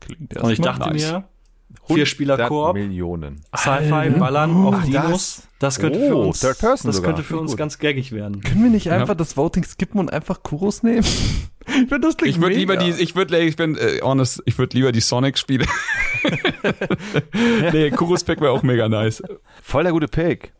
Klingt Und ich erstmal dachte nice. mir, vier Spieler 100 Koop, Millionen. Sci-Fi, Ballern auf Ach, Dinos. Das, könnte für Oh, uns, Third Person das sogar. könnte für uns ganz gaggig werden. Können wir nicht Ja. einfach das Voting skippen und einfach Kuros nehmen? ich finde das klingt Ich würde lieber die, ich würde, ich bin äh, honest, ich würde lieber die Sonic-Spiele. nee, Kuros Pick wäre auch mega nice. Voll der gute Pick.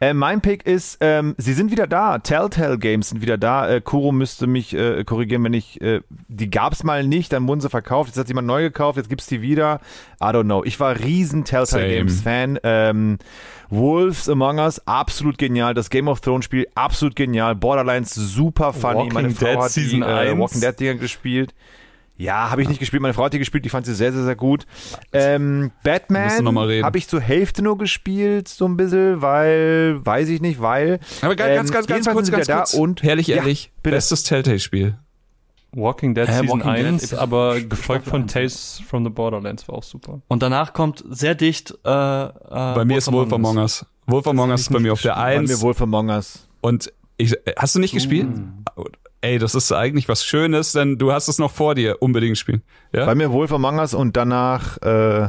Äh, mein Pick ist, ähm, sie sind wieder da. Telltale Games sind wieder da. Äh, Kuro müsste mich äh, korrigieren, wenn ich, äh, die gab's mal nicht, dann wurden sie verkauft. Jetzt hat jemand neu gekauft, jetzt gibt's die wieder. I don't know. Ich war riesen Telltale Same. Games Fan. Ähm, Wolves Among Us, absolut genial. Das Game of Thrones Spiel, absolut genial. Borderlands, super funny. Walking Meine Frau Dead hat Season die äh, 1. Walking Dead Dinger gespielt. Ja, habe ich nicht gespielt. Meine Frau hat die gespielt, die fand sie sehr, sehr, sehr gut. Ähm, Batman noch mal reden. habe ich zur Hälfte nur gespielt, so ein bisschen, weil, weiß ich nicht, weil. Aber ganz, Ähm, ganz, ganz, ganz kurz, ganz da kurz. und- Herrlich, Ja, ehrlich, bitte. bestes Telltale-Spiel. Walking Dead Äh, Season Walking Dead 1, Episode- aber gefolgt von. Tales from the Borderlands war auch super. Und danach kommt sehr dicht äh, äh, Bei mir ist Wolf Among Us. Wolf Among Us ist bei mir auf der Bei mir 1. wohl von Us. Und ich, hast du nicht gespielt? Ey, das ist eigentlich was Schönes, denn du hast es noch vor dir. Unbedingt spielen. Ja? Bei mir Wolf Among Us und danach äh,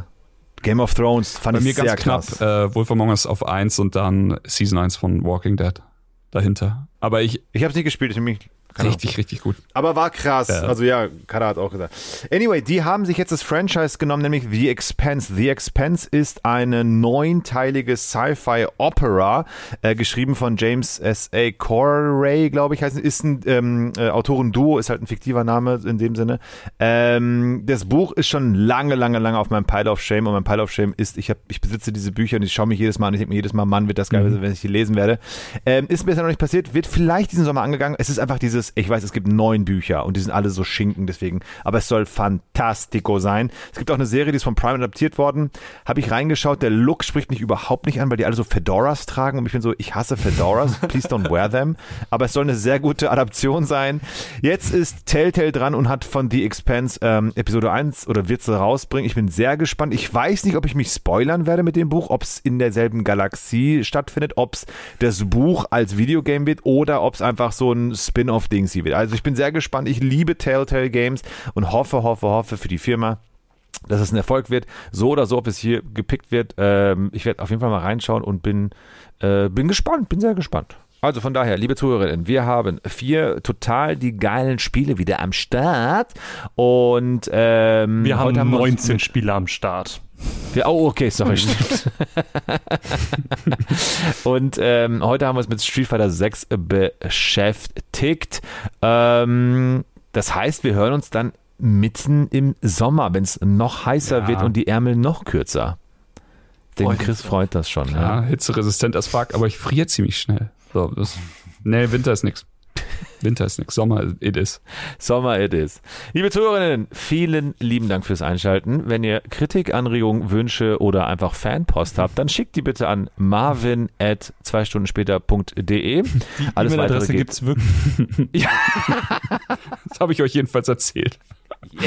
Game of Thrones fand Bei ich mir sehr ganz knapp krass. äh, Wolf Among Us auf 1 und dann Season 1 von Walking Dead dahinter. Aber ich, Ich habe nicht gespielt, ich mich keine Ahnung. richtig, richtig gut. Aber war krass. Ja. Also ja, Kada hat auch gesagt. Anyway, die haben sich jetzt das Franchise genommen, nämlich The Expense. The Expense ist eine neunteilige Sci-Fi-Opera, äh, geschrieben von James S.A. Corey, glaube ich, heißt ist ein ähm, äh, Autorenduo, ist halt ein fiktiver Name in dem Sinne. Ähm, das Buch ist schon lange, lange, lange auf meinem Pile of Shame und mein Pile of Shame ist, ich, hab, ich besitze diese Bücher und ich schaue mich jedes Mal an, ich denke mir jedes Mal, Mann, wird das geil, wenn ich die lesen werde. Ähm, ist mir bisher noch nicht passiert, wird vielleicht diesen Sommer angegangen. Es ist einfach dieses, ich weiß, es gibt neun Bücher und die sind alle so Schinken, deswegen, aber es soll fantastico sein. Es gibt auch eine Serie, die ist von Prime adaptiert worden. Habe ich reingeschaut, der Look spricht mich überhaupt nicht an, weil die alle so Fedoras tragen und ich bin so, ich hasse Fedoras, please don't wear them. Aber es soll eine sehr gute Adaption sein. Jetzt ist Telltale dran und hat von The Expanse ähm, Episode 1 oder wird sie rausbringen. Ich bin sehr gespannt. Ich weiß nicht, ob ich mich spoilern werde mit dem Buch, ob es in derselben Galaxie stattfindet, ob es das Buch als Videogame wird oder ob es einfach so ein Spin-off-Ding sie wird. Also ich bin sehr gespannt. Ich liebe Telltale Games und hoffe, hoffe, hoffe für die Firma, dass es ein Erfolg wird. So oder so, ob es hier gepickt wird. Ähm, ich werde auf jeden Fall mal reinschauen und bin, äh, bin gespannt, bin sehr gespannt. Also von daher, liebe Zuhörerinnen, wir haben vier total die geilen Spiele wieder am Start und ähm, Wir haben wir uns 19 mit- Spiele am Start. Wir, oh, okay, sorry, stimmt. Und ähm, heute haben wir uns mit Street Fighter 6 beschäftigt. Ähm, das heißt, wir hören uns dann mitten im Sommer, wenn es noch heißer Ja. wird und die Ärmel noch kürzer. Den Freut Chris freut das schon. Ja, Ja. hitzeresistent as fuck, aber ich friere ziemlich schnell. So, das, Nee, Winter ist nix. Winter ist nix. Sommer, it is. Sommer it is. Liebe Zuhörerinnen, vielen lieben Dank fürs Einschalten. Wenn ihr Kritik, Anregungen, Wünsche oder einfach Fanpost habt, dann schickt die bitte an marvin at zwei Stunden später.de. Alles weitere E-Mail-Adresse geht. gibt's wirklich. Das habe ich euch jedenfalls erzählt.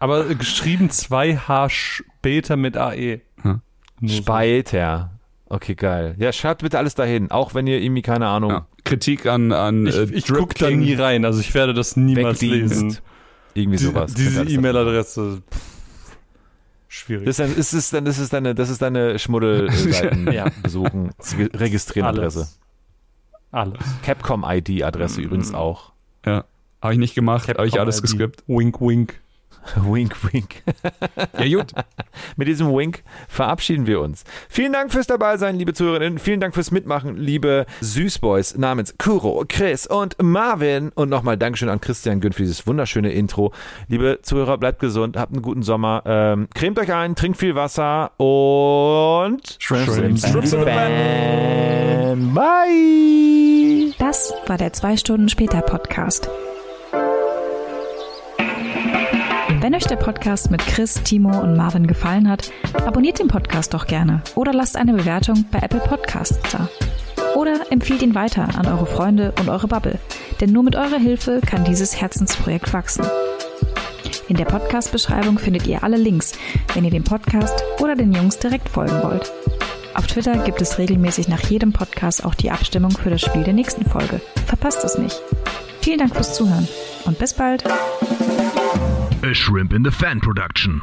Aber geschrieben 2H später mit AE. Hm. Später. Okay, geil. Ja, schreibt bitte alles dahin, auch wenn ihr irgendwie, keine Ahnung, Ja. Kritik an, an Ich, äh, ich Drip guck da nie rein, also ich werde das niemals lesen. Irgendwie Die, sowas. diese E-Mail-Adresse. Schwierig. Das ist, dann, ist, es dann, das ist deine, das ist deine Schmuddelseiten Ja. besuchen, registrieren Adresse. Alles. Capcom-ID-Adresse übrigens auch. Ja. Habe ich nicht gemacht, habe ich alles geskippt. Wink, wink. wink, wink. Ja, gut. Mit diesem Wink verabschieden wir uns. Vielen Dank fürs Dabeisein, liebe Zuhörerinnen. Vielen Dank fürs Mitmachen, liebe Süßboys namens Kuro, Chris und Marvin. Und nochmal Dankeschön an Christian Gün für dieses wunderschöne Intro. Liebe Zuhörer, bleibt gesund, habt einen guten Sommer. Ähm, cremt euch ein, trinkt viel Wasser und Shrimps. Shrimps. Bye. Das war der 2 Stunden später Podcast. Wenn euch der Podcast mit Chris, Timo und Marvin gefallen hat, abonniert den Podcast doch gerne oder lasst eine Bewertung bei Apple Podcasts da. Oder empfiehlt ihn weiter an eure Freunde und eure Bubble, denn nur mit eurer Hilfe kann dieses Herzensprojekt wachsen. In der Podcast-Beschreibung findet ihr alle Links, wenn ihr dem Podcast oder den Jungs direkt folgen wollt. Auf Twitter gibt es regelmäßig nach jedem Podcast auch die Abstimmung für das Spiel der nächsten Folge. Verpasst es nicht. Vielen Dank fürs Zuhören und bis bald. A Shrimp in the Fan production.